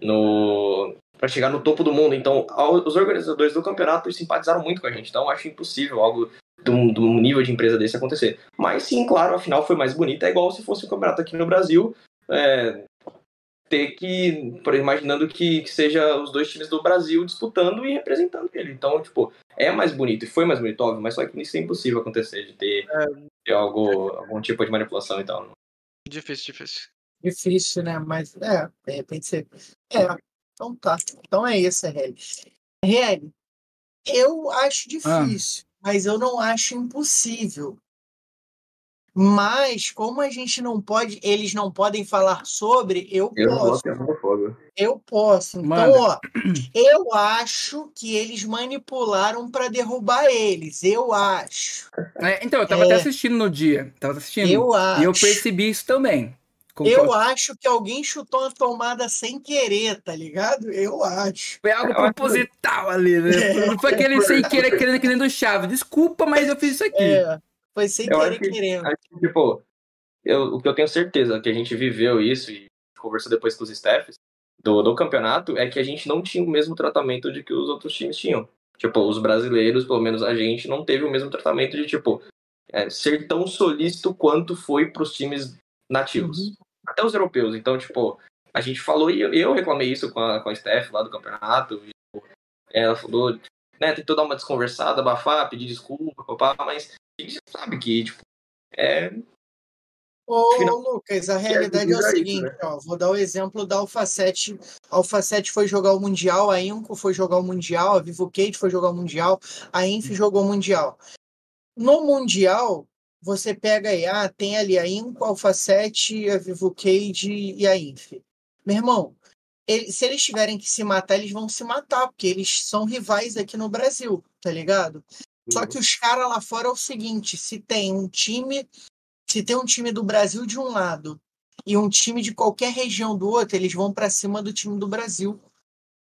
no para chegar no topo do mundo. Então, os organizadores do campeonato simpatizaram muito com a gente. Então, acho impossível algo de um, nível de empresa desse acontecer. Mas sim, claro, a final foi mais bonita. É igual se fosse um campeonato aqui no Brasil. É, ter que, por imaginando que, que, seja os dois times do Brasil disputando e representando ele. Então, tipo, é mais bonito, e foi mais bonito, óbvio, mas só que isso é impossível acontecer, de ter, é, ter algo, algum tipo de manipulação e tal. Difícil, difícil. Difícil, né? Mas, é, de repente você... É, então tá. Então é isso, RL. RL, eu acho ah. difícil, ah. mas eu não acho impossível. Mas, como a gente não pode, eles não podem falar sobre, eu, eu posso. Eu posso. Então, Manda. ó, eu acho que eles manipularam para derrubar eles. Eu acho. É, então, eu tava é, até assistindo no dia. Tava assistindo. Eu acho. E eu percebi isso também. Eu acho que alguém chutou a tomada sem querer, tá ligado? Eu acho. Foi algo proposital ali, né? É. Não foi aquele sem querer querendo querendo chave. Desculpa, mas eu fiz isso aqui. É. Foi sem eu querer que, querendo. Que, tipo, eu, o que eu tenho certeza que a gente viveu isso e conversou depois com os staffs do, do campeonato é que a gente não tinha o mesmo tratamento de que os outros times tinham. Tipo, os brasileiros, pelo menos a gente, não teve o mesmo tratamento de, tipo, é, ser tão solícito quanto foi para os times nativos. Uhum. Até os europeus. Então, tipo, a gente falou, e eu, eu reclamei isso com a, com a Steph lá do campeonato. E, tipo, ela falou, né, tentou dar uma desconversada, abafar, pedir desculpa, papá, mas gente sabe que, tipo, é. Ô, Final... Lucas, a realidade é, é o seguinte, né? ó, vou dar o exemplo da Alpha 7. A Alpha 7 foi jogar o Mundial, a Inco foi jogar o Mundial, a Vivo Kate foi jogar o Mundial, a Inf jogou o Mundial. No Mundial, você pega aí, ah, tem ali a Inco, a Alpha 7, a Vivo Cade e a Inf. Meu irmão, ele, se eles tiverem que se matar, eles vão se matar, porque eles são rivais aqui no Brasil, tá ligado? Só que os caras lá fora é o seguinte: se tem um time, se tem um time do Brasil de um lado e um time de qualquer região do outro, eles vão para cima do time do Brasil.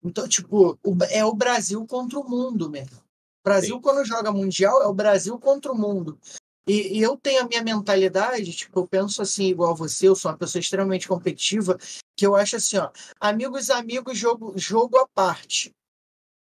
Então, tipo, o- é o Brasil contra o mundo mesmo. O Brasil, Sim. quando joga Mundial, é o Brasil contra o mundo. E, e eu tenho a minha mentalidade, tipo, eu penso assim, igual você, eu sou uma pessoa extremamente competitiva, que eu acho assim, ó, amigos, amigos, jogo, jogo à parte.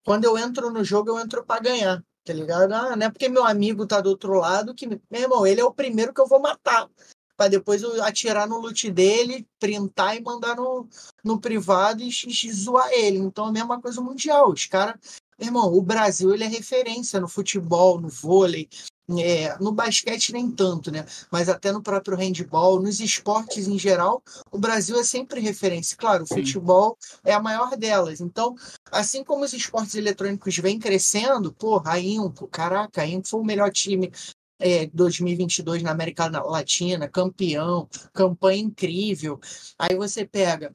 Quando eu entro no jogo, eu entro para ganhar, tá ligado? Ah, não é porque meu amigo tá do outro lado que, meu irmão, ele é o primeiro que eu vou matar. Pra depois eu atirar no loot dele, printar e mandar no, no privado e, e zoar ele. Então é a mesma coisa mundial. Os caras. Irmão, o Brasil ele é referência no futebol, no vôlei, é, no basquete nem tanto, né? Mas até no próprio handball, nos esportes em geral, o Brasil é sempre referência. Claro, o futebol é a maior delas. Então, assim como os esportes eletrônicos vêm crescendo, porra, a Impo, caraca, a Impo foi o melhor time é, 2022 na América Latina, campeão, campanha incrível. Aí você pega,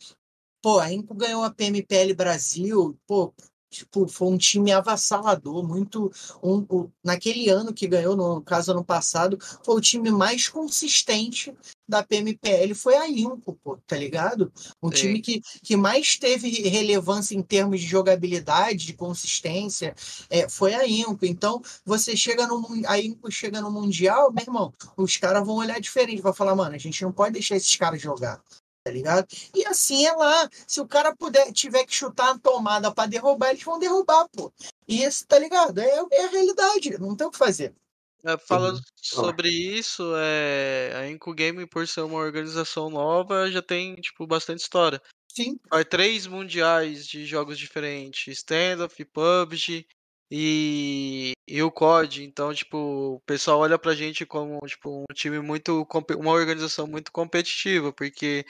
pô, a Impo ganhou a PMPL Brasil, pô, tipo, foi um time avassalador, muito um, o- naquele ano que ganhou, no caso ano passado, foi o time mais consistente da PMPL, foi a Impo, pô, tá ligado? Um Sim. time que, que mais teve relevância em termos de jogabilidade, de consistência, é, foi a Impo. Então, você chega no a Impo chega no Mundial, meu irmão, os caras vão olhar diferente, vai falar, mano, a gente não pode deixar esses caras jogar. Tá ligado? E assim é lá. Se o cara puder, tiver que chutar a tomada pra derrubar, eles vão derrubar, pô. E isso, tá ligado? É, é a realidade. Não tem o que fazer. É, falando Uhum. sobre isso, é, a Inco Game, por ser uma organização nova, já tem, tipo, bastante história. Sim. Faz três mundiais de jogos diferentes, Standoff, PUBG e, e o COD. Então, tipo, o pessoal olha pra gente como, tipo, um time muito, uma organização muito competitiva, porque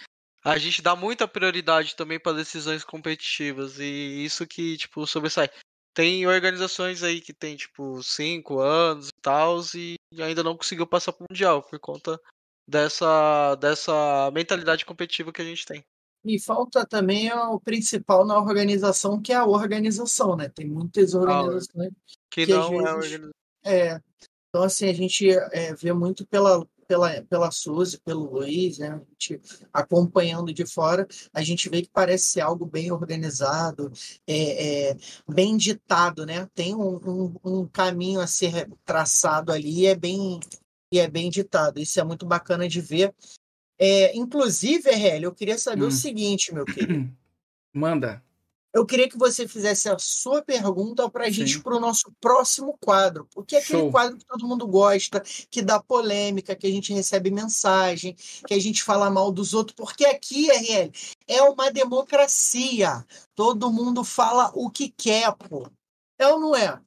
a gente dá muita prioridade também para decisões competitivas e isso que, tipo, sobressai. Tem organizações aí que tem, tipo, cinco anos e tal, e ainda não conseguiu passar pro Mundial, por conta dessa, dessa mentalidade competitiva que a gente tem. E falta também o principal na organização, que é a organização, né? Tem muitas organizações Que, Que às não é vezes- organização. É, então, assim, a gente é, vê muito pela, pela, pela Suzy, pelo Luiz, né? A gente acompanhando de fora, a gente vê que parece ser algo bem organizado, é, é, bem ditado, né? Tem um, um, um caminho a ser traçado ali e é bem, e é bem ditado. Isso é muito bacana de ver. É, inclusive, RL, eu queria saber Hum. o seguinte, meu querido. Manda. Eu queria que você fizesse a sua pergunta para a gente para o nosso próximo quadro. Porque é aquele Show. quadro que todo mundo gosta, que dá polêmica, que a gente recebe mensagem, que a gente fala mal dos outros. Porque aqui, RL, é uma democracia. Todo mundo fala o que quer, pô. É ou não é?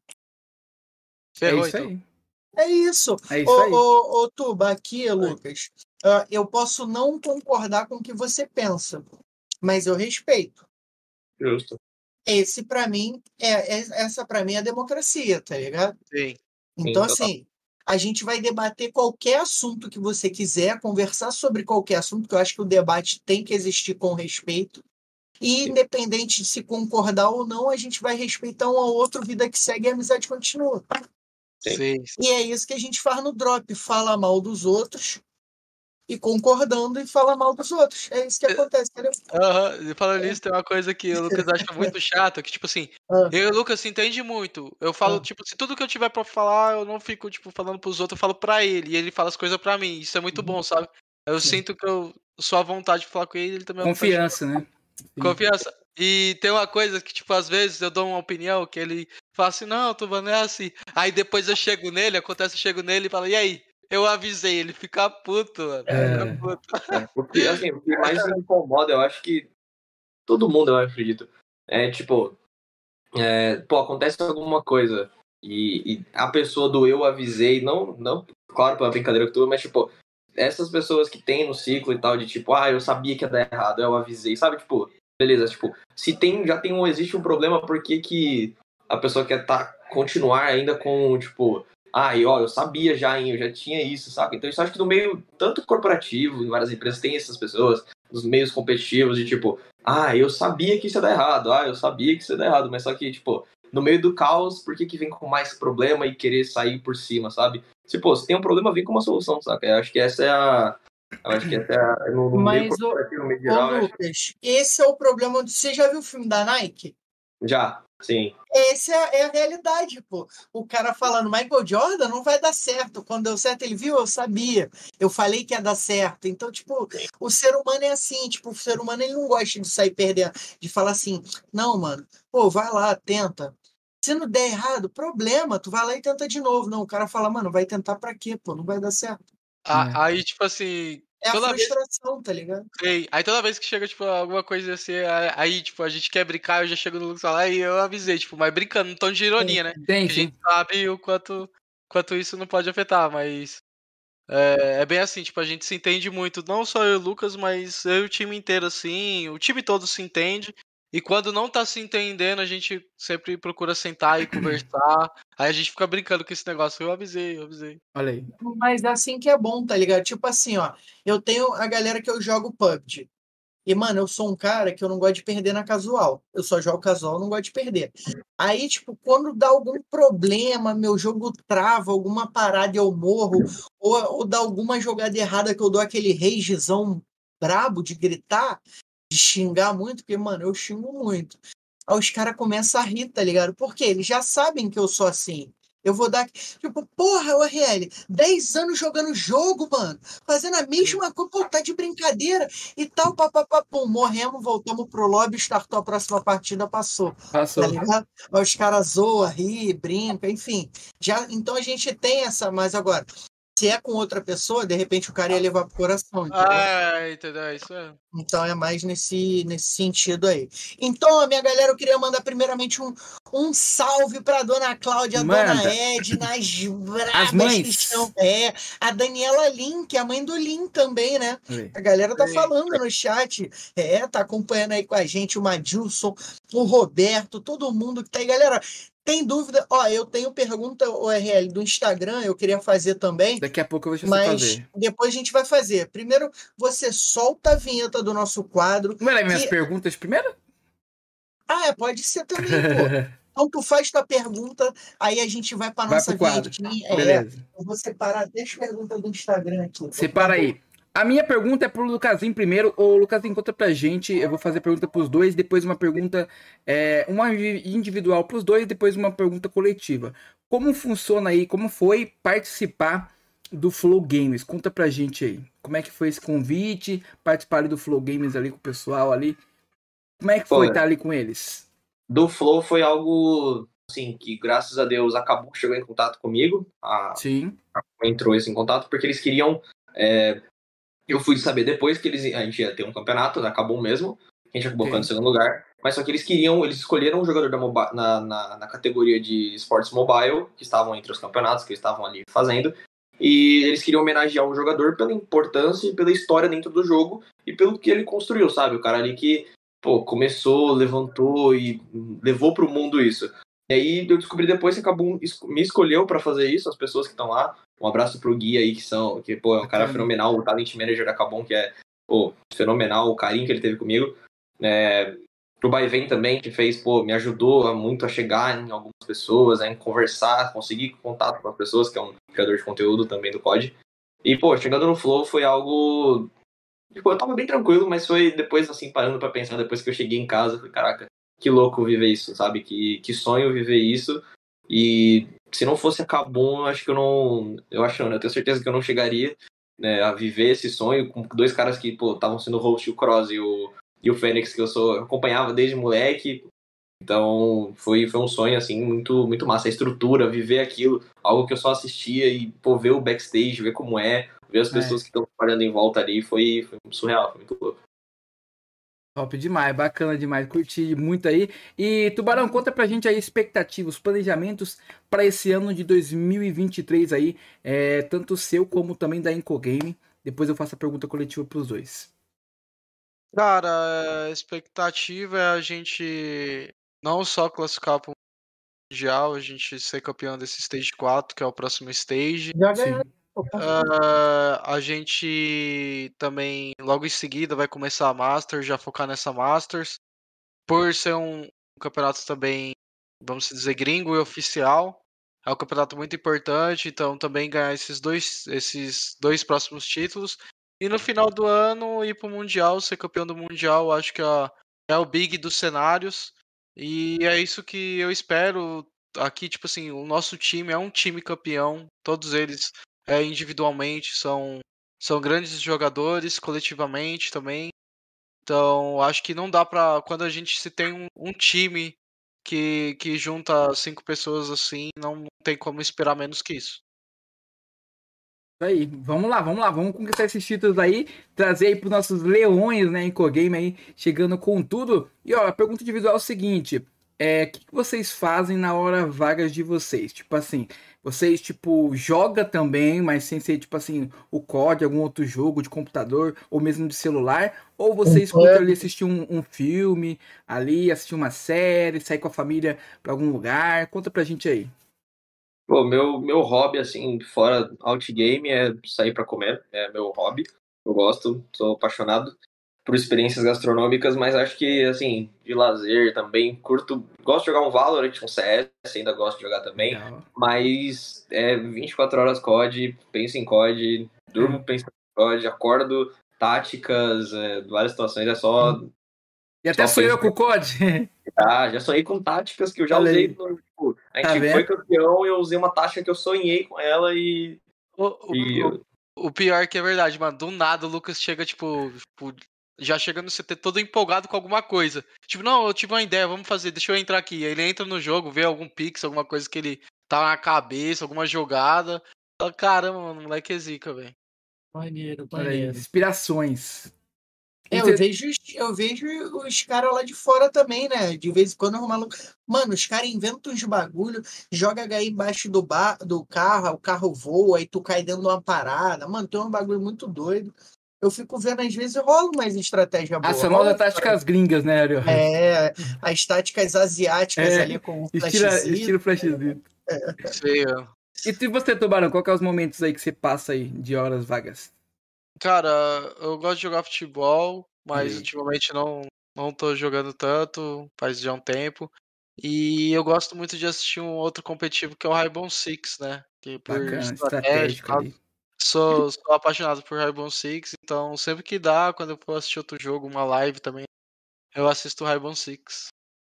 É isso então. aí. É isso. É isso Ô, aí. ô, ô, Tuba, aqui, Lucas, ah, eu posso não concordar com o que você pensa, mas eu respeito. Justo. Esse, para mim, é, é- essa para mim é a democracia, tá ligado? Sim. Então, Sim, total. assim, a gente vai debater qualquer assunto que você quiser, conversar sobre qualquer assunto, porque eu acho que o debate tem que existir com respeito. E, independente de se concordar ou não, a gente vai respeitar um ao outro, vida que segue e a amizade continua. Sim. Sim. E é isso que a gente faz no drop: fala mal dos outros e concordando e fala mal dos outros. É isso que acontece, entendeu? Aham, e falando nisso, tem uma coisa que o Lucas acha muito chata, que, tipo assim, Ah. eu e o Lucas se entende muito. Eu falo, Ah. tipo, se tudo que eu tiver pra falar, eu não fico, tipo, falando pros outros, eu falo pra ele, e ele fala as coisas pra mim. Isso é muito bom, sabe? Eu Uhum. Sim. sinto que eu sou à vontade de falar com ele, ele também é Confiança, né? Sim. Confiança. E tem uma coisa que, tipo, às vezes eu dou uma opinião que ele fala assim, não, Tubano, é assim. Aí depois eu chego nele, acontece, eu chego nele e falo, e aí? Eu avisei, ele fica puto, mano. É. Fica puto. É, porque, assim, o que mais me incomoda, eu acho que todo mundo, eu acredito, é tipo, é, pô, acontece alguma coisa e, e a pessoa do eu avisei, não, não, claro, pela brincadeira que tu, mas tipo, essas pessoas que tem no ciclo e tal, de tipo, ah, eu sabia que ia dar errado, eu avisei, sabe? Tipo, beleza, tipo, se tem, já tem um, existe um problema, por que que a pessoa quer tá, continuar ainda com, tipo, ah, e ó, eu sabia já, hein, eu já tinha isso, sabe? Então isso acho que no meio, tanto corporativo, em várias empresas, tem essas pessoas, nos meios competitivos, de tipo, ah, eu sabia que isso ia dar errado, ah, eu sabia que isso ia dar errado, mas só que, tipo, no meio do caos, por que, que vem com mais problema e querer sair por cima, sabe? Se, pô, se tem um problema, vem com uma solução, saca? Eu acho que essa é a. Eu acho que essa é a. No, no meio Mas, ô, corporativo, no meio Ô, geral, acho- Lucas, esse é o problema. Você já viu o filme da Nike? Já, sim. Essa é, a- é a realidade, pô. O cara falando, Michael Jordan não vai dar certo. Quando deu certo, ele viu, eu sabia. Eu falei que ia dar certo. Então, tipo, o ser humano é assim, tipo, o ser humano ele não gosta de sair perdendo, de falar assim, não, mano, pô, vai lá, tenta. Se não der errado, problema, tu vai lá e tenta de novo. Não, o cara fala, mano, vai tentar pra quê, pô? Não vai dar certo. A- É. Aí, tipo assim, É a Toda vez- frustração, tá ligado? sei. Aí toda vez que chega, tipo, alguma coisa assim, aí, tipo, a gente quer brincar, eu já chego no Lucas lá e eu avisei, tipo, mas brincando, no tom de ironia, né? Tem, Que a sim. gente sabe o quanto, quanto isso não pode afetar, mas é, é bem assim, tipo, a gente se entende muito, não só eu e o Lucas, mas eu e o time inteiro, assim, o time todo se entende. E quando não tá se entendendo, a gente sempre procura sentar e conversar. Aí a gente fica brincando com esse negócio. Eu avisei, eu avisei. Olha aí. Mas é assim que é bom, tá ligado? Tipo assim, ó, eu tenho a galera que eu jogo PUBG. E, mano, eu sou um cara que eu não gosto de perder na casual. Eu só jogo casual, não gosto de perder. Aí, tipo, quando dá algum problema, meu jogo trava, alguma parada e eu morro, ou, ou dá alguma jogada errada que eu dou aquele ragezão brabo de gritar, de xingar muito, porque, mano, eu xingo muito. Aí os caras começam a rir, tá ligado? Porque eles já sabem que eu sou assim. Eu vou dar. Tipo, porra, o RL, 10 anos jogando jogo, mano. Fazendo a mesma coisa, pô, tá de brincadeira e tal, papapá, pum, morremos, voltamos pro lobby, startou a próxima partida, passou. Passou. Tá ligado? Aí os caras zoam, ri, brinca, enfim. Já, então a gente tem essa, mas agora, se é com outra pessoa, de repente o cara ia levar pro coração. entendeu? Ah, entendeu? É Isso é. Então é mais nesse, nesse sentido aí. Então, minha galera, eu queria mandar primeiramente um, um salve pra dona Cláudia, a dona. Edna, as brabas As que mães. estão. É, a Daniela Lin, que é a mãe do Lin também, né? Aí. A galera tá Sim. falando no chat. É, tá acompanhando aí com a gente o Madilson, o Roberto, todo mundo que tá aí. Galera, tem dúvida? Ó, eu tenho pergunta URL do Instagram, eu queria fazer também. Daqui a pouco eu vou deixar Mas fazer. depois a gente vai fazer. Primeiro, você solta a vinheta do nosso quadro. Não era minhas Que- perguntas primeiro? Ah, é, pode ser também, pô. Então tu faz tua pergunta, aí a gente vai para Vai nossa vinhetinha. É, Beleza. eu vou separar 10 perguntas do Instagram aqui. Separa aí. A minha pergunta é pro Lucasinho primeiro. O Lucasinho conta pra gente. Eu vou fazer pergunta pros dois, depois uma pergunta, é, uma individual pros dois, depois uma pergunta coletiva. Como funciona aí? Como foi participar do Flow Games? Conta pra gente aí. Como é que foi esse convite? Participar ali do Flow Games ali com o pessoal ali. Como é que foi Olha. estar ali com eles? Do Flow foi algo, assim, que graças a Deus acabou que chegou em contato comigo. A, Sim. entrou esse em contato, porque eles queriam. é, eu fui saber depois que eles, a gente ia ter um campeonato, né, acabou mesmo. A gente acabou ficando em segundo lugar. Mas só que eles queriam, eles escolheram um jogador da na, na, na categoria de esportes mobile, que estavam entre os campeonatos que eles estavam ali fazendo. E eles queriam homenagear o jogador pela importância e pela história dentro do jogo e pelo que ele construiu, sabe? O cara ali que, pô, começou, levantou e levou pro mundo isso. E aí eu descobri depois que acabou me escolheu pra fazer isso, as pessoas que estão lá. Um abraço pro Gui aí, que são, que, pô, é um cara fenomenal, o talent manager da Cabum, que é, pô, fenomenal, o carinho que ele teve comigo. É, pro Baivem também, que fez, pô, me ajudou muito a chegar em algumas pessoas, a em conversar, conseguir contato com as pessoas, que é um criador de conteúdo também do COD. E, pô, chegando no Flow foi algo. Tipo, eu tava bem tranquilo, mas foi depois, assim, parando pra pensar, depois que eu cheguei em casa, falei, caraca, que louco viver isso, sabe? Que, que sonho viver isso. E se não fosse a Kabum, eu acho que eu não. Eu acho não, né? Eu tenho certeza que eu não chegaria né, a viver esse sonho com dois caras que, pô, estavam sendo host, o Cross e o, e o Fênix, que eu sou, eu acompanhava desde moleque. Então, foi, foi um sonho, assim, muito, muito massa. A estrutura, viver aquilo, algo que eu só assistia e, pô, ver o backstage, ver como é, ver as É. pessoas que estão trabalhando em volta ali, foi, foi surreal, foi muito louco. Top demais, bacana demais, curti muito aí. E Tubarão, conta pra gente aí expectativas, os planejamentos para esse ano de 2023 aí, é, tanto seu como também da Incogame. Depois eu faço a pergunta coletiva pros dois. Cara, a expectativa é a gente não só classificar para o Mundial, a gente ser campeão desse Stage 4, que é o próximo stage. Já Sim. ganhou. Ah, a gente também, logo em seguida, vai começar a Masters, já focar nessa Masters. Por ser um campeonato também vamos dizer, gringo e oficial. É um campeonato muito importante, então também ganhar esses dois, esses dois próximos títulos. E no final do ano ir para o Mundial, ser campeão do Mundial, acho que é, é o big dos cenários. E é isso que eu espero. Aqui, tipo assim, o nosso time é um time campeão. Todos eles é, individualmente são, são grandes jogadores, coletivamente também. Então, acho que não dá pra. Quando a gente se tem um, um time que, que junta cinco pessoas assim, não, não tem como esperar menos que isso. Aí, vamos lá, vamos lá, vamos conquistar esses títulos aí, trazer aí pros nossos leões, né, em Cogame aí, chegando com tudo. E ó, a pergunta individual é o seguinte: é, o que, que vocês fazem na hora vagas de vocês? Tipo assim, vocês, tipo, joga também, mas sem ser, tipo assim, o COD, algum outro jogo de computador ou mesmo de celular? Ou vocês escutam ali assistir um, um, filme ali, assistir uma série, sair com a família para algum lugar? Conta pra gente aí. Pô, meu, meu hobby, assim, fora outgame é sair para comer, é meu hobby. Eu gosto, sou apaixonado por experiências gastronômicas, mas acho que, assim, de lazer também, curto, gosto de jogar um Valorant, um CS, ainda gosto de jogar também, Legal. mas é 24 horas COD, penso em COD, durmo pensando em COD, acordo, táticas, é, várias situações, é só... E até sou eu com o COD. Ah, já sonhei com táticas que eu já usei no, tipo, a tá gente tá foi campeão e eu usei uma tática que eu sonhei com ela e... O, e o, o pior é que é verdade, mano. Do nada o Lucas chega, tipo, tipo já chega no CT todo empolgado com alguma coisa. Tipo, não, eu tive uma ideia, vamos fazer, deixa eu entrar aqui. Aí ele entra no jogo, vê algum pix, alguma coisa que ele tá na cabeça, alguma jogada. Fala, Caramba, mano, o moleque é zica, velho. Maneiro, maneiro. Inspirações. É, eu vejo, eu vejo os caras lá de fora também, né? De vez em quando o maluco. Mano, os caras inventam uns bagulho, joga HI embaixo do, bar, do carro, o carro voa, aí tu cai dentro de uma parada. Mano, tem um bagulho muito doido eu fico vendo, às vezes rola mais estratégia boa. As famosas táticas gringas, né, Ariel? É, as táticas asiáticas é, ali com estilo, estilo flashzito. É. E você, Tubarão, qual que é os momentos aí que você passa aí de horas vagas? Cara, eu gosto de jogar futebol, mas e... ultimamente não, não tô jogando tanto, faz já um tempo. E eu gosto muito de assistir um outro competitivo que é o Rainbow Six, né? Que por Bacana, estratégico ali. Sou, sou apaixonado por Rainbow Six, então sempre que dá, quando eu for assistir outro jogo, uma live também, eu assisto Rainbow Six.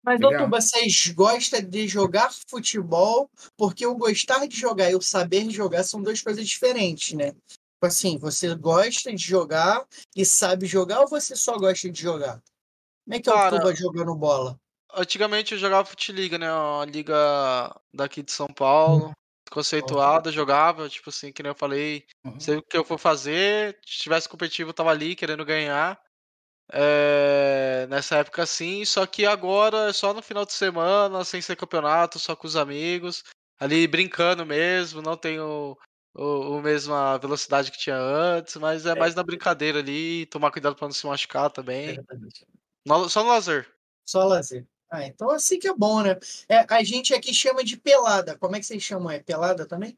Mas, doutor, vocês gostam de jogar futebol, porque o gostar de jogar e o saber jogar são duas coisas diferentes, né? Tipo assim, você gosta de jogar e sabe jogar ou você só gosta de jogar? Como é que é o Tuba jogando bola? Antigamente eu jogava Futiliga, né? A liga daqui de São Paulo conceituada, jogava, tipo assim, que nem eu falei, uhum. sempre que eu for fazer, se tivesse competitivo, eu tava ali querendo ganhar. É, nessa época sim, só que agora é só no final de semana, sem ser campeonato, só com os amigos, ali brincando mesmo, não tenho o, o mesma velocidade que tinha antes, mas é, é. mais na brincadeira ali, tomar cuidado para não se machucar também. Só no lazer. Só lazer. Ah, então assim que é bom, né? É, a gente aqui chama de pelada. Como é que vocês chamam? É pelada também?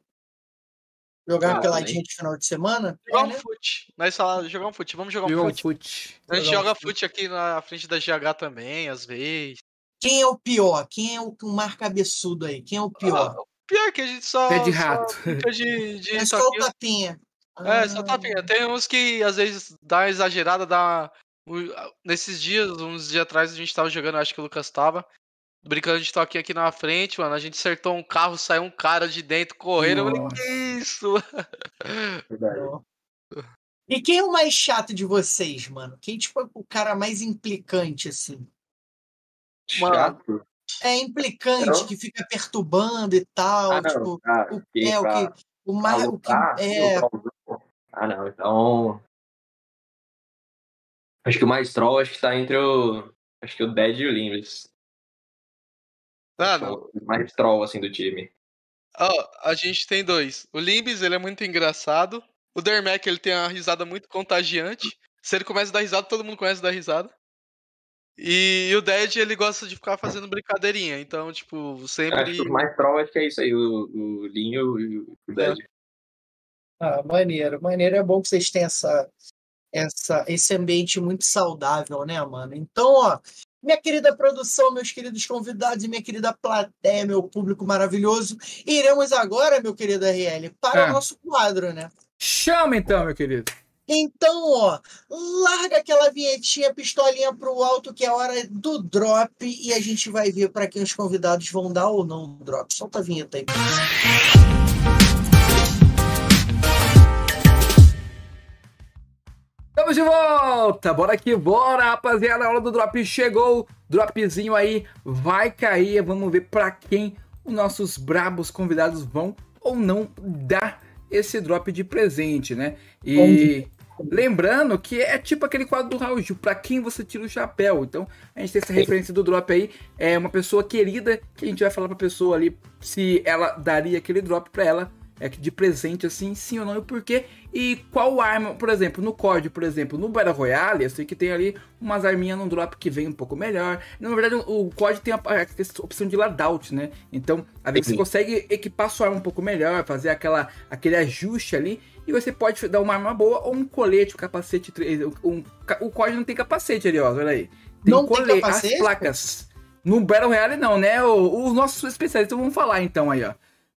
Jogar ah, peladinha de final de semana? Jogar é, um né? fute. Nós falar, jogar um fute. Vamos jogar um fute. fute. A gente joga um fute aqui na frente da GH também, às vezes. Quem é o pior? Quem é o mais cabeçudo aí? Quem é o pior? Ah, o pior é que a gente só. Pé de rato. Só de, de é só o tapinha. É, só tapinha. Ah. Tem uns que às vezes dá uma exagerada, dá Nesses dias, uns dias atrás, a gente tava jogando, acho que o Lucas tava. Brincando de toque aqui na frente, mano. A gente acertou um carro, saiu um cara de dentro correndo. Eu falei, que isso? E quem é o mais chato de vocês, mano? Quem, tipo, é o cara mais implicante, assim? Chato? É implicante, não. que fica perturbando e tal. Ah, tipo, ah, o, é, o que. O mais. O que, é... Ah, não. Então. Acho que o mais troll acho que tá entre o. Acho que o Dead e o Limbis. Ah, não. O mais troll, assim, do time. Oh, a gente tem dois. O Limbis, ele é muito engraçado. O Dermac, ele tem uma risada muito contagiante. Se ele começa a dar risada, todo mundo começa a dar risada. E o Dead, ele gosta de ficar fazendo brincadeirinha. Então, tipo, sempre. Acho que o mais troll acho que é isso aí, o, o Linho e o Dead. É. Ah, maneiro. Maneiro é bom que vocês tenham essa, essa, esse ambiente muito saudável, né, mano? Então, ó, minha querida produção, meus queridos convidados e minha querida plateia, meu público maravilhoso, iremos agora, meu querido RL, para Ah. o nosso quadro, né? Chama então, meu querido. Então, ó, larga aquela vinhetinha, pistolinha pro alto, que é a hora do drop, e a gente vai ver para quem os convidados vão dar ou não o drop. Solta a vinheta aí. Estamos de volta! Bora que bora, rapaziada! A hora do drop chegou. Dropzinho aí vai cair. Vamos ver pra quem os nossos brabos convidados vão ou não dar esse drop de presente, né? E lembrando que é tipo aquele quadro do Raul Gil, pra quem você tira o chapéu. Então a gente tem essa referência do drop aí. É uma pessoa querida que a gente vai falar pra pessoa ali se ela daria aquele drop pra ela é que de presente assim, sim ou não, e por quê? E qual arma, por exemplo, no COD, por exemplo, no Battle Royale, eu sei que tem ali umas arminhas no drop que vem um pouco melhor. Na verdade, o COD tem a, a opção de loadout, né? Então, às vezes você consegue equipar sua arma um pouco melhor, fazer aquela, aquele ajuste ali, e você pode dar uma arma boa ou um colete, um capacete. Um, o COD não tem capacete ali, ó, olha aí. Tem Não tem colete, capacete? as placas. No Battle Royale não, né? O- Os nossos especialistas vão falar então aí, ó.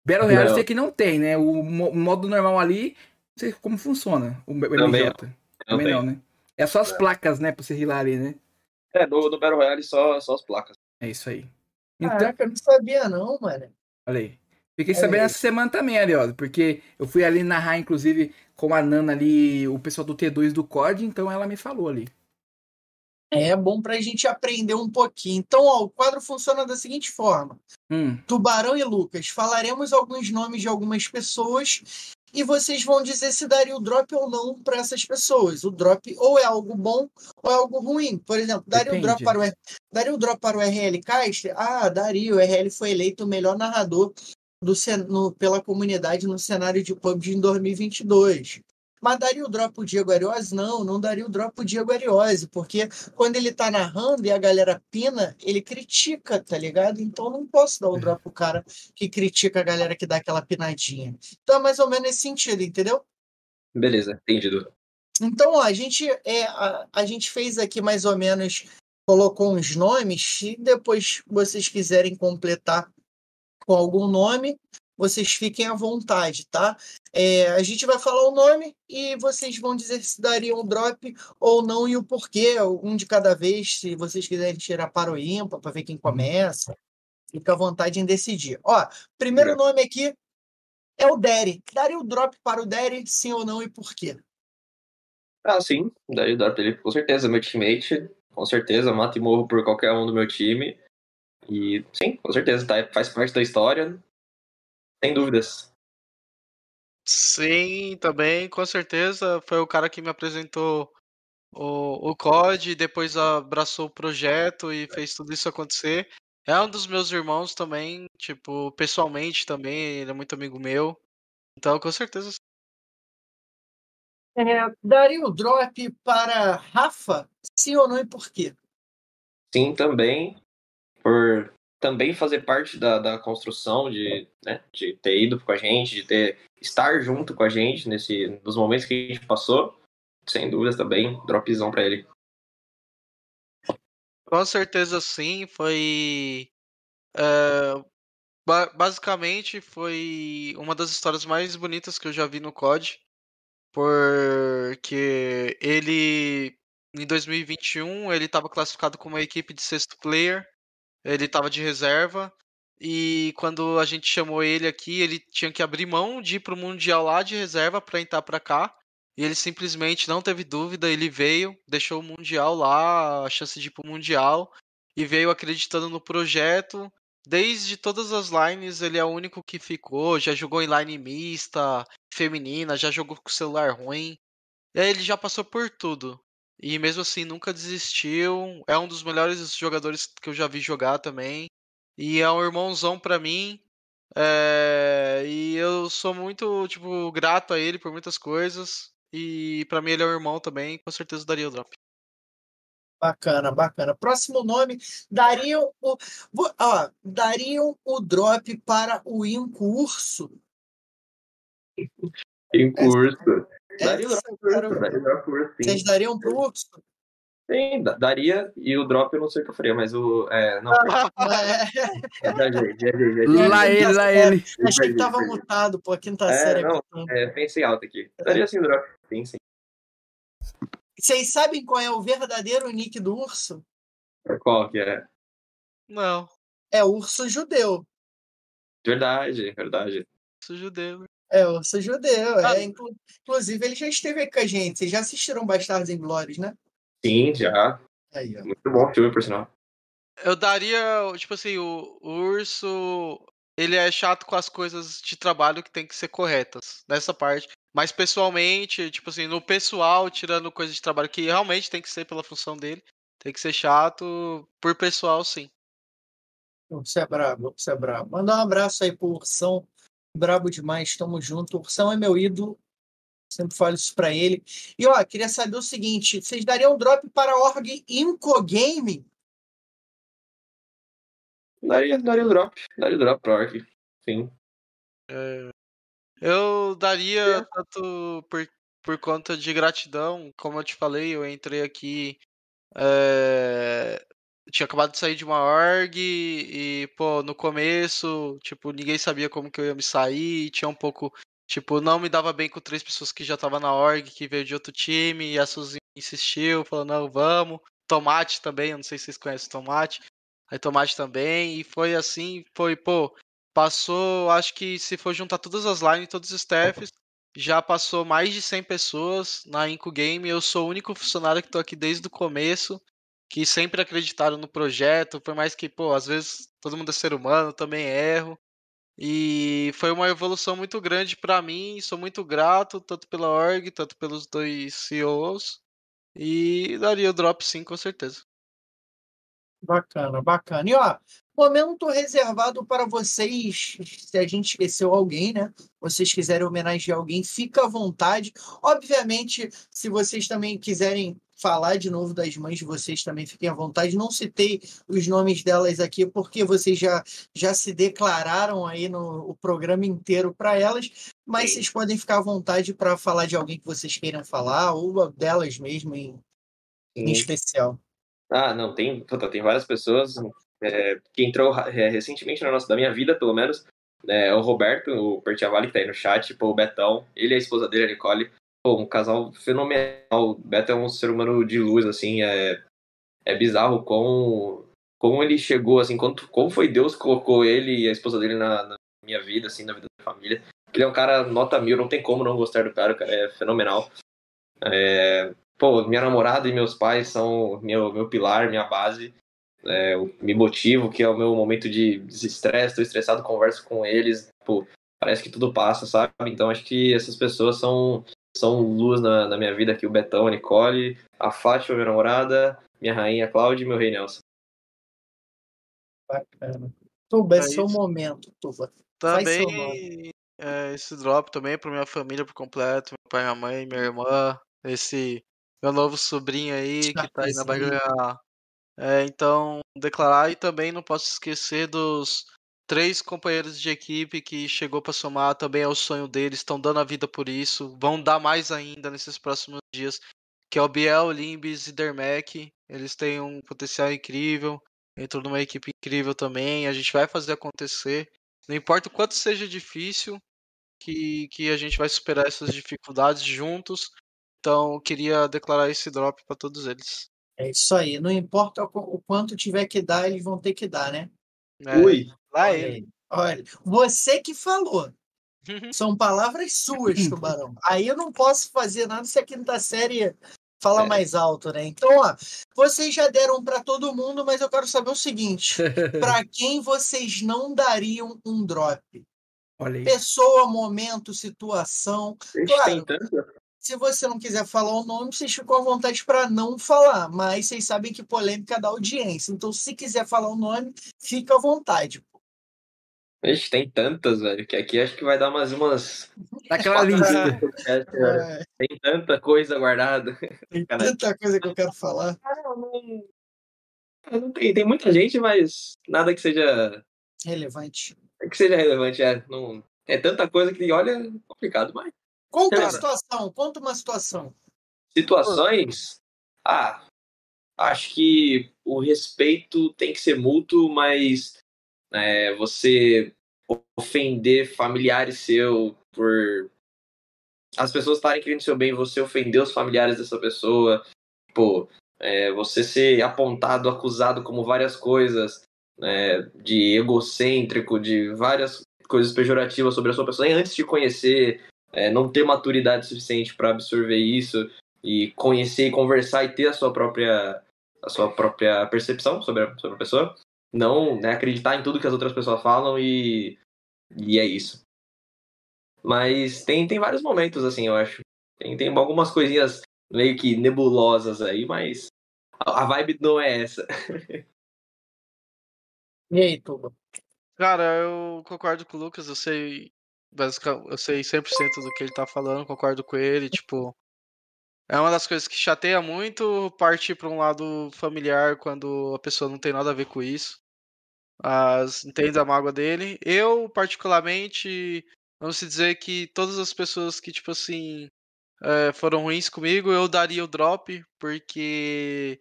Battle Royale eu sei que não tem, né? O mo- modo normal ali, não sei como funciona. O MJ. Também Também, não. né? É só as placas, né? Pra você rilar ali, né? É, no, no Battle Royale só, só as placas. É isso aí. Então, Caraca, eu não sabia não, mano. olha aí. Fiquei Olha sabendo aí. essa semana também, Ariosa, porque eu fui ali narrar, inclusive, com a Nana ali, o pessoal do T2 do COD, então ela me falou ali. É bom pra gente aprender um pouquinho. Então, ó, o quadro funciona da seguinte forma. Hum, Tubarão e Lucas, falaremos alguns nomes de algumas pessoas e vocês vão dizer se daria o drop ou não para essas pessoas. O drop ou é algo bom ou é algo ruim. Por exemplo, daria o drop para o daria o drop para o RL Castro? Ah, daria. O RL foi eleito o melhor narrador do no- pela comunidade no cenário de PUBG em 2022. Mas daria o drop o Diego Ariose? Não, não daria o drop o Diego Ariose, porque quando ele tá narrando e a galera pina, ele critica, tá ligado? Então não posso dar o drop pro cara que critica a galera que dá aquela pinadinha. Então é mais ou menos nesse sentido, entendeu? Beleza, entendido. Então, ó, a gente, é, a, a gente fez aqui mais ou menos, colocou uns nomes, e depois vocês quiserem completar com algum nome, vocês fiquem à vontade, tá? É, a gente vai falar o nome e vocês vão dizer se dariam um drop ou não e o porquê, um de cada vez, se vocês quiserem tirar para o ímpar, para ver quem começa. Fica à vontade em decidir. Ó, primeiro nome aqui é o Derry. Daria o drop para o Derry, sim ou não e por quê? Ah, sim, daí dá pra ele, com certeza, meu teammate, com certeza, mato e morro por qualquer um do meu time. E sim, com certeza, tá, faz parte da história, sem dúvidas. Sim, também, com certeza. Foi o cara que me apresentou o, o COD, depois abraçou o projeto e fez tudo isso acontecer. É um dos meus irmãos também, tipo, pessoalmente também, ele é muito amigo meu. Então, com certeza. sim. É, daria o drop para Rafa, sim ou não e por quê? Sim, também, por também fazer parte da, da construção de, né, de ter ido com a gente, de ter estar junto com a gente nesse nos momentos que a gente passou. Sem dúvidas também, dropzão pra ele. Com certeza sim, foi. é, ba- basicamente foi uma das histórias mais bonitas que eu já vi no COD. Porque ele, em 2021, ele estava classificado como uma equipe de sexto player, ele estava de reserva. E quando a gente chamou ele aqui, ele tinha que abrir mão de ir pro Mundial lá de reserva para entrar para cá. E ele simplesmente não teve dúvida, ele veio, deixou o Mundial lá, a chance de ir pro Mundial, e veio acreditando no projeto. Desde todas as lines, ele é o único que ficou, já jogou em line mista, feminina, já jogou com celular ruim. Ele já passou por tudo. E mesmo assim nunca desistiu. É um dos melhores jogadores que eu já vi jogar também. E é um irmãozão pra mim. É, E eu sou muito, tipo, grato a ele por muitas coisas. E pra mim ele é um irmão também, com certeza daria o drop. Bacana, bacana. Próximo nome, dariam o, ó, dariam o drop para o Inco Urso? Daria o drop daria o drop curso, sim. Vocês dariam pro Urso? Sim, da- daria, e o drop eu não sei o que eu faria, mas o. É, não, É, viajei, viajei. Lá ele, lá É, ele. achei que tava mutado, pô, a quinta É, série. não. aqui. É, pensei alto aqui. Daria sim o drop. Sim, sim. Vocês sabem qual é o verdadeiro nick do urso? Qual que é? Não, É urso judeu. Verdade, verdade. sou judeu. É urso judeu. Ah. É, inclu- inclusive, ele já esteve aqui com a gente. Vocês já assistiram Bastardos Inglórios, né? Sim, já. Aí, ó. Muito bom filme, por sinal. Eu daria, tipo assim, o, o urso, ele é chato com as coisas de trabalho que tem que ser corretas, nessa parte. Mas pessoalmente, tipo assim, no pessoal, tirando coisa de trabalho que realmente tem que ser pela função dele, tem que ser chato, por pessoal, sim. Você é brabo, você é brabo. Mandar um abraço aí pro Ursão. Brabo demais, tamo junto. O Ursão é meu ídolo. Sempre falo isso pra ele. E ó, queria saber o seguinte: vocês dariam drop para a org Incogame? Daria, daria drop. Daria o drop pro Orc. Sim. Eu daria tanto por, por conta de gratidão, como eu te falei, eu entrei aqui. é, tinha acabado de sair de uma org e, pô, no começo, tipo, ninguém sabia como que eu ia me sair, tinha um pouco. Tipo, não me dava bem com três pessoas que já estavam na org, que veio de outro time, e a Suzy insistiu, falou, não, vamos. Tomate também, eu não sei se vocês conhecem Tomate. Aí Tomate também, e foi assim, foi, pô, Passou, acho que se for juntar todas as lines, todos os staffs, já passou mais de 100 pessoas na Inco Game. Eu sou o único funcionário que estou aqui desde o começo, que sempre acreditaram no projeto, por mais que, pô, às vezes todo mundo é ser humano, também erro. E foi uma evolução muito grande para mim, sou muito grato, tanto pela org, tanto pelos dois CEOs. E daria o drop sim, com certeza. Bacana, bacana. E ó, momento reservado para vocês. Se a gente esqueceu alguém, né? Vocês quiserem homenagear alguém, fica à vontade. Obviamente, se vocês também quiserem falar de novo das mães de vocês, também fiquem à vontade. Não citei os nomes delas aqui, porque vocês já, já se declararam aí no o programa inteiro para elas. Mas Sim. vocês podem ficar à vontade para falar de alguém que vocês queiram falar, ou delas mesmo em, em especial. Ah, não, tem, puta, tem várias pessoas é, que entrou é, recentemente na nossa, da minha vida, pelo menos. É, o Roberto, o Pertiavali, que tá aí no chat, pô, o Betão, ele e a esposa dele, a Nicole. Um casal fenomenal. Beto é um ser humano de luz, assim, é, é bizarro como, como ele chegou, assim, quanto, como foi Deus que colocou ele e a esposa dele na, na minha vida, assim, na vida da família. Ele é um cara nota mil, não tem como não gostar do cara, o cara é fenomenal. É, pô, minha namorada e meus pais são meu, meu pilar, minha base. É, me motivo, que é o meu momento de desestresse, tô estressado, converso com eles, pô, parece que tudo passa, sabe? Então acho que essas pessoas são, são luz na, na minha vida aqui, o Betão, a Nicole, a Fátima, minha namorada, minha rainha Cláudia e meu rei Nelson. Bacana. Tuba, É esse é o isso. momento, Tuba. Também é, esse drop também para minha família por completo, meu pai, minha mãe, minha irmã, esse meu novo sobrinho aí que tá aí na barriga. É, então, declarar e também não posso esquecer dos três companheiros de equipe que chegou para somar, também é o sonho deles, estão dando a vida por isso, vão dar mais ainda nesses próximos dias, que é o Biel, Limbis e Dermec. Eles têm um potencial incrível, entrou numa equipe incrível também, a gente vai fazer acontecer. Não importa o quanto seja difícil, que, que a gente vai superar essas dificuldades juntos. Então, queria declarar esse drop para todos eles. É isso aí. Não importa o quanto tiver que dar, eles vão ter que dar, né? É, Ui! Lá Olha ele. Olha, você que falou. São palavras suas, Tubarão. Aí eu não posso fazer nada se a quinta série fala É. mais alto, né? Então, ó, vocês já deram para todo mundo, mas eu quero saber o seguinte: para quem vocês não dariam um drop? Olha aí. Pessoa, momento, situação. Gente, Claro. tanto. Se você não quiser falar o nome, vocês ficam à vontade para não falar, mas vocês sabem que polêmica dá audiência. Então, se quiser falar o nome, fica à vontade. Gente, tem tantas, velho, que aqui acho que vai dar umas. umas... Daquela lista. É, Tem tanta coisa guardada. tem tanta coisa que eu quero falar. Ah, não, não tem, tem muita gente, mas nada que seja Relevante. que seja relevante. É, não, é tanta coisa que, olha, é complicado, mas Conta uma situação, conta uma situação. situações. Ah, acho que o respeito tem que ser mútuo, mas é, você ofender familiares seu por as pessoas estarem querendo seu bem, você ofender os familiares dessa pessoa, pô, é, você ser apontado, acusado como várias coisas, né, de egocêntrico, de várias coisas pejorativas sobre a sua pessoa, e antes de conhecer, é, não ter maturidade suficiente para absorver isso e conhecer e conversar e ter a sua própria a sua própria percepção sobre a, sobre a pessoa, não né, acreditar em tudo que as outras pessoas falam e, e é isso. Mas tem, tem vários momentos, assim, eu acho. Tem, tem algumas coisinhas meio que nebulosas aí, mas a, a vibe não é essa. E aí, Tuba? Cara, eu concordo com o Lucas, eu sei basicamente, eu sei 100% do que ele tá falando, concordo com ele, tipo, é uma das coisas que chateia muito partir para um lado familiar quando a pessoa não tem nada a ver com isso. Entendo a mágoa dele. Eu, particularmente, vamos dizer que todas as pessoas que, tipo assim, é, foram ruins comigo, eu daria o drop, porque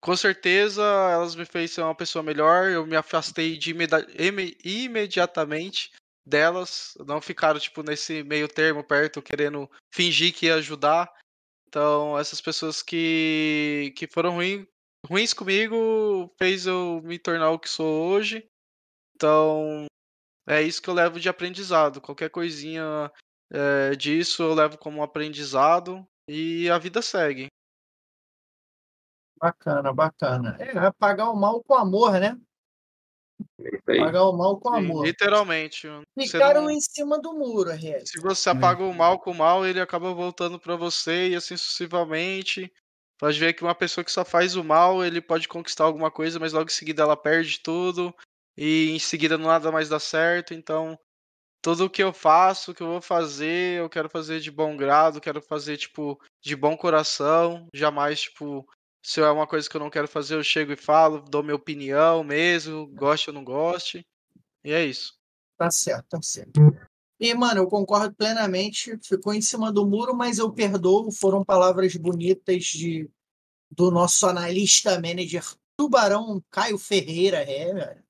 com certeza elas me fez ser uma pessoa melhor. Eu me afastei de imedi imediatamente delas. Não ficaram, tipo, nesse meio termo perto, querendo fingir que ia ajudar. Então, essas pessoas que, que foram ruim, ruins comigo fez eu me tornar o que sou hoje. Então, é isso que eu levo de aprendizado. Qualquer coisinha é, disso eu levo como aprendizado e a vida segue. Bacana, bacana. É, apagar o mal com amor, né? É Apagar o mal com Sim, amor. literalmente. Ficaram não- em cima do muro, RL. Se você apaga o mal com o mal, ele acaba voltando pra você e assim sucessivamente. Pode ver que uma pessoa que só faz o mal, ele pode conquistar alguma coisa, mas logo em seguida ela perde tudo e em seguida nada mais dá certo. Então, tudo o que eu faço, o que eu vou fazer, eu quero fazer de bom grado, quero fazer tipo de bom coração, jamais tipo se é uma coisa que eu não quero fazer, eu chego e falo, dou minha opinião mesmo, goste ou não goste. E é isso. Tá certo, tá certo. E, mano, eu concordo plenamente. Ficou em cima do muro, mas eu perdoo. Foram palavras bonitas de do nosso analista manager Tubarão Caio Ferreira, é.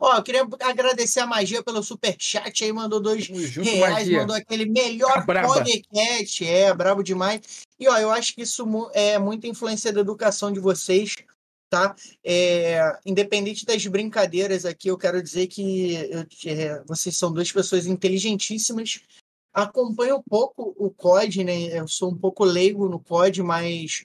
Ó, eu queria agradecer a Magia pelo superchat aí, mandou dois junto, reais, magia. mandou aquele melhor Tá braba. podcast, é, brabo demais. E, ó, eu acho que isso é muita influência da educação de vocês, tá? É, independente das brincadeiras aqui, eu quero dizer que eu- é, vocês são duas pessoas inteligentíssimas. Acompanho um pouco o COD, né? Eu sou um pouco leigo no COD, mas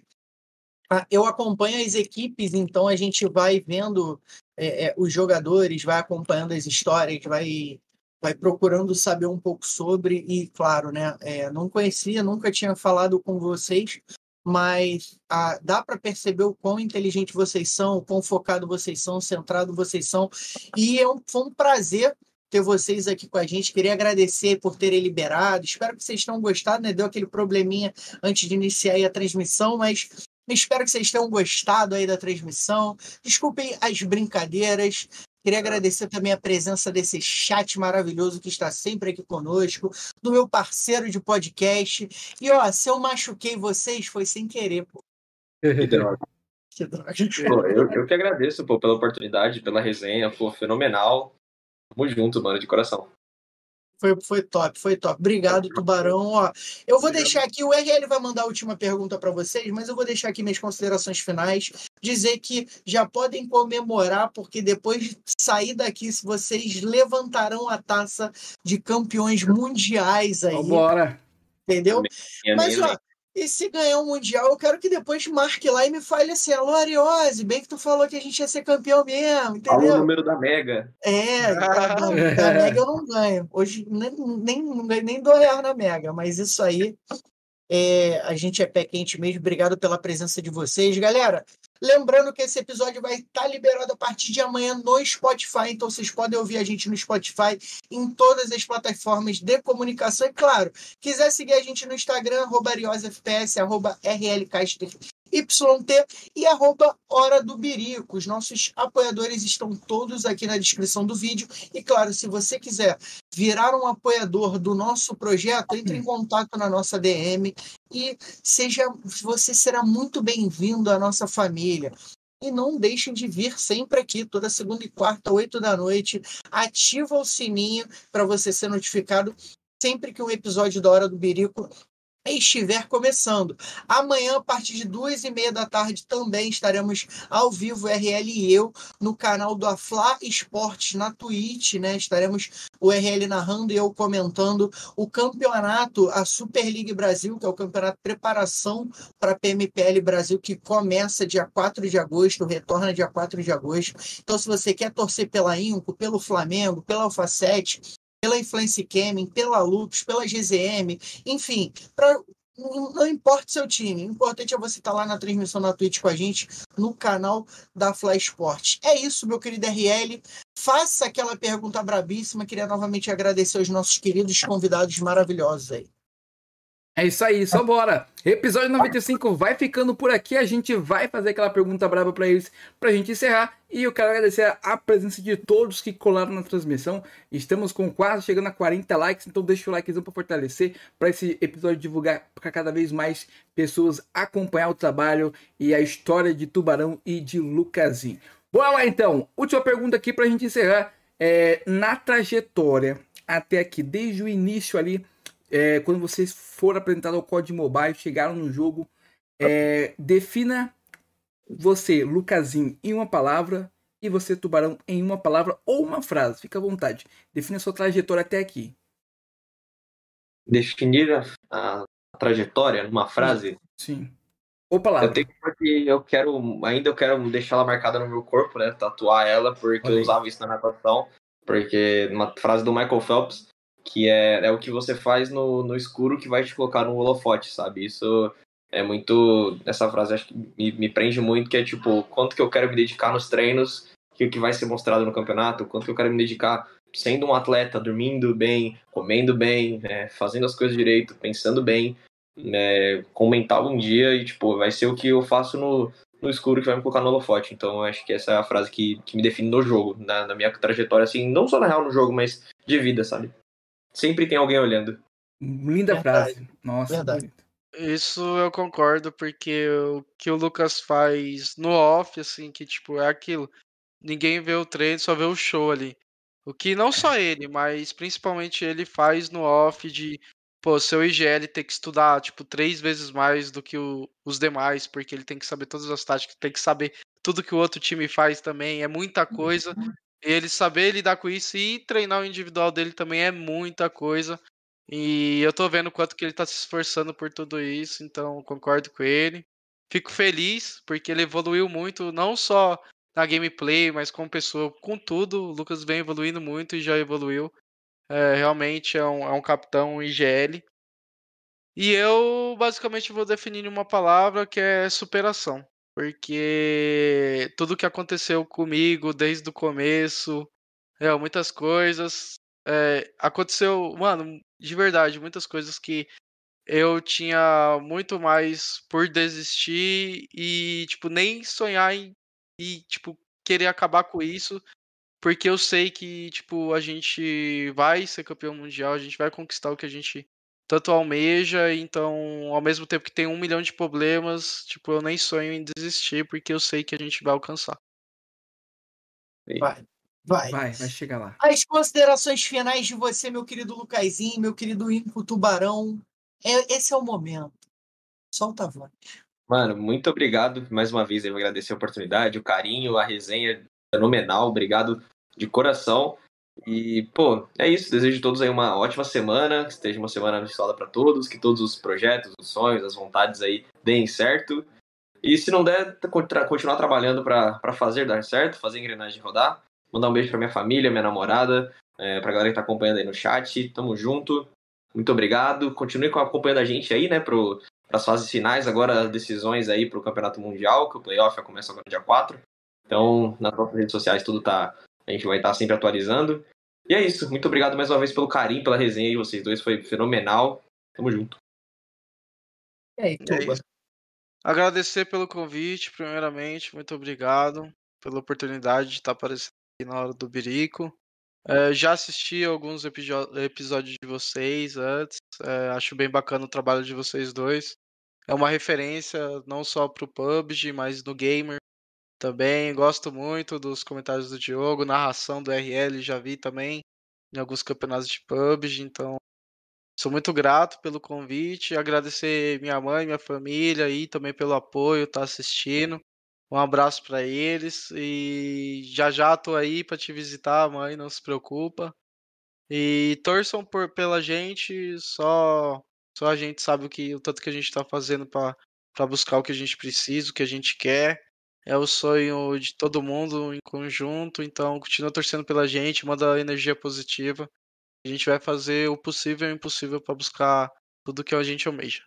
ah, eu acompanho as equipes, então a gente vai vendo é, é, os jogadores, vai acompanhando as histórias, vai, vai procurando saber um pouco sobre. E, claro, né? é, não conhecia, nunca tinha falado com vocês, mas ah, dá para perceber o quão inteligente vocês são, o quão focado vocês são, centrado vocês são. E é um, foi um prazer ter vocês aqui com a gente. Queria agradecer por terem liberado. Espero que vocês tenham gostado, né? Deu aquele probleminha antes de iniciar a transmissão, mas espero que vocês tenham gostado aí da transmissão. Desculpem as brincadeiras. Queria agradecer também a presença desse chat maravilhoso que está sempre aqui conosco, do meu parceiro de podcast. E ó, se eu machuquei vocês, foi sem querer, pô. Que droga. Que droga. Pô, eu, eu que agradeço, pô, pela oportunidade, pela resenha, pô, fenomenal. Tamo junto, mano, de coração. Foi, foi top, foi top. Obrigado, Tubarão. Ó, eu vou deixar aqui, o RL vai mandar a última pergunta para vocês, mas eu vou deixar aqui minhas considerações finais. Dizer que já podem comemorar, porque depois de sair daqui, vocês levantarão a taça de campeões mundiais aí, Vambora. entendeu? Mas, ó, e se ganhar o Mundial, eu quero que depois marque lá e me fale assim, alô, Ariose, bem que tu falou que a gente ia ser campeão mesmo, Fala o entendeu? número da Mega. É, da, da- da Mega eu não ganho. Hoje nem, nem, nem do real na Mega, mas isso aí é, a gente é pé quente mesmo. Obrigado pela presença de vocês, galera. Lembrando que esse episódio vai estar liberado a partir de amanhã no Spotify, então vocês podem ouvir a gente no Spotify, em todas as plataformas de comunicação. E claro, quiser seguir a gente no Instagram, arroba ariosfps, arroba rlcaster YT e arroba Hora do Birico. Os nossos apoiadores estão todos aqui na descrição do vídeo. E claro, se você quiser virar um apoiador do nosso projeto, entre em contato na nossa DM e seja você será muito bem-vindo à nossa família. E não deixem de vir sempre aqui, toda segunda e quarta, oito da noite. Ativa o sininho para você ser notificado sempre que um episódio da Hora do Birico estiver começando. Amanhã, a partir de duas e meia da tarde, também estaremos ao vivo, RL e eu, no canal do Afla Esportes na Twitch, né? Estaremos o RL narrando e eu comentando o campeonato, a Super League Brasil, que é o campeonato de preparação para a PMPL Brasil, que começa dia 4 de agosto, retorna dia 4 de agosto. Então, se você quer torcer pela Inco, pelo Flamengo, pela Alfacete, pela Influence Gaming, pela Lux, pela GZM, enfim, pra, não importa o seu time, o importante é você estar tá lá na transmissão na Twitch com a gente, no canal da Fly Sports. É isso, meu querido RL. Faça aquela pergunta brabíssima. Queria novamente agradecer aos nossos queridos convidados maravilhosos aí. É isso aí, só bora. Episódio 95 vai ficando por aqui. A gente vai fazer aquela pergunta brava para eles pra gente encerrar. E eu quero agradecer a presença de todos que colaram na transmissão. Estamos com quase chegando a 40 likes, então deixa o likezão para fortalecer, para esse episódio divulgar para cada vez mais pessoas acompanhar o trabalho e a história de Tubarão e de Lucasinho. Bora lá então. Última pergunta aqui pra gente encerrar. É, na trajetória até aqui, desde o início ali é, quando vocês for apresentado ao código mobile, chegaram no jogo, é, defina você, Lucasinho, em uma palavra e você, Tubarão, em uma palavra ou uma frase. Fica à vontade. Defina sua trajetória até aqui. Definir a, a trajetória numa frase? Sim. Ou palavra. Eu tenho porque eu quero, ainda eu quero deixar ela marcada no meu corpo, né? Tatuar ela, porque Olha eu usava isso na natação. Porque uma frase do Michael Phelps, que é, é o que você faz no, no escuro que vai te colocar no holofote, sabe? Isso é muito. Essa frase acho que me, me prende muito, que é tipo, quanto que eu quero me dedicar nos treinos, que o que vai ser mostrado no campeonato, quanto que eu quero me dedicar sendo um atleta, dormindo bem, comendo bem, é, fazendo as coisas direito, pensando bem, né, com mental um dia e, tipo, vai ser o que eu faço no, no escuro que vai me colocar no holofote. Então, acho que essa é a frase que, que me define no jogo, na, na minha trajetória, assim, não só na real no jogo, mas de vida, sabe? Sempre tem alguém olhando. Linda Verdade. frase. Nossa, Verdade. Isso eu concordo, porque o que o Lucas faz no off, assim, que tipo, é aquilo. Ninguém vê o treino, só vê o show ali. O que não só ele, mas principalmente ele faz no off de, pô, seu IGL ter que estudar, tipo, três vezes mais do que o, os demais, porque ele tem que saber todas as táticas, tem que saber tudo que o outro time faz também, é muita coisa. Ele saber lidar com isso e treinar o individual dele também é muita coisa. E eu tô vendo quanto que ele tá se esforçando por tudo isso, então concordo com ele. Fico feliz porque ele evoluiu muito, não só na gameplay, mas como pessoa, com tudo. O Lucas vem evoluindo muito e já evoluiu. É, realmente é um, é um capitão IGL. E eu basicamente vou definir uma palavra que é superação porque tudo que aconteceu comigo desde o começo, é, muitas coisas, é, aconteceu, mano, de verdade, muitas coisas que eu tinha muito mais por desistir e, tipo, nem sonhar em, e, tipo, querer acabar com isso, porque eu sei que, tipo, a gente vai ser campeão mundial, a gente vai conquistar o que a gente tanto almeja, então, ao mesmo tempo que tem um milhão de problemas, tipo, eu nem sonho em desistir, porque eu sei que a gente vai alcançar. Vai, vai. Vai, vai chegar lá. As considerações finais de você, meu querido Lucasinho, meu querido Inco Tubarão. É, esse é o momento. Solta a voz. Mano, muito obrigado mais uma vez. Eu agradecer a oportunidade, o carinho, a resenha fenomenal. Obrigado de coração. E, pô, é isso. Desejo a todos aí uma ótima semana, que esteja uma semana abençoada para todos, que todos os projetos, os sonhos, as vontades aí deem certo. E se não der, continuar trabalhando para fazer dar certo, fazer a engrenagem rodar. Mandar um beijo para minha família, minha namorada, é, pra galera que tá acompanhando aí no chat. Tamo junto. Muito obrigado. Continue acompanhando a gente aí, né, pro, as fases finais, agora as decisões aí pro Campeonato Mundial, que o playoff começa agora dia 4. Então, nas nossas redes sociais tudo tá a gente vai estar sempre atualizando. E é isso. Muito obrigado mais uma vez pelo carinho, pela resenha de vocês dois. Foi fenomenal. Tamo junto. E aí, Tuba? Agradecer pelo convite, primeiramente, muito obrigado pela oportunidade de estar aparecendo aqui na hora do Birico. É, já assisti alguns episódios de vocês antes, é, acho bem bacana o trabalho de vocês dois. É uma referência não só para o PUBG, mas no Gamer também. Gosto muito dos comentários do Diogo, narração do RL, já vi também em alguns campeonatos de PUBG, então Sou muito grato pelo convite, agradecer minha mãe, minha família e também pelo apoio, tá assistindo. Um abraço para eles e já já tô aí para te visitar, mãe, não se preocupa. E torçam por pela gente, só só a gente sabe o que o tanto que a gente está fazendo para para buscar o que a gente precisa, o que a gente quer. É o sonho de todo mundo em conjunto, então continua torcendo pela gente, manda energia positiva a gente vai fazer o possível e o impossível para buscar tudo que a gente almeja.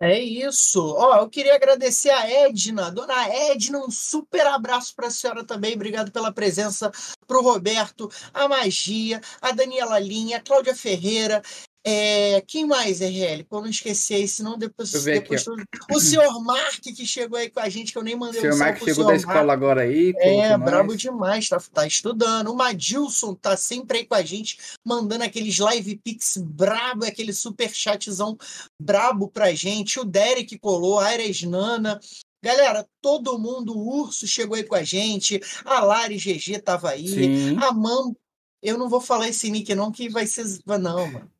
É isso. Ó, eu queria agradecer a Edna, dona Edna, um super abraço para a senhora também. Obrigado pela presença. Para o Roberto, a Magia, a Daniela Linha, a Cláudia Ferreira, é, quem mais, RL? Não esquecer, senão depois. depois aqui, o senhor Mark, que chegou aí com a gente, que eu nem mandei o senhor Mark chegou da escola Mark. agora aí. É, brabo demais, tá, tá estudando. O Madilson tá sempre aí com a gente, mandando aqueles live pics brabo, aquele super chatzão brabo pra gente. O Derek colou, a Aires Nana, Galera, todo mundo, o Urso chegou aí com a gente, a Lari GG tava aí, Sim. a Mam. Eu não vou falar esse nick, não, que vai ser. Não, mano.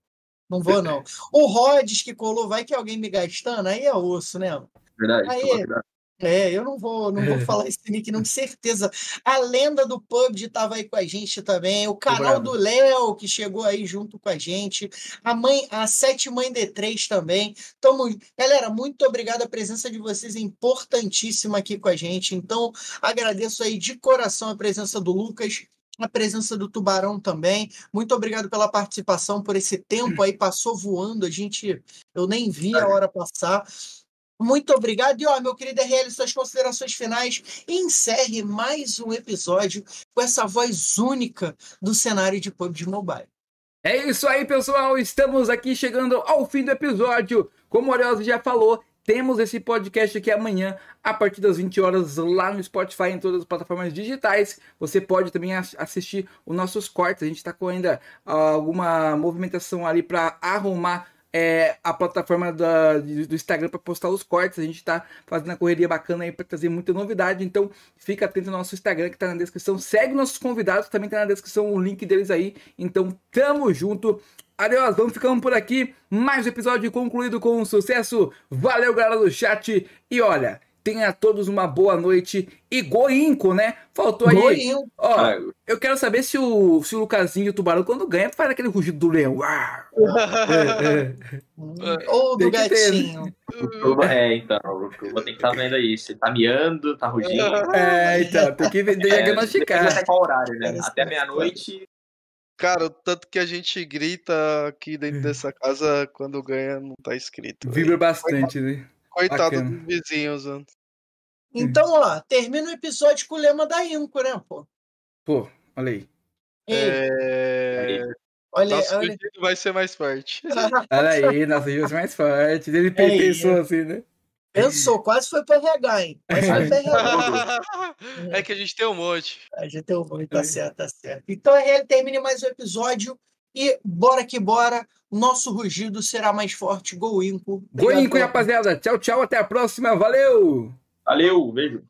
Não vou, não. O Rhodes que colou, vai que alguém me gastando, aí é osso, né? Verdade. Aí, é, eu não vou, não vou falar esse nick, não, com certeza. A lenda do PUBG estava aí com a gente também. O canal do Léo, que chegou aí junto com a gente. A mãe, a Sete Mãe D3 também. Tamo... Galera, muito obrigado. A presença de vocês é importantíssima aqui com a gente. Então, agradeço aí de coração a presença do Lucas a presença do Tubarão também. Muito obrigado pela participação, por esse tempo aí, passou voando, a gente, eu nem vi a hora passar. Muito obrigado. E, ó, meu querido RL, suas considerações finais. encerre mais um episódio com essa voz única do cenário de PUBG Mobile. É isso aí, pessoal. Estamos aqui chegando ao fim do episódio. Como o Orioso já falou, temos esse podcast aqui amanhã, a partir das 20 horas, lá no Spotify, em todas as plataformas digitais. Você pode também assistir os nossos cortes. A gente está com ainda alguma movimentação ali para arrumar é, a plataforma da, do Instagram para postar os cortes. A gente está fazendo a correria bacana aí para trazer muita novidade. Então fica atento ao nosso Instagram que está na descrição. Segue nossos convidados, também está na descrição o link deles aí. Então tamo junto. Adeus, vamos ficando por aqui. Mais um episódio concluído com um sucesso. Valeu, galera do chat. E olha, tenha todos uma boa noite. E Goinco, né? Faltou aí. Goinco. Ó, eu quero saber se o, se o Lucasinho e o Tubarão, quando ganha, faz aquele rugido do leão. é, é. Ou do gatinho. é, então, o Turma tem que estar tá vendo aí. Se tá miando, tá rugindo. É, então, tem que diagnosticar. É, qual horário, né? Até meia-noite Cara, o tanto que a gente grita aqui dentro dessa casa quando ganha não tá escrito. Vibra bastante, né? Coitado Bacana. dos vizinhos, mano. Então, ó, termina o episódio com o lema da Inco, né, pô? Pô, olha aí. É... Olha, nosso olha... vai ser mais forte. olha aí, nosso vai ser mais forte. Ele pensou é. assim, né? Pensou, quase foi para RH, hein? Quase foi pra RH. É que a gente tem um monte. A gente tem um monte, tá certo, tá certo. Então, RL termine mais um episódio e bora que bora. Nosso rugido será mais forte. Go Inco. Go Inco, rapaziada. Tchau, tchau. Até a próxima. Valeu! Valeu, beijo.